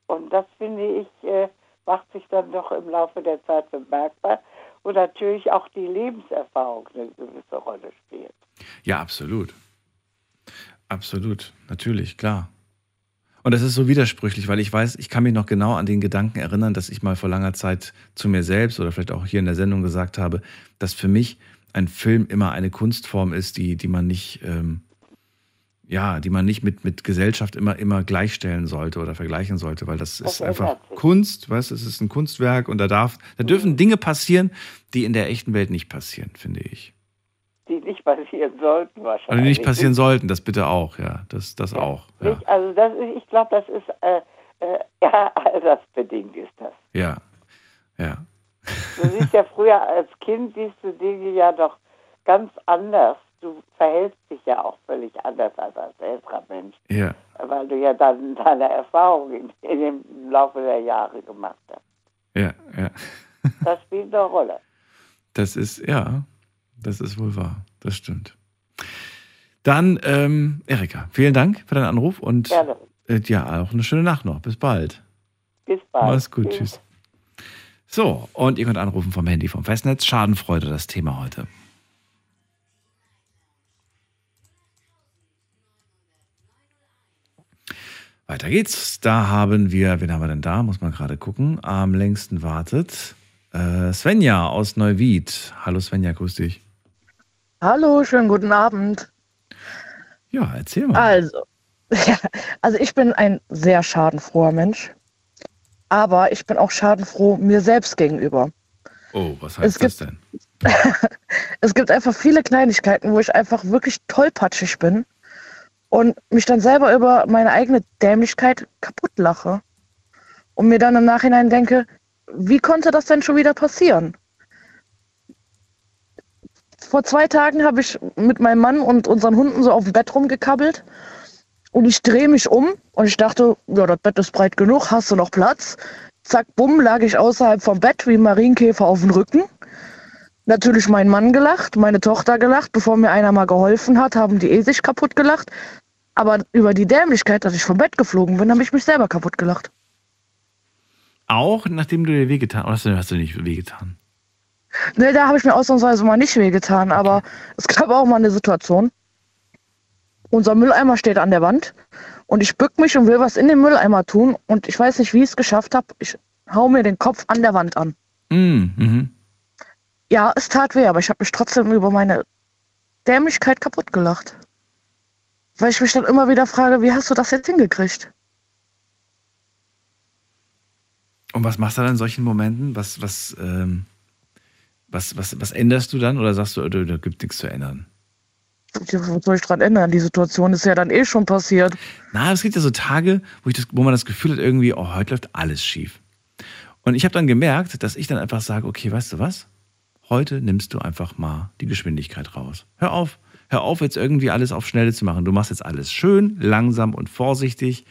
Und das finde ich, äh, macht sich dann doch im Laufe der Zeit bemerkbar. Und natürlich auch die Lebenserfahrung eine gewisse Rolle spielt. Ja, absolut. Absolut, natürlich, klar. Und das ist so widersprüchlich, weil ich weiß, ich kann mich noch genau an den Gedanken erinnern, dass ich mal vor langer Zeit zu mir selbst oder vielleicht auch hier in der Sendung gesagt habe, dass für mich ein Film immer eine Kunstform ist, die, die man nicht, ähm, ja, die man nicht mit, mit Gesellschaft immer, immer gleichstellen sollte oder vergleichen sollte, weil das, das ist einfach Kunst, weißt du, es ist ein Kunstwerk und da darf, da dürfen mhm. Dinge passieren, die in der echten Welt nicht passieren, finde ich. Die nicht passieren sollten wahrscheinlich. Die nicht passieren sollten, das bitte auch, ja, das, das ja. auch. Ja. Ich, also das ist, ich glaube, das ist, äh, äh, ja, altersbedingt ist das. Ja, ja. Du siehst ja früher als Kind, siehst du Dinge ja doch ganz anders du verhältst dich ja auch völlig anders als ein älterer Mensch. Ja. Weil du ja dann deine Erfahrung in, in dem Laufe der Jahre gemacht hast. Ja, ja. das spielt eine Rolle. Das ist, ja, das ist wohl wahr. Das stimmt. Dann, ähm, Erika, vielen Dank für deinen Anruf und äh, ja, auch eine schöne Nacht noch. Bis bald. Bis bald. Mach's gut. Tschüss. Tschüss. So, und ihr könnt anrufen vom Handy vom Festnetz. Schadenfreude, das Thema heute. Weiter geht's. Da haben wir, wen haben wir denn da? Muss man gerade gucken. Am längsten wartet äh, Svenja aus Neuwied. Hallo Svenja, grüß dich. Hallo, schönen guten Abend. Ja, erzähl mal. Also, ja, also ich bin ein sehr schadenfroher Mensch. Aber ich bin auch schadenfroh mir selbst gegenüber. Oh, was heißt es das gibt, denn? es gibt einfach viele Kleinigkeiten, wo ich einfach wirklich tollpatschig bin und mich dann selber über meine eigene Dämlichkeit kaputt lache. Und mir dann im Nachhinein denke, wie konnte das denn schon wieder passieren? Vor zwei Tagen habe ich mit meinem Mann und unseren Hunden so auf dem Bett rumgekabbelt und ich drehe mich um und ich dachte, ja, das Bett ist breit genug, hast du noch Platz? Zack, bumm, lag ich außerhalb vom Bett wie ein Marienkäfer auf dem Rücken. Natürlich mein Mann gelacht, meine Tochter gelacht. Bevor mir einer mal geholfen hat, haben die eh sich kaputt gelacht. Aber über die Dämlichkeit, dass ich vom Bett geflogen bin, habe ich mich selber kaputt gelacht. Auch nachdem du dir wehgetan hast? Hast du nicht wehgetan? Nee, da habe ich mir ausnahmsweise mal nicht wehgetan. Aber es gab auch mal eine Situation. Unser Mülleimer steht an der Wand und ich bück mich und will was in den Mülleimer tun und ich weiß nicht, wie ich es geschafft habe. Ich hau mir den Kopf an der Wand an. Mm, mhm. Ja, es tat weh, aber ich habe mich trotzdem über meine Dämlichkeit kaputt gelacht. Weil ich mich dann immer wieder frage, wie hast du das jetzt hingekriegt? Und was machst du dann in solchen Momenten? Was, was, ähm, was, was, was änderst du dann oder sagst du, da gibt nichts zu ändern? Was soll ich dran ändern? Die Situation ist ja dann eh schon passiert. Na, es gibt ja so Tage, wo, ich das, wo man das Gefühl hat, irgendwie, oh, heute läuft alles schief. Und ich habe dann gemerkt, dass ich dann einfach sage, okay, weißt du was? Heute nimmst du einfach mal die Geschwindigkeit raus. Hör auf, hör auf, jetzt irgendwie alles auf Schnelle zu machen. Du machst jetzt alles schön, langsam und vorsichtig.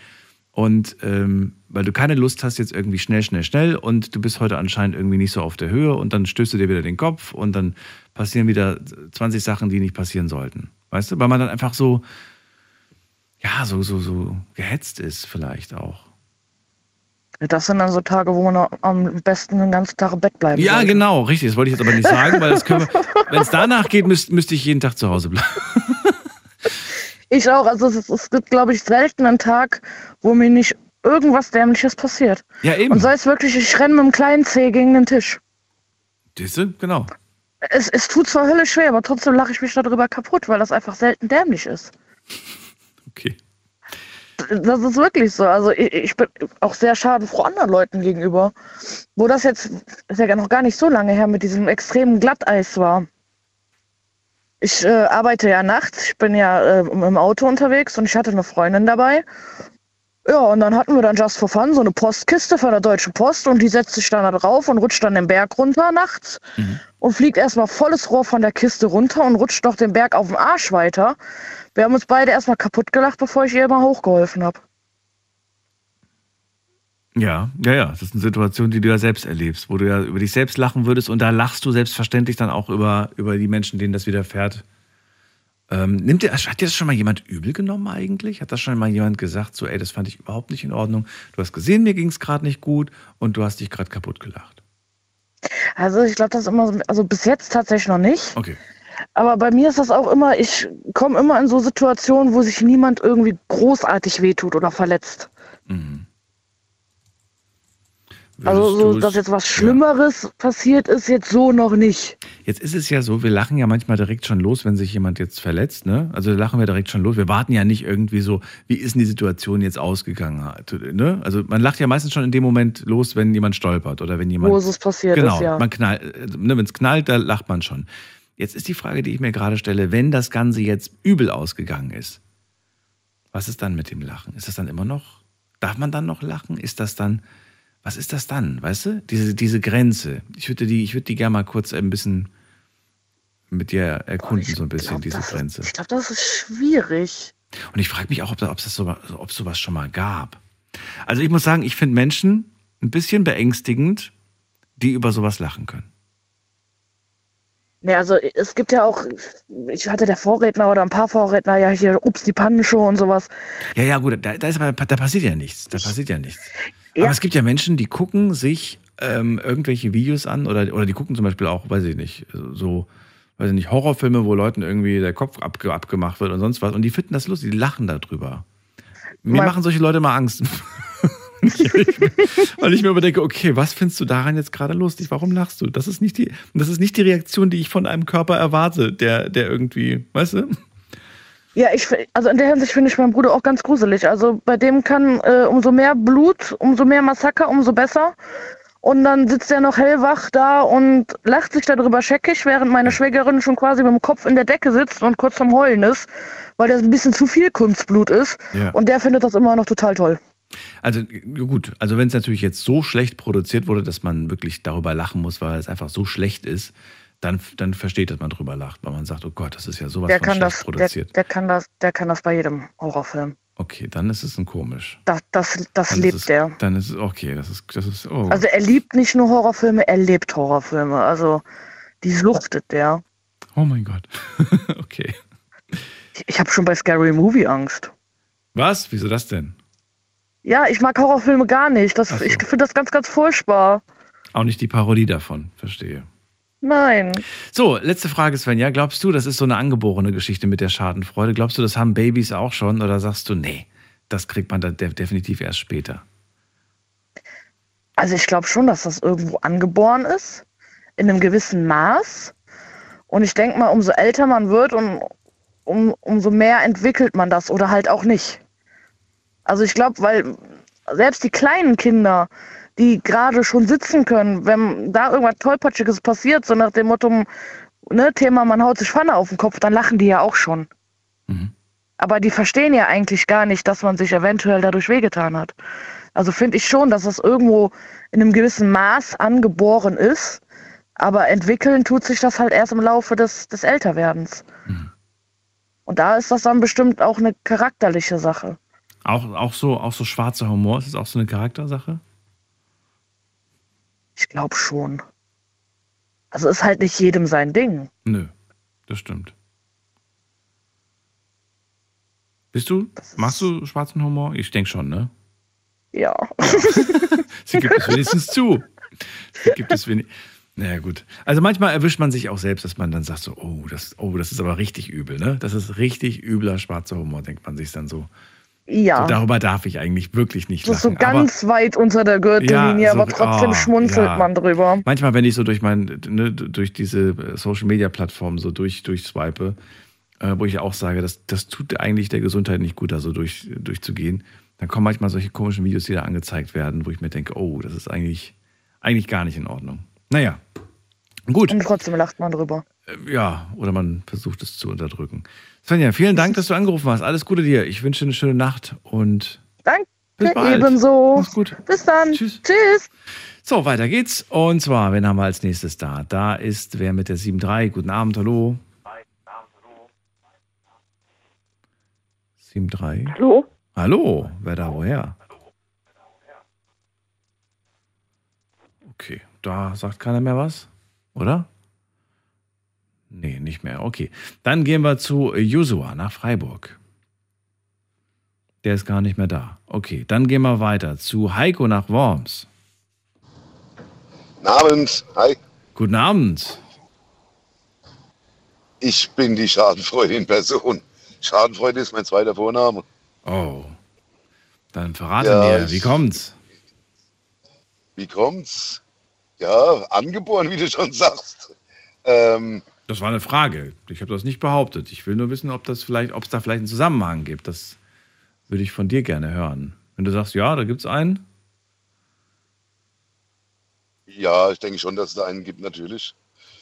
Und ähm, weil du keine Lust hast, jetzt irgendwie schnell, schnell, schnell und du bist heute anscheinend irgendwie nicht so auf der Höhe und dann stößt du dir wieder den Kopf und dann passieren wieder 20 Sachen, die nicht passieren sollten. Weißt du, weil man dann einfach so, ja, so, so, so gehetzt ist, vielleicht auch. Das sind dann so Tage, wo man am besten den ganzen Tag im Bett bleiben Ja, sollte. genau, richtig. Das wollte ich jetzt aber nicht sagen, weil wenn es danach geht, müsste müsst ich jeden Tag zu Hause bleiben. Ich auch. Also es, es gibt, glaube ich, selten einen Tag, wo mir nicht irgendwas Dämliches passiert. Ja, eben. Und sei es wirklich, ich renne mit dem kleinen Zeh gegen den Tisch. Diese, genau. Es, es tut zwar höllisch schwer, aber trotzdem lache ich mich darüber kaputt, weil das einfach selten dämlich ist. Okay das ist wirklich so. Also ich, ich, bin auch sehr schadenfroh anderen Leuten gegenüber. Wo das jetzt, ist ja noch gar nicht so lange her, mit diesem extremen Glatteis war. Ich äh, arbeite ja nachts, ich bin ja äh, im Auto unterwegs und ich hatte eine Freundin dabei. Ja, und dann hatten wir dann just for fun so eine Postkiste von der Deutschen Post und die setzt sich dann da drauf und rutscht dann den Berg runter nachts mhm. und fliegt erstmal volles Rohr von der Kiste runter und rutscht doch den Berg auf den Arsch weiter. Wir haben uns beide erstmal kaputt gelacht, bevor ich ihr mal hochgeholfen habe. Ja, ja, ja. Das ist eine Situation, die du ja selbst erlebst, wo du ja über dich selbst lachen würdest und da lachst du selbstverständlich dann auch über, über die Menschen, denen das widerfährt. Ähm, nimmt ihr, hat dir das schon mal jemand übel genommen eigentlich? Hat das schon mal jemand gesagt, so, ey, das fand ich überhaupt nicht in Ordnung? Du hast gesehen, mir ging es gerade nicht gut und du hast dich gerade kaputt gelacht. Also ich glaube, das ist immer, so, also bis jetzt tatsächlich noch nicht. Okay. Aber bei mir ist das auch immer, ich komme immer in so Situationen, wo sich niemand irgendwie großartig wehtut oder verletzt. Mhm. Also so, dass jetzt was Schlimmeres ja. passiert ist, jetzt so noch nicht. Jetzt ist es ja so, wir lachen ja manchmal direkt schon los, wenn sich jemand jetzt verletzt, ne? Also lachen wir direkt schon los. Wir warten ja nicht irgendwie so, wie ist denn die Situation jetzt ausgegangen, ne? Also man lacht ja meistens schon in dem Moment los, wenn jemand stolpert oder wenn jemand Wo es passiert genau, ist, ja. man knallt, ne, wenn es knallt, da lacht man schon. Jetzt ist die Frage, die ich mir gerade stelle, wenn das Ganze jetzt übel ausgegangen ist, was ist dann mit dem Lachen? Ist das dann immer noch, darf man dann noch lachen? Ist das dann was ist das dann, weißt du? Diese, diese Grenze. Ich würde die, ich würde die gerne mal kurz ein bisschen mit dir erkunden, Boah, so ein bisschen, glaub, diese das, Grenze. Ich glaube, das ist schwierig. Und ich frage mich auch, ob es das so, ob sowas schon mal gab. Also ich muss sagen, ich finde Menschen ein bisschen beängstigend, die über sowas lachen können. Ja, also es gibt ja auch, ich hatte der Vorredner oder ein paar Vorredner ja hier Ups, die Pannenshow und sowas. Ja, ja, gut, da, da, ist aber, da passiert ja nichts. Da passiert ja nichts. Ja. Aber es gibt ja Menschen, die gucken sich ähm, irgendwelche Videos an oder, oder die gucken zum Beispiel auch, weiß ich nicht, so, weiß ich nicht, Horrorfilme, wo Leuten irgendwie der Kopf abge abgemacht wird und sonst was. Und die finden das lustig, die lachen darüber. Mir Man machen solche Leute mal Angst. Weil ich mir überdenke, okay, was findest du daran jetzt gerade lustig? Warum lachst du? Das ist nicht die, das ist nicht die Reaktion, die ich von einem Körper erwarte, der, der irgendwie, weißt du? Ja, ich, also in der Hinsicht finde ich meinen Bruder auch ganz gruselig. Also bei dem kann äh, umso mehr Blut, umso mehr Massaker, umso besser. Und dann sitzt er noch hellwach da und lacht sich darüber scheckig, während meine Schwägerin schon quasi mit dem Kopf in der Decke sitzt und kurz am Heulen ist, weil das ein bisschen zu viel Kunstblut ist. Ja. Und der findet das immer noch total toll. Also gut, also wenn es natürlich jetzt so schlecht produziert wurde, dass man wirklich darüber lachen muss, weil es einfach so schlecht ist, dann, dann versteht, dass man drüber lacht, weil man sagt, oh Gott, das ist ja sowas der von kann das, produziert. Der, der, kann das, der kann das bei jedem Horrorfilm. Okay, dann ist es ein komisch. Das, das, das dann lebt es, er. Dann ist es okay, das ist, das ist oh. Also er liebt nicht nur Horrorfilme, er lebt Horrorfilme. Also die suchtet der. Oh mein Gott. okay. Ich, ich habe schon bei Scary Movie Angst. Was? Wieso das denn? Ja, ich mag Horrorfilme gar nicht. Das, so. Ich finde das ganz, ganz furchtbar. Auch nicht die Parodie davon, verstehe. Nein. So, letzte Frage, Svenja. Glaubst du, das ist so eine angeborene Geschichte mit der Schadenfreude? Glaubst du, das haben Babys auch schon? Oder sagst du, nee, das kriegt man da definitiv erst später? Also ich glaube schon, dass das irgendwo angeboren ist, in einem gewissen Maß. Und ich denke mal, umso älter man wird, um, um, umso mehr entwickelt man das oder halt auch nicht. Also ich glaube, weil selbst die kleinen Kinder, die gerade schon sitzen können, wenn da irgendwas Tollpatschiges passiert, so nach dem Motto, ne, Thema, man haut sich Pfanne auf den Kopf, dann lachen die ja auch schon. Mhm. Aber die verstehen ja eigentlich gar nicht, dass man sich eventuell dadurch wehgetan hat. Also finde ich schon, dass das irgendwo in einem gewissen Maß angeboren ist, aber entwickeln tut sich das halt erst im Laufe des, des Älterwerdens. Mhm. Und da ist das dann bestimmt auch eine charakterliche Sache. Auch, auch, so, auch so schwarzer Humor, ist das auch so eine Charaktersache? Ich glaube schon. Also ist halt nicht jedem sein Ding. Nö, das stimmt. Bist du? Machst du schwarzen Humor? Ich denke schon, ne? Ja. Sie gibt es wenigstens zu. Sie gibt es wenigstens. Naja, gut. Also manchmal erwischt man sich auch selbst, dass man dann sagt so, oh, das, oh, das ist aber richtig übel, ne? Das ist richtig übler schwarzer Humor, denkt man sich dann so. Ja. So, darüber darf ich eigentlich wirklich nicht lachen. Das ist so ganz aber, weit unter der Gürtellinie, ja, so, aber trotzdem oh, schmunzelt ja. man drüber. Manchmal, wenn ich so durch mein, ne, durch diese Social Media Plattformen so durch, durchswipe, äh, wo ich auch sage, das, das tut eigentlich der Gesundheit nicht gut, da so durch, durchzugehen, dann kommen manchmal solche komischen Videos, die da angezeigt werden, wo ich mir denke, oh, das ist eigentlich, eigentlich gar nicht in Ordnung. Naja, gut. Und trotzdem lacht man drüber. Äh, ja, oder man versucht es zu unterdrücken. Svenja, vielen Dank, dass du angerufen hast. Alles Gute dir. Ich wünsche dir eine schöne Nacht und Danke, bis bald. ebenso. Mach's gut. Bis dann. Tschüss. Tschüss. So, weiter geht's. Und zwar, wen haben wir als nächstes da? Da ist wer mit der 7.3. Guten Abend, hallo. 7.3. Hallo? Hallo, wer da woher? Okay, da sagt keiner mehr was, oder? Nee, nicht mehr. Okay. Dann gehen wir zu Josua nach Freiburg. Der ist gar nicht mehr da. Okay, dann gehen wir weiter zu Heiko nach Worms. Guten Abend. Hi. Guten Abend. Ich bin die Schadenfreude in Person. Schadenfreude ist mein zweiter Vorname. Oh. Dann verrate ja, mir, wie kommt's? Wie kommt's? Ja, angeboren, wie du schon sagst. Ähm, das war eine Frage. Ich habe das nicht behauptet. Ich will nur wissen, ob das vielleicht, ob es da vielleicht einen Zusammenhang gibt. Das würde ich von dir gerne hören. Wenn du sagst, ja, da gibt es einen. Ja, ich denke schon, dass es da einen gibt, natürlich.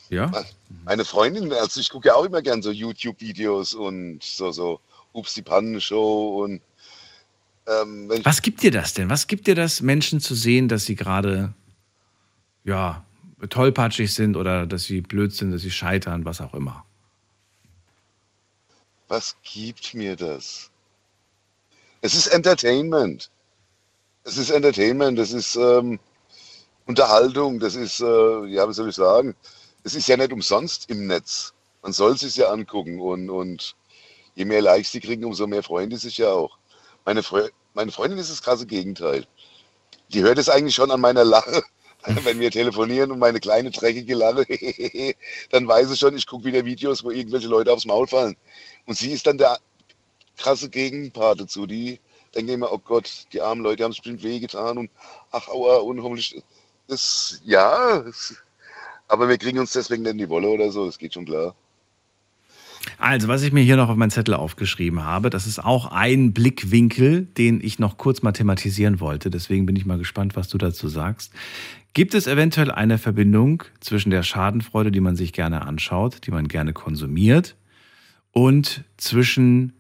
Ja. Meine Freundin, also ich gucke ja auch immer gern so YouTube-Videos und so, so Ups, die Pannenshow und ähm, Was gibt dir das denn? Was gibt dir das, Menschen zu sehen, dass sie gerade ja, tollpatschig sind oder dass sie blöd sind, dass sie scheitern, was auch immer? Was gibt mir das? Es ist Entertainment. Es ist Entertainment, das ist ähm, Unterhaltung, das ist, äh, ja, was soll ich sagen? Es ist ja nicht umsonst im Netz. Man soll es sich ja angucken und, und je mehr Likes sie kriegen, umso mehr freuen die sich ja auch. Meine, Fre meine Freundin ist das krasse Gegenteil. Die hört es eigentlich schon an meiner Lache, wenn wir telefonieren und meine kleine dreckige Lache, dann weiß ich schon, ich gucke wieder Videos, wo irgendwelche Leute aufs Maul fallen. Und sie ist dann der krasse Gegenpart dazu. Die denken immer, oh Gott, die armen Leute haben es bestimmt wehgetan und ach, aua, und hoffentlich. Das, ja, das, aber wir kriegen uns deswegen nicht in die Wolle oder so, das geht schon klar. Also, was ich mir hier noch auf meinen Zettel aufgeschrieben habe, das ist auch ein Blickwinkel, den ich noch kurz mal thematisieren wollte. Deswegen bin ich mal gespannt, was du dazu sagst. Gibt es eventuell eine Verbindung zwischen der Schadenfreude, die man sich gerne anschaut, die man gerne konsumiert, und zwischen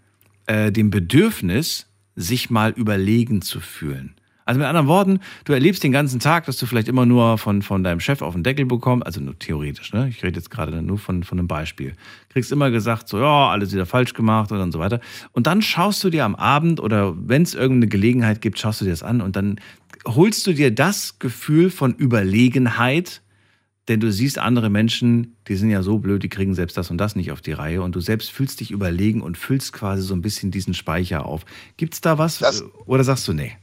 äh, dem Bedürfnis, sich mal überlegen zu fühlen? Also mit anderen Worten, du erlebst den ganzen Tag, dass du vielleicht immer nur von, von deinem Chef auf den Deckel bekommst, also nur theoretisch, ne? Ich rede jetzt gerade nur von, von einem Beispiel. Kriegst immer gesagt, so, ja, alles wieder falsch gemacht und so weiter. Und dann schaust du dir am Abend oder wenn es irgendeine Gelegenheit gibt, schaust du dir das an und dann holst du dir das Gefühl von Überlegenheit, denn du siehst andere Menschen, die sind ja so blöd, die kriegen selbst das und das nicht auf die Reihe und du selbst fühlst dich überlegen und füllst quasi so ein bisschen diesen Speicher auf. Gibt's da was das, oder sagst du nee?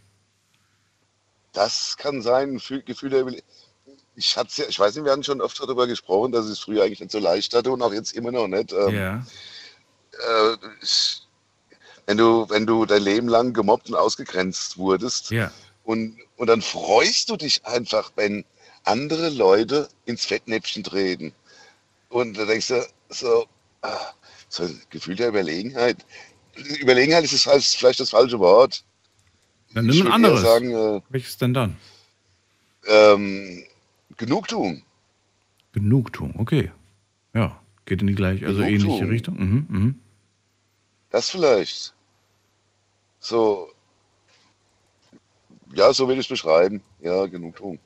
Das kann sein, ein Gefühl der Überlegenheit. Ich, ja, ich weiß nicht, wir hatten schon oft darüber gesprochen, dass ich es früher eigentlich nicht so leicht hatte und auch jetzt immer noch nicht. Ähm, ja. Äh, ich, wenn, du, wenn du dein Leben lang gemobbt und ausgegrenzt wurdest ja. und, und dann freust du dich einfach, wenn andere Leute ins Fettnäpfchen treten. Und da denkst du so, ah, so ein Gefühl der Überlegenheit. Überlegenheit ist vielleicht das falsche Wort. Dann nimm ein anderes. Sagen, äh, Welches denn dann? Ähm, Genugtuung. Genugtuung, okay. Ja, geht in die gleiche, also ähnliche Richtung. Mhm, mhm. Das vielleicht. So, ja, so will ich es beschreiben. Ja, Genugtuung.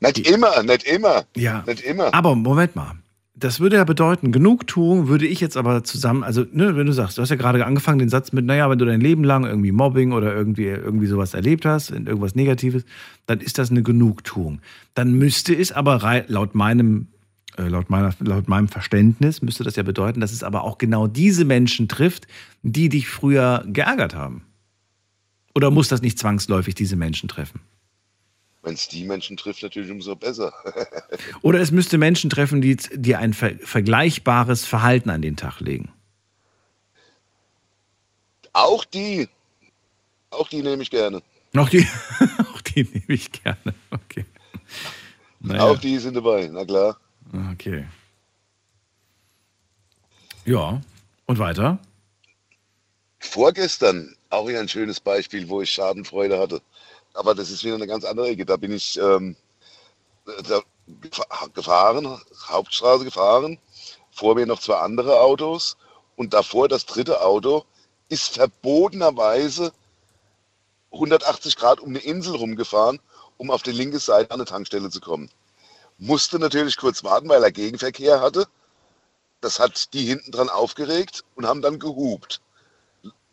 Nicht immer, nicht immer. Ja. Nicht immer. Aber Moment mal das würde ja bedeuten, Genugtuung würde ich jetzt aber zusammen, also ne, wenn du sagst, du hast ja gerade angefangen den Satz mit, naja, wenn du dein Leben lang irgendwie Mobbing oder irgendwie, irgendwie sowas erlebt hast, irgendwas Negatives, dann ist das eine Genugtuung. Dann müsste es aber laut meinem, äh, laut, meiner, laut meinem Verständnis, müsste das ja bedeuten, dass es aber auch genau diese Menschen trifft, die dich früher geärgert haben. Oder muss das nicht zwangsläufig diese Menschen treffen? Wenn es die Menschen trifft, natürlich umso besser. Oder es müsste Menschen treffen, die, die ein ver vergleichbares Verhalten an den Tag legen. Auch die. Auch die nehme ich gerne. Auch die, auch die nehme ich gerne. Okay. Naja. Auch die sind dabei, na klar. Okay. Ja, und weiter? Vorgestern auch wieder ein schönes Beispiel, wo ich Schadenfreude hatte aber das ist wieder eine ganz andere Ecke. Da bin ich ähm, da gefahren, Hauptstraße gefahren, vor mir noch zwei andere Autos und davor das dritte Auto ist verbotenerweise 180 Grad um eine Insel rumgefahren, um auf die linke Seite an eine Tankstelle zu kommen. Musste natürlich kurz warten, weil er Gegenverkehr hatte. Das hat die hinten dran aufgeregt und haben dann gehupt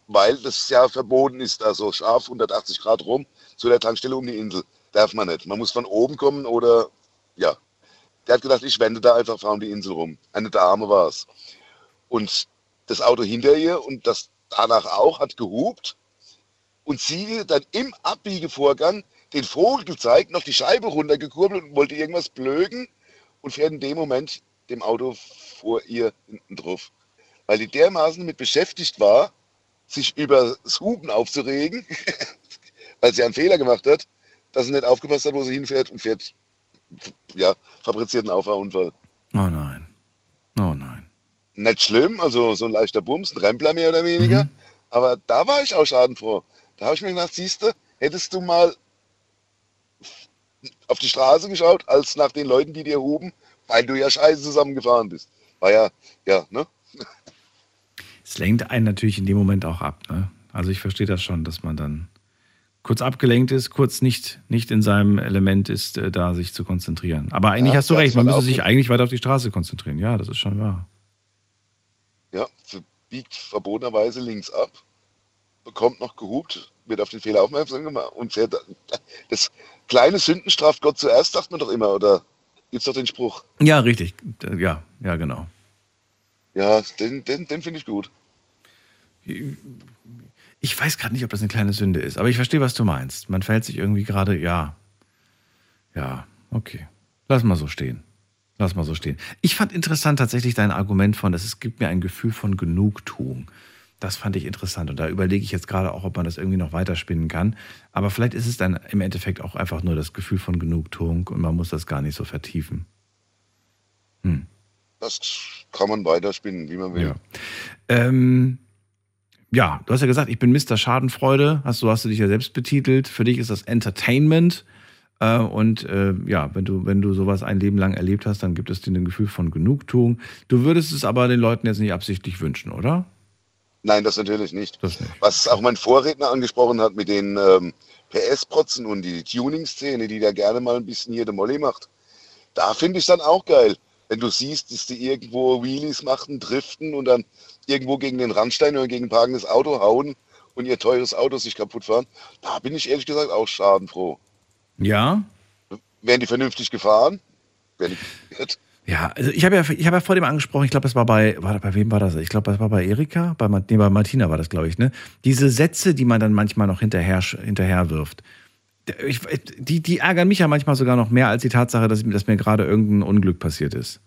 weil das ja verboten ist, da so scharf 180 Grad rum zu der Tankstelle um die Insel. Darf man nicht. Man muss von oben kommen oder ja. Der hat gedacht, ich wende da einfach fahren die Insel rum. Eine Dame war es. Und das Auto hinter ihr und das danach auch hat gehupt und sie dann im Abbiegevorgang den Vogel gezeigt, noch die Scheibe runtergekurbelt und wollte irgendwas blöken und fährt in dem Moment dem Auto vor ihr hinten drauf. Weil die dermaßen damit beschäftigt war, sich über das Hupen aufzuregen, weil sie einen Fehler gemacht hat, dass sie nicht aufgepasst hat, wo sie hinfährt und fährt, ja, fabriziert einen Auffahrunfall. Oh nein. Oh nein. Nicht schlimm, also so ein leichter Bums, ein Rempler mehr oder weniger. Mhm. Aber da war ich auch schadenfroh. Da habe ich mir gedacht, siehst du, hättest du mal auf die Straße geschaut, als nach den Leuten, die dir huben, weil du ja scheiße zusammengefahren bist. War ja, ja, ne? Es lenkt einen natürlich in dem Moment auch ab, ne? Also ich verstehe das schon, dass man dann kurz abgelenkt ist, kurz nicht, nicht in seinem Element ist, äh, da sich zu konzentrieren. Aber eigentlich ja, hast du recht, man müsste sich eigentlich weiter auf die Straße konzentrieren. Ja, das ist schon wahr. Ja, biegt verbotenerweise links ab bekommt noch gehupt, wird auf den Fehler aufmerksam gemacht und fährt. Das kleine Sünden straft Gott zuerst, sagt man doch immer, oder gibt es doch den Spruch? Ja, richtig. Ja, ja, genau. Ja, den, den, den finde ich gut. Ich weiß gerade nicht, ob das eine kleine Sünde ist, aber ich verstehe, was du meinst. Man fällt sich irgendwie gerade, ja. Ja, okay. Lass mal so stehen. Lass mal so stehen. Ich fand interessant tatsächlich dein Argument von, dass es gibt mir ein Gefühl von Genugtuung. Das fand ich interessant und da überlege ich jetzt gerade auch, ob man das irgendwie noch weiterspinnen kann. Aber vielleicht ist es dann im Endeffekt auch einfach nur das Gefühl von Genugtuung und man muss das gar nicht so vertiefen. Hm. Das kann man weiterspinnen, wie man will. Ja. Ähm, ja, du hast ja gesagt, ich bin Mr. Schadenfreude. Hast du hast du dich ja selbst betitelt. Für dich ist das Entertainment. Äh, und äh, ja, wenn du, wenn du sowas ein Leben lang erlebt hast, dann gibt es dir ein Gefühl von Genugtuung. Du würdest es aber den Leuten jetzt nicht absichtlich wünschen, oder? Nein, das natürlich nicht. Das nicht. Was auch mein Vorredner angesprochen hat mit den ähm, PS-Protzen und die Tuning-Szene, die da gerne mal ein bisschen hier der Molly macht. Da finde ich dann auch geil, wenn du siehst, dass die irgendwo Wheelies machen, driften und dann irgendwo gegen den Randstein oder gegen ein parkendes Auto hauen und ihr teures Auto sich kaputt fahren. Da bin ich ehrlich gesagt auch schadenfroh. Ja? Wären die vernünftig gefahren? Wären die ja, also ich habe ja, ich habe ja vor dem angesprochen, ich glaube, es war bei, war, bei wem war das? Ich glaube, es war bei Erika, bei, nee, bei Martina war das, glaube ich, ne? Diese Sätze, die man dann manchmal noch hinterher, hinterher wirft. Ich, die, die ärgern mich ja manchmal sogar noch mehr als die Tatsache, dass, dass mir gerade irgendein Unglück passiert ist.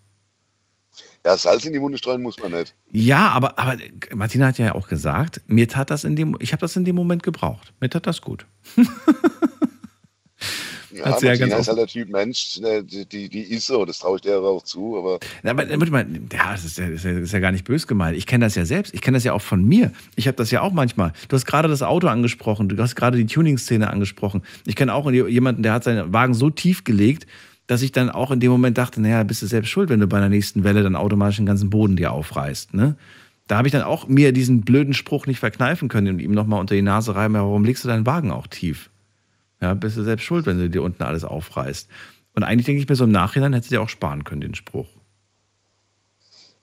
Ja, Salz in die Wunde streuen muss man nicht. Ja, aber, aber Martina hat ja auch gesagt, mir tat das in dem, ich habe das in dem Moment gebraucht. Mir tat das gut. Ja, hat sie ja ganz ist halt der Typ Mensch, ne, die, die, die ist so, das traue ich dir auch zu. Aber, ja, aber ja, das ist ja, das ist ja gar nicht bös gemeint. Ich kenne das ja selbst. Ich kenne das ja auch von mir. Ich habe das ja auch manchmal. Du hast gerade das Auto angesprochen, du hast gerade die Tuning-Szene angesprochen. Ich kenne auch jemanden, der hat seinen Wagen so tief gelegt, dass ich dann auch in dem Moment dachte, naja, bist du selbst schuld, wenn du bei der nächsten Welle dann automatisch den ganzen Boden dir aufreißt. Ne? Da habe ich dann auch mir diesen blöden Spruch nicht verkneifen können und ihm nochmal unter die Nase reiben, warum legst du deinen Wagen auch tief? Ja, bist du selbst schuld, wenn du dir unten alles aufreißt. Und eigentlich denke ich mir so im Nachhinein, hättest du dir auch sparen können, den Spruch.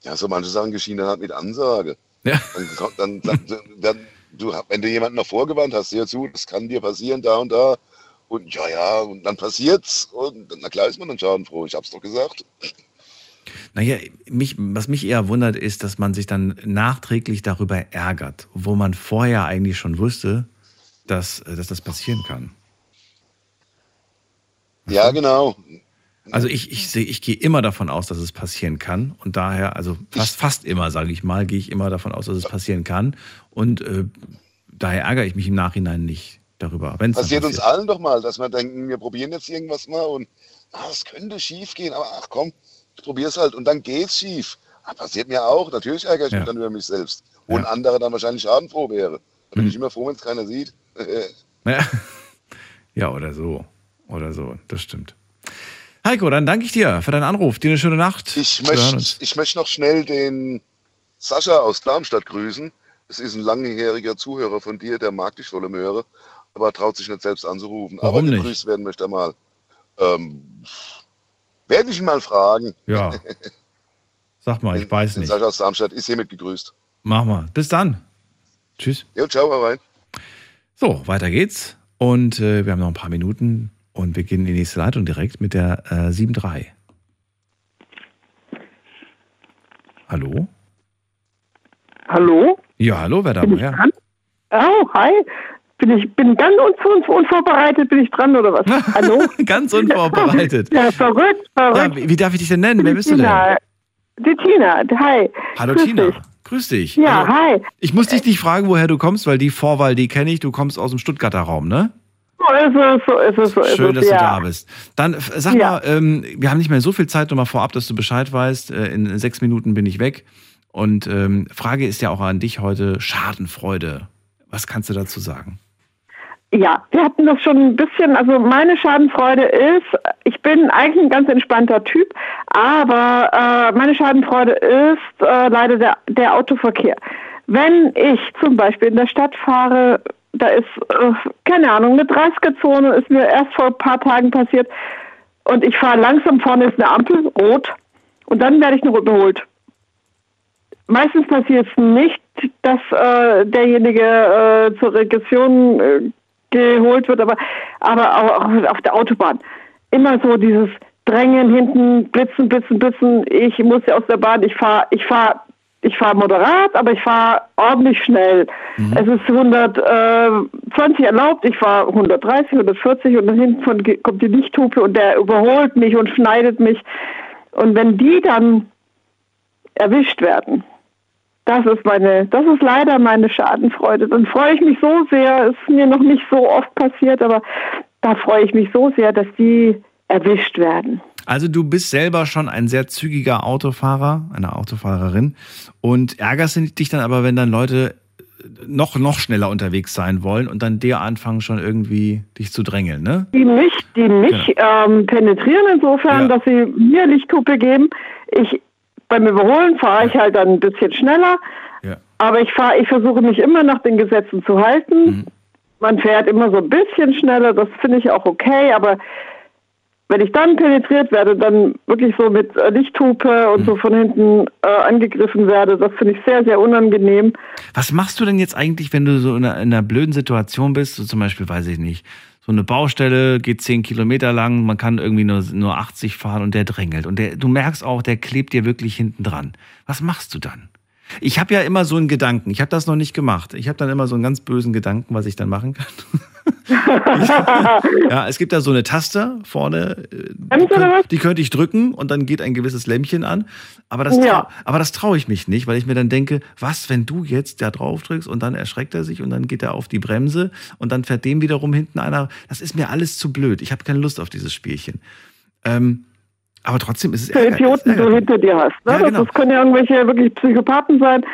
Ja, so manche Sachen geschehen dann halt mit Ansage. Ja. Dann, dann, dann, dann du, wenn du jemanden noch vorgewandt hast, dir zu, das kann dir passieren, da und da. Und ja, ja, und dann passiert's. Und na klar ist man dann schadenfroh. Ich hab's doch gesagt. Naja, mich, was mich eher wundert, ist, dass man sich dann nachträglich darüber ärgert, wo man vorher eigentlich schon wusste, dass, dass das passieren kann. Ja, genau. Also ich, ich, seh, ich gehe immer davon aus, dass es passieren kann. Und daher, also fast, fast immer, sage ich mal, gehe ich immer davon aus, dass es passieren kann. Und äh, daher ärgere ich mich im Nachhinein nicht darüber. Wenn's passiert, passiert uns allen doch mal, dass wir denken, wir probieren jetzt irgendwas mal und ah, es könnte schief gehen, aber ach komm, ich probiere es halt und dann geht es schief. Ah, passiert mir auch. Natürlich ärgere ich mich dann über mich selbst. Wo ja. ein anderer dann wahrscheinlich schadenfroh wäre. Da bin hm. ich immer froh, wenn es keiner sieht. ja. ja, oder so oder so. Das stimmt. Heiko, dann danke ich dir für deinen Anruf. Dir eine schöne Nacht. Ich möchte, ich möchte noch schnell den Sascha aus Darmstadt grüßen. Es ist ein langjähriger Zuhörer von dir, der mag dich volle Möhre, aber traut sich nicht selbst anzurufen. Warum aber gegrüßt werden möchte er mal. Ähm, werde ich ihn mal fragen. Ja. Sag mal, ich weiß nicht. Sascha aus Darmstadt ist hiermit gegrüßt. Mach mal. Bis dann. Tschüss. Jo, ciao, rein. So, weiter geht's. Und äh, wir haben noch ein paar Minuten. Und wir gehen in die nächste Leitung direkt mit der äh, 7.3. Hallo? Hallo? Ja, hallo, wer da woher? Oh, hi. Bin ich bin ganz un unvorbereitet, bin ich dran oder was? Hallo? ganz unvorbereitet. ja, verrückt, verrückt. Ja, wie, wie, darf ich dich denn nennen? Wer bist Tina. du denn? Die Tina, hi. Hallo Grüß Tina. Dich. Grüß dich. Ja, also, hi. Ich muss dich nicht fragen, woher du kommst, weil die Vorwahl, die kenne ich. Du kommst aus dem Stuttgarter Raum, ne? So ist es, so ist es, so ist Schön, es, dass ja. du da bist. Dann sag ja. mal, ähm, wir haben nicht mehr so viel Zeit, nur mal vorab, dass du Bescheid weißt. Äh, in sechs Minuten bin ich weg. Und ähm, Frage ist ja auch an dich heute Schadenfreude. Was kannst du dazu sagen? Ja, wir hatten das schon ein bisschen, also meine Schadenfreude ist, ich bin eigentlich ein ganz entspannter Typ, aber äh, meine Schadenfreude ist äh, leider der, der Autoverkehr. Wenn ich zum Beispiel in der Stadt fahre, da ist, äh, keine Ahnung, eine 30er-Zone, ist mir erst vor ein paar Tagen passiert und ich fahre langsam, vorne ist eine Ampel, rot, und dann werde ich noch überholt. Meistens passiert es nicht, dass äh, derjenige äh, zur Regression äh, geholt wird, aber, aber auch auf der Autobahn. Immer so dieses Drängen hinten, blitzen, blitzen, blitzen. Ich muss ja aus der Bahn, ich fahre, ich fahre, ich fahre moderat, aber ich fahre ordentlich schnell. Mhm. Es ist 120 erlaubt, ich fahre 130, 140 und dann hinten von, kommt die Lichthupe und der überholt mich und schneidet mich. Und wenn die dann erwischt werden, das ist meine, das ist leider meine Schadenfreude. Dann freue ich mich so sehr, ist mir noch nicht so oft passiert, aber da freue ich mich so sehr, dass die erwischt werden. Also du bist selber schon ein sehr zügiger Autofahrer, eine Autofahrerin und ärgerst dich dann aber, wenn dann Leute noch, noch schneller unterwegs sein wollen und dann dir anfangen schon irgendwie dich zu drängeln, ne? Die mich, die mich ja. ähm, penetrieren insofern, ja. dass sie mir Lichthupe geben. Ich beim Überholen fahre ich halt dann ein bisschen schneller. Ja. Aber ich fahre, ich versuche mich immer nach den Gesetzen zu halten. Mhm. Man fährt immer so ein bisschen schneller, das finde ich auch okay, aber wenn ich dann penetriert werde, dann wirklich so mit Lichthupe und mhm. so von hinten äh, angegriffen werde, das finde ich sehr, sehr unangenehm. Was machst du denn jetzt eigentlich, wenn du so in einer, in einer blöden Situation bist? So zum Beispiel, weiß ich nicht, so eine Baustelle geht 10 Kilometer lang, man kann irgendwie nur, nur 80 fahren und der drängelt. Und der, du merkst auch, der klebt dir wirklich hinten dran. Was machst du dann? Ich habe ja immer so einen Gedanken. Ich habe das noch nicht gemacht. Ich habe dann immer so einen ganz bösen Gedanken, was ich dann machen kann. ja, es gibt da so eine Taste vorne, äh, die, könnt, die, könnte ich drücken und dann geht ein gewisses Lämpchen an. Aber das, ja. aber das traue ich mich nicht, weil ich mir dann denke, was, wenn du jetzt da drauf drückst und dann erschreckt er sich und dann geht er auf die Bremse und dann fährt dem wiederum hinten einer. Das ist mir alles zu blöd. Ich habe keine Lust auf dieses Spielchen. Ähm, aber trotzdem ist es Für Idioten, du hinter dir hast. Ne? Ja, genau. Das können ja irgendwelche wirklich Psychopathen sein.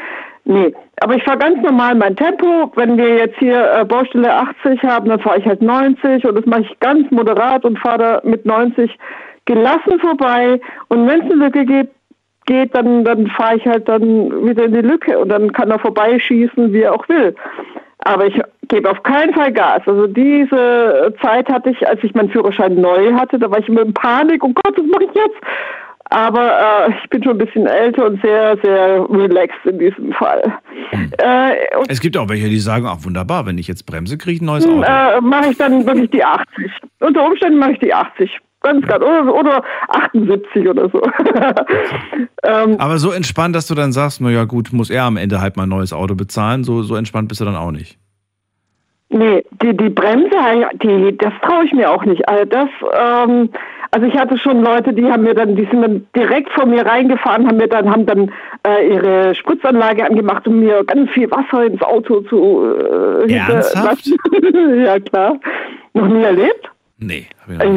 Nee, aber ich fahre ganz normal mein Tempo. Wenn wir jetzt hier äh, Baustelle 80 haben, dann fahre ich halt 90 und das mache ich ganz moderat und fahre da mit 90 gelassen vorbei. Und wenn es eine Lücke geht, geht dann, dann fahre ich halt dann wieder in die Lücke und dann kann er vorbeischießen, wie er auch will. Aber ich gebe auf keinen Fall Gas. Also diese Zeit hatte ich, als ich meinen Führerschein neu hatte, da war ich immer in Panik, oh Gott, was mache ich jetzt? Aber äh, ich bin schon ein bisschen älter und sehr, sehr relaxed in diesem Fall. Hm. Äh, es gibt auch welche, die sagen, ach wunderbar, wenn ich jetzt bremse, kriege ich ein neues Auto. Äh, mache ich dann wirklich die 80. Unter Umständen mache ich die 80. Ganz, ganz. Oder, oder 78 oder so. ähm, Aber so entspannt, dass du dann sagst, naja gut, muss er am Ende halt mal ein neues Auto bezahlen, so, so entspannt bist du dann auch nicht. Nee, die, die Bremse, die, das traue ich mir auch nicht. Also das, ähm, also ich hatte schon Leute, die haben mir dann, die sind dann direkt vor mir reingefahren, haben mir dann, haben dann äh, ihre Spritzanlage angemacht, um mir ganz viel Wasser ins Auto zu äh, Ernsthaft? ja klar. Noch nie erlebt? Nee.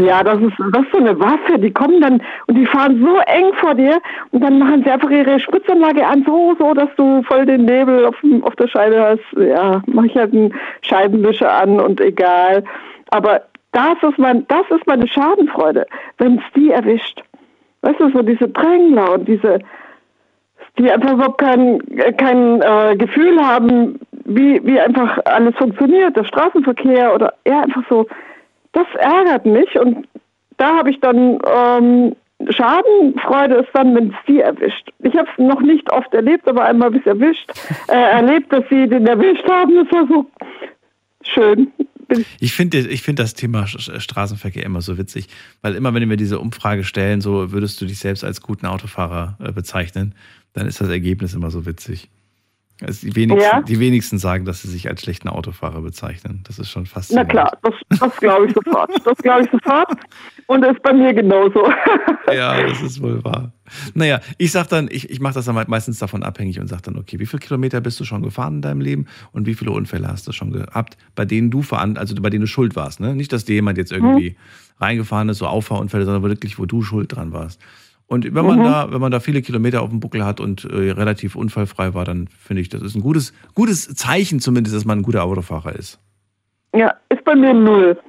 Ja, das ist, das ist so eine Waffe. Die kommen dann und die fahren so eng vor dir und dann machen sie einfach ihre Spritzanlage an, so, so, dass du voll den Nebel auf, auf der Scheibe hast. Ja, mach ich halt einen Scheibenwischer an und egal. Aber das ist, mein, das ist meine Schadenfreude, wenn es die erwischt. Weißt du, so diese Drängler und diese, die einfach überhaupt kein, kein äh, Gefühl haben, wie, wie einfach alles funktioniert, der Straßenverkehr oder ja, einfach so das ärgert mich und da habe ich dann ähm, Schadenfreude ist dann, wenn es die erwischt. Ich habe es noch nicht oft erlebt, aber einmal habe ich es erwischt, äh, erlebt, dass sie den erwischt haben. Das war so schön. Ich finde ich find das Thema Straßenverkehr immer so witzig, weil immer, wenn wir diese Umfrage stellen, so würdest du dich selbst als guten Autofahrer äh, bezeichnen, dann ist das Ergebnis immer so witzig. Also die, wenigsten, ja? die wenigsten sagen, dass sie sich als schlechten Autofahrer bezeichnen. Das ist schon fast. Na klar, das, das glaube ich sofort. Das glaube ich sofort. Und das ist bei mir genauso. ja, das ist wohl wahr. Naja, ich sage dann, ich, ich mache das dann meistens davon abhängig und sage dann, okay, wie viele Kilometer bist du schon gefahren in deinem Leben und wie viele Unfälle hast du schon gehabt, bei denen du veran also bei denen du schuld warst. Ne? Nicht, dass dir jemand jetzt irgendwie hm. reingefahren ist, so Auffahrunfälle, sondern wirklich, wo du schuld dran warst. Und wenn man mhm. da, wenn man da viele Kilometer auf dem Buckel hat und äh, relativ unfallfrei war, dann finde ich, das ist ein gutes, gutes Zeichen zumindest, dass man ein guter Autofahrer ist. Ja, ist bei mir null.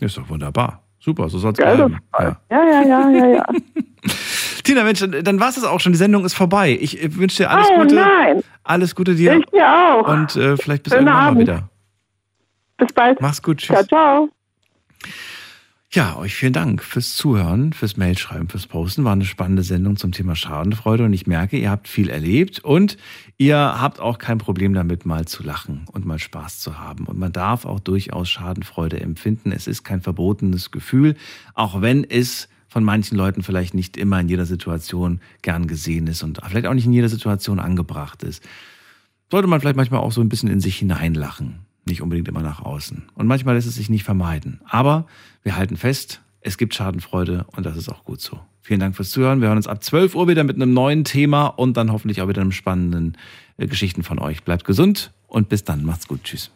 Ist doch wunderbar. Super, so soll es bleiben. Ja. ja, ja, ja, ja, ja. Tina, Mensch, dann war es das auch schon. Die Sendung ist vorbei. Ich wünsche dir alles oh, Gute. Nein. Alles Gute dir. Ich dir auch. Und äh, vielleicht bis Schönen irgendwann Abend. mal wieder. Bis bald. Mach's gut. Tschüss. Ciao, ciao. Ja, euch vielen Dank fürs Zuhören, fürs Mailschreiben, fürs Posten. War eine spannende Sendung zum Thema Schadenfreude und ich merke, ihr habt viel erlebt und ihr habt auch kein Problem damit, mal zu lachen und mal Spaß zu haben. Und man darf auch durchaus Schadenfreude empfinden. Es ist kein verbotenes Gefühl, auch wenn es von manchen Leuten vielleicht nicht immer in jeder Situation gern gesehen ist und vielleicht auch nicht in jeder Situation angebracht ist. Sollte man vielleicht manchmal auch so ein bisschen in sich hineinlachen nicht unbedingt immer nach außen. Und manchmal lässt es sich nicht vermeiden. Aber wir halten fest, es gibt Schadenfreude und das ist auch gut so. Vielen Dank fürs Zuhören. Wir hören uns ab 12 Uhr wieder mit einem neuen Thema und dann hoffentlich auch wieder einem spannenden äh, Geschichten von euch. Bleibt gesund und bis dann. Macht's gut. Tschüss.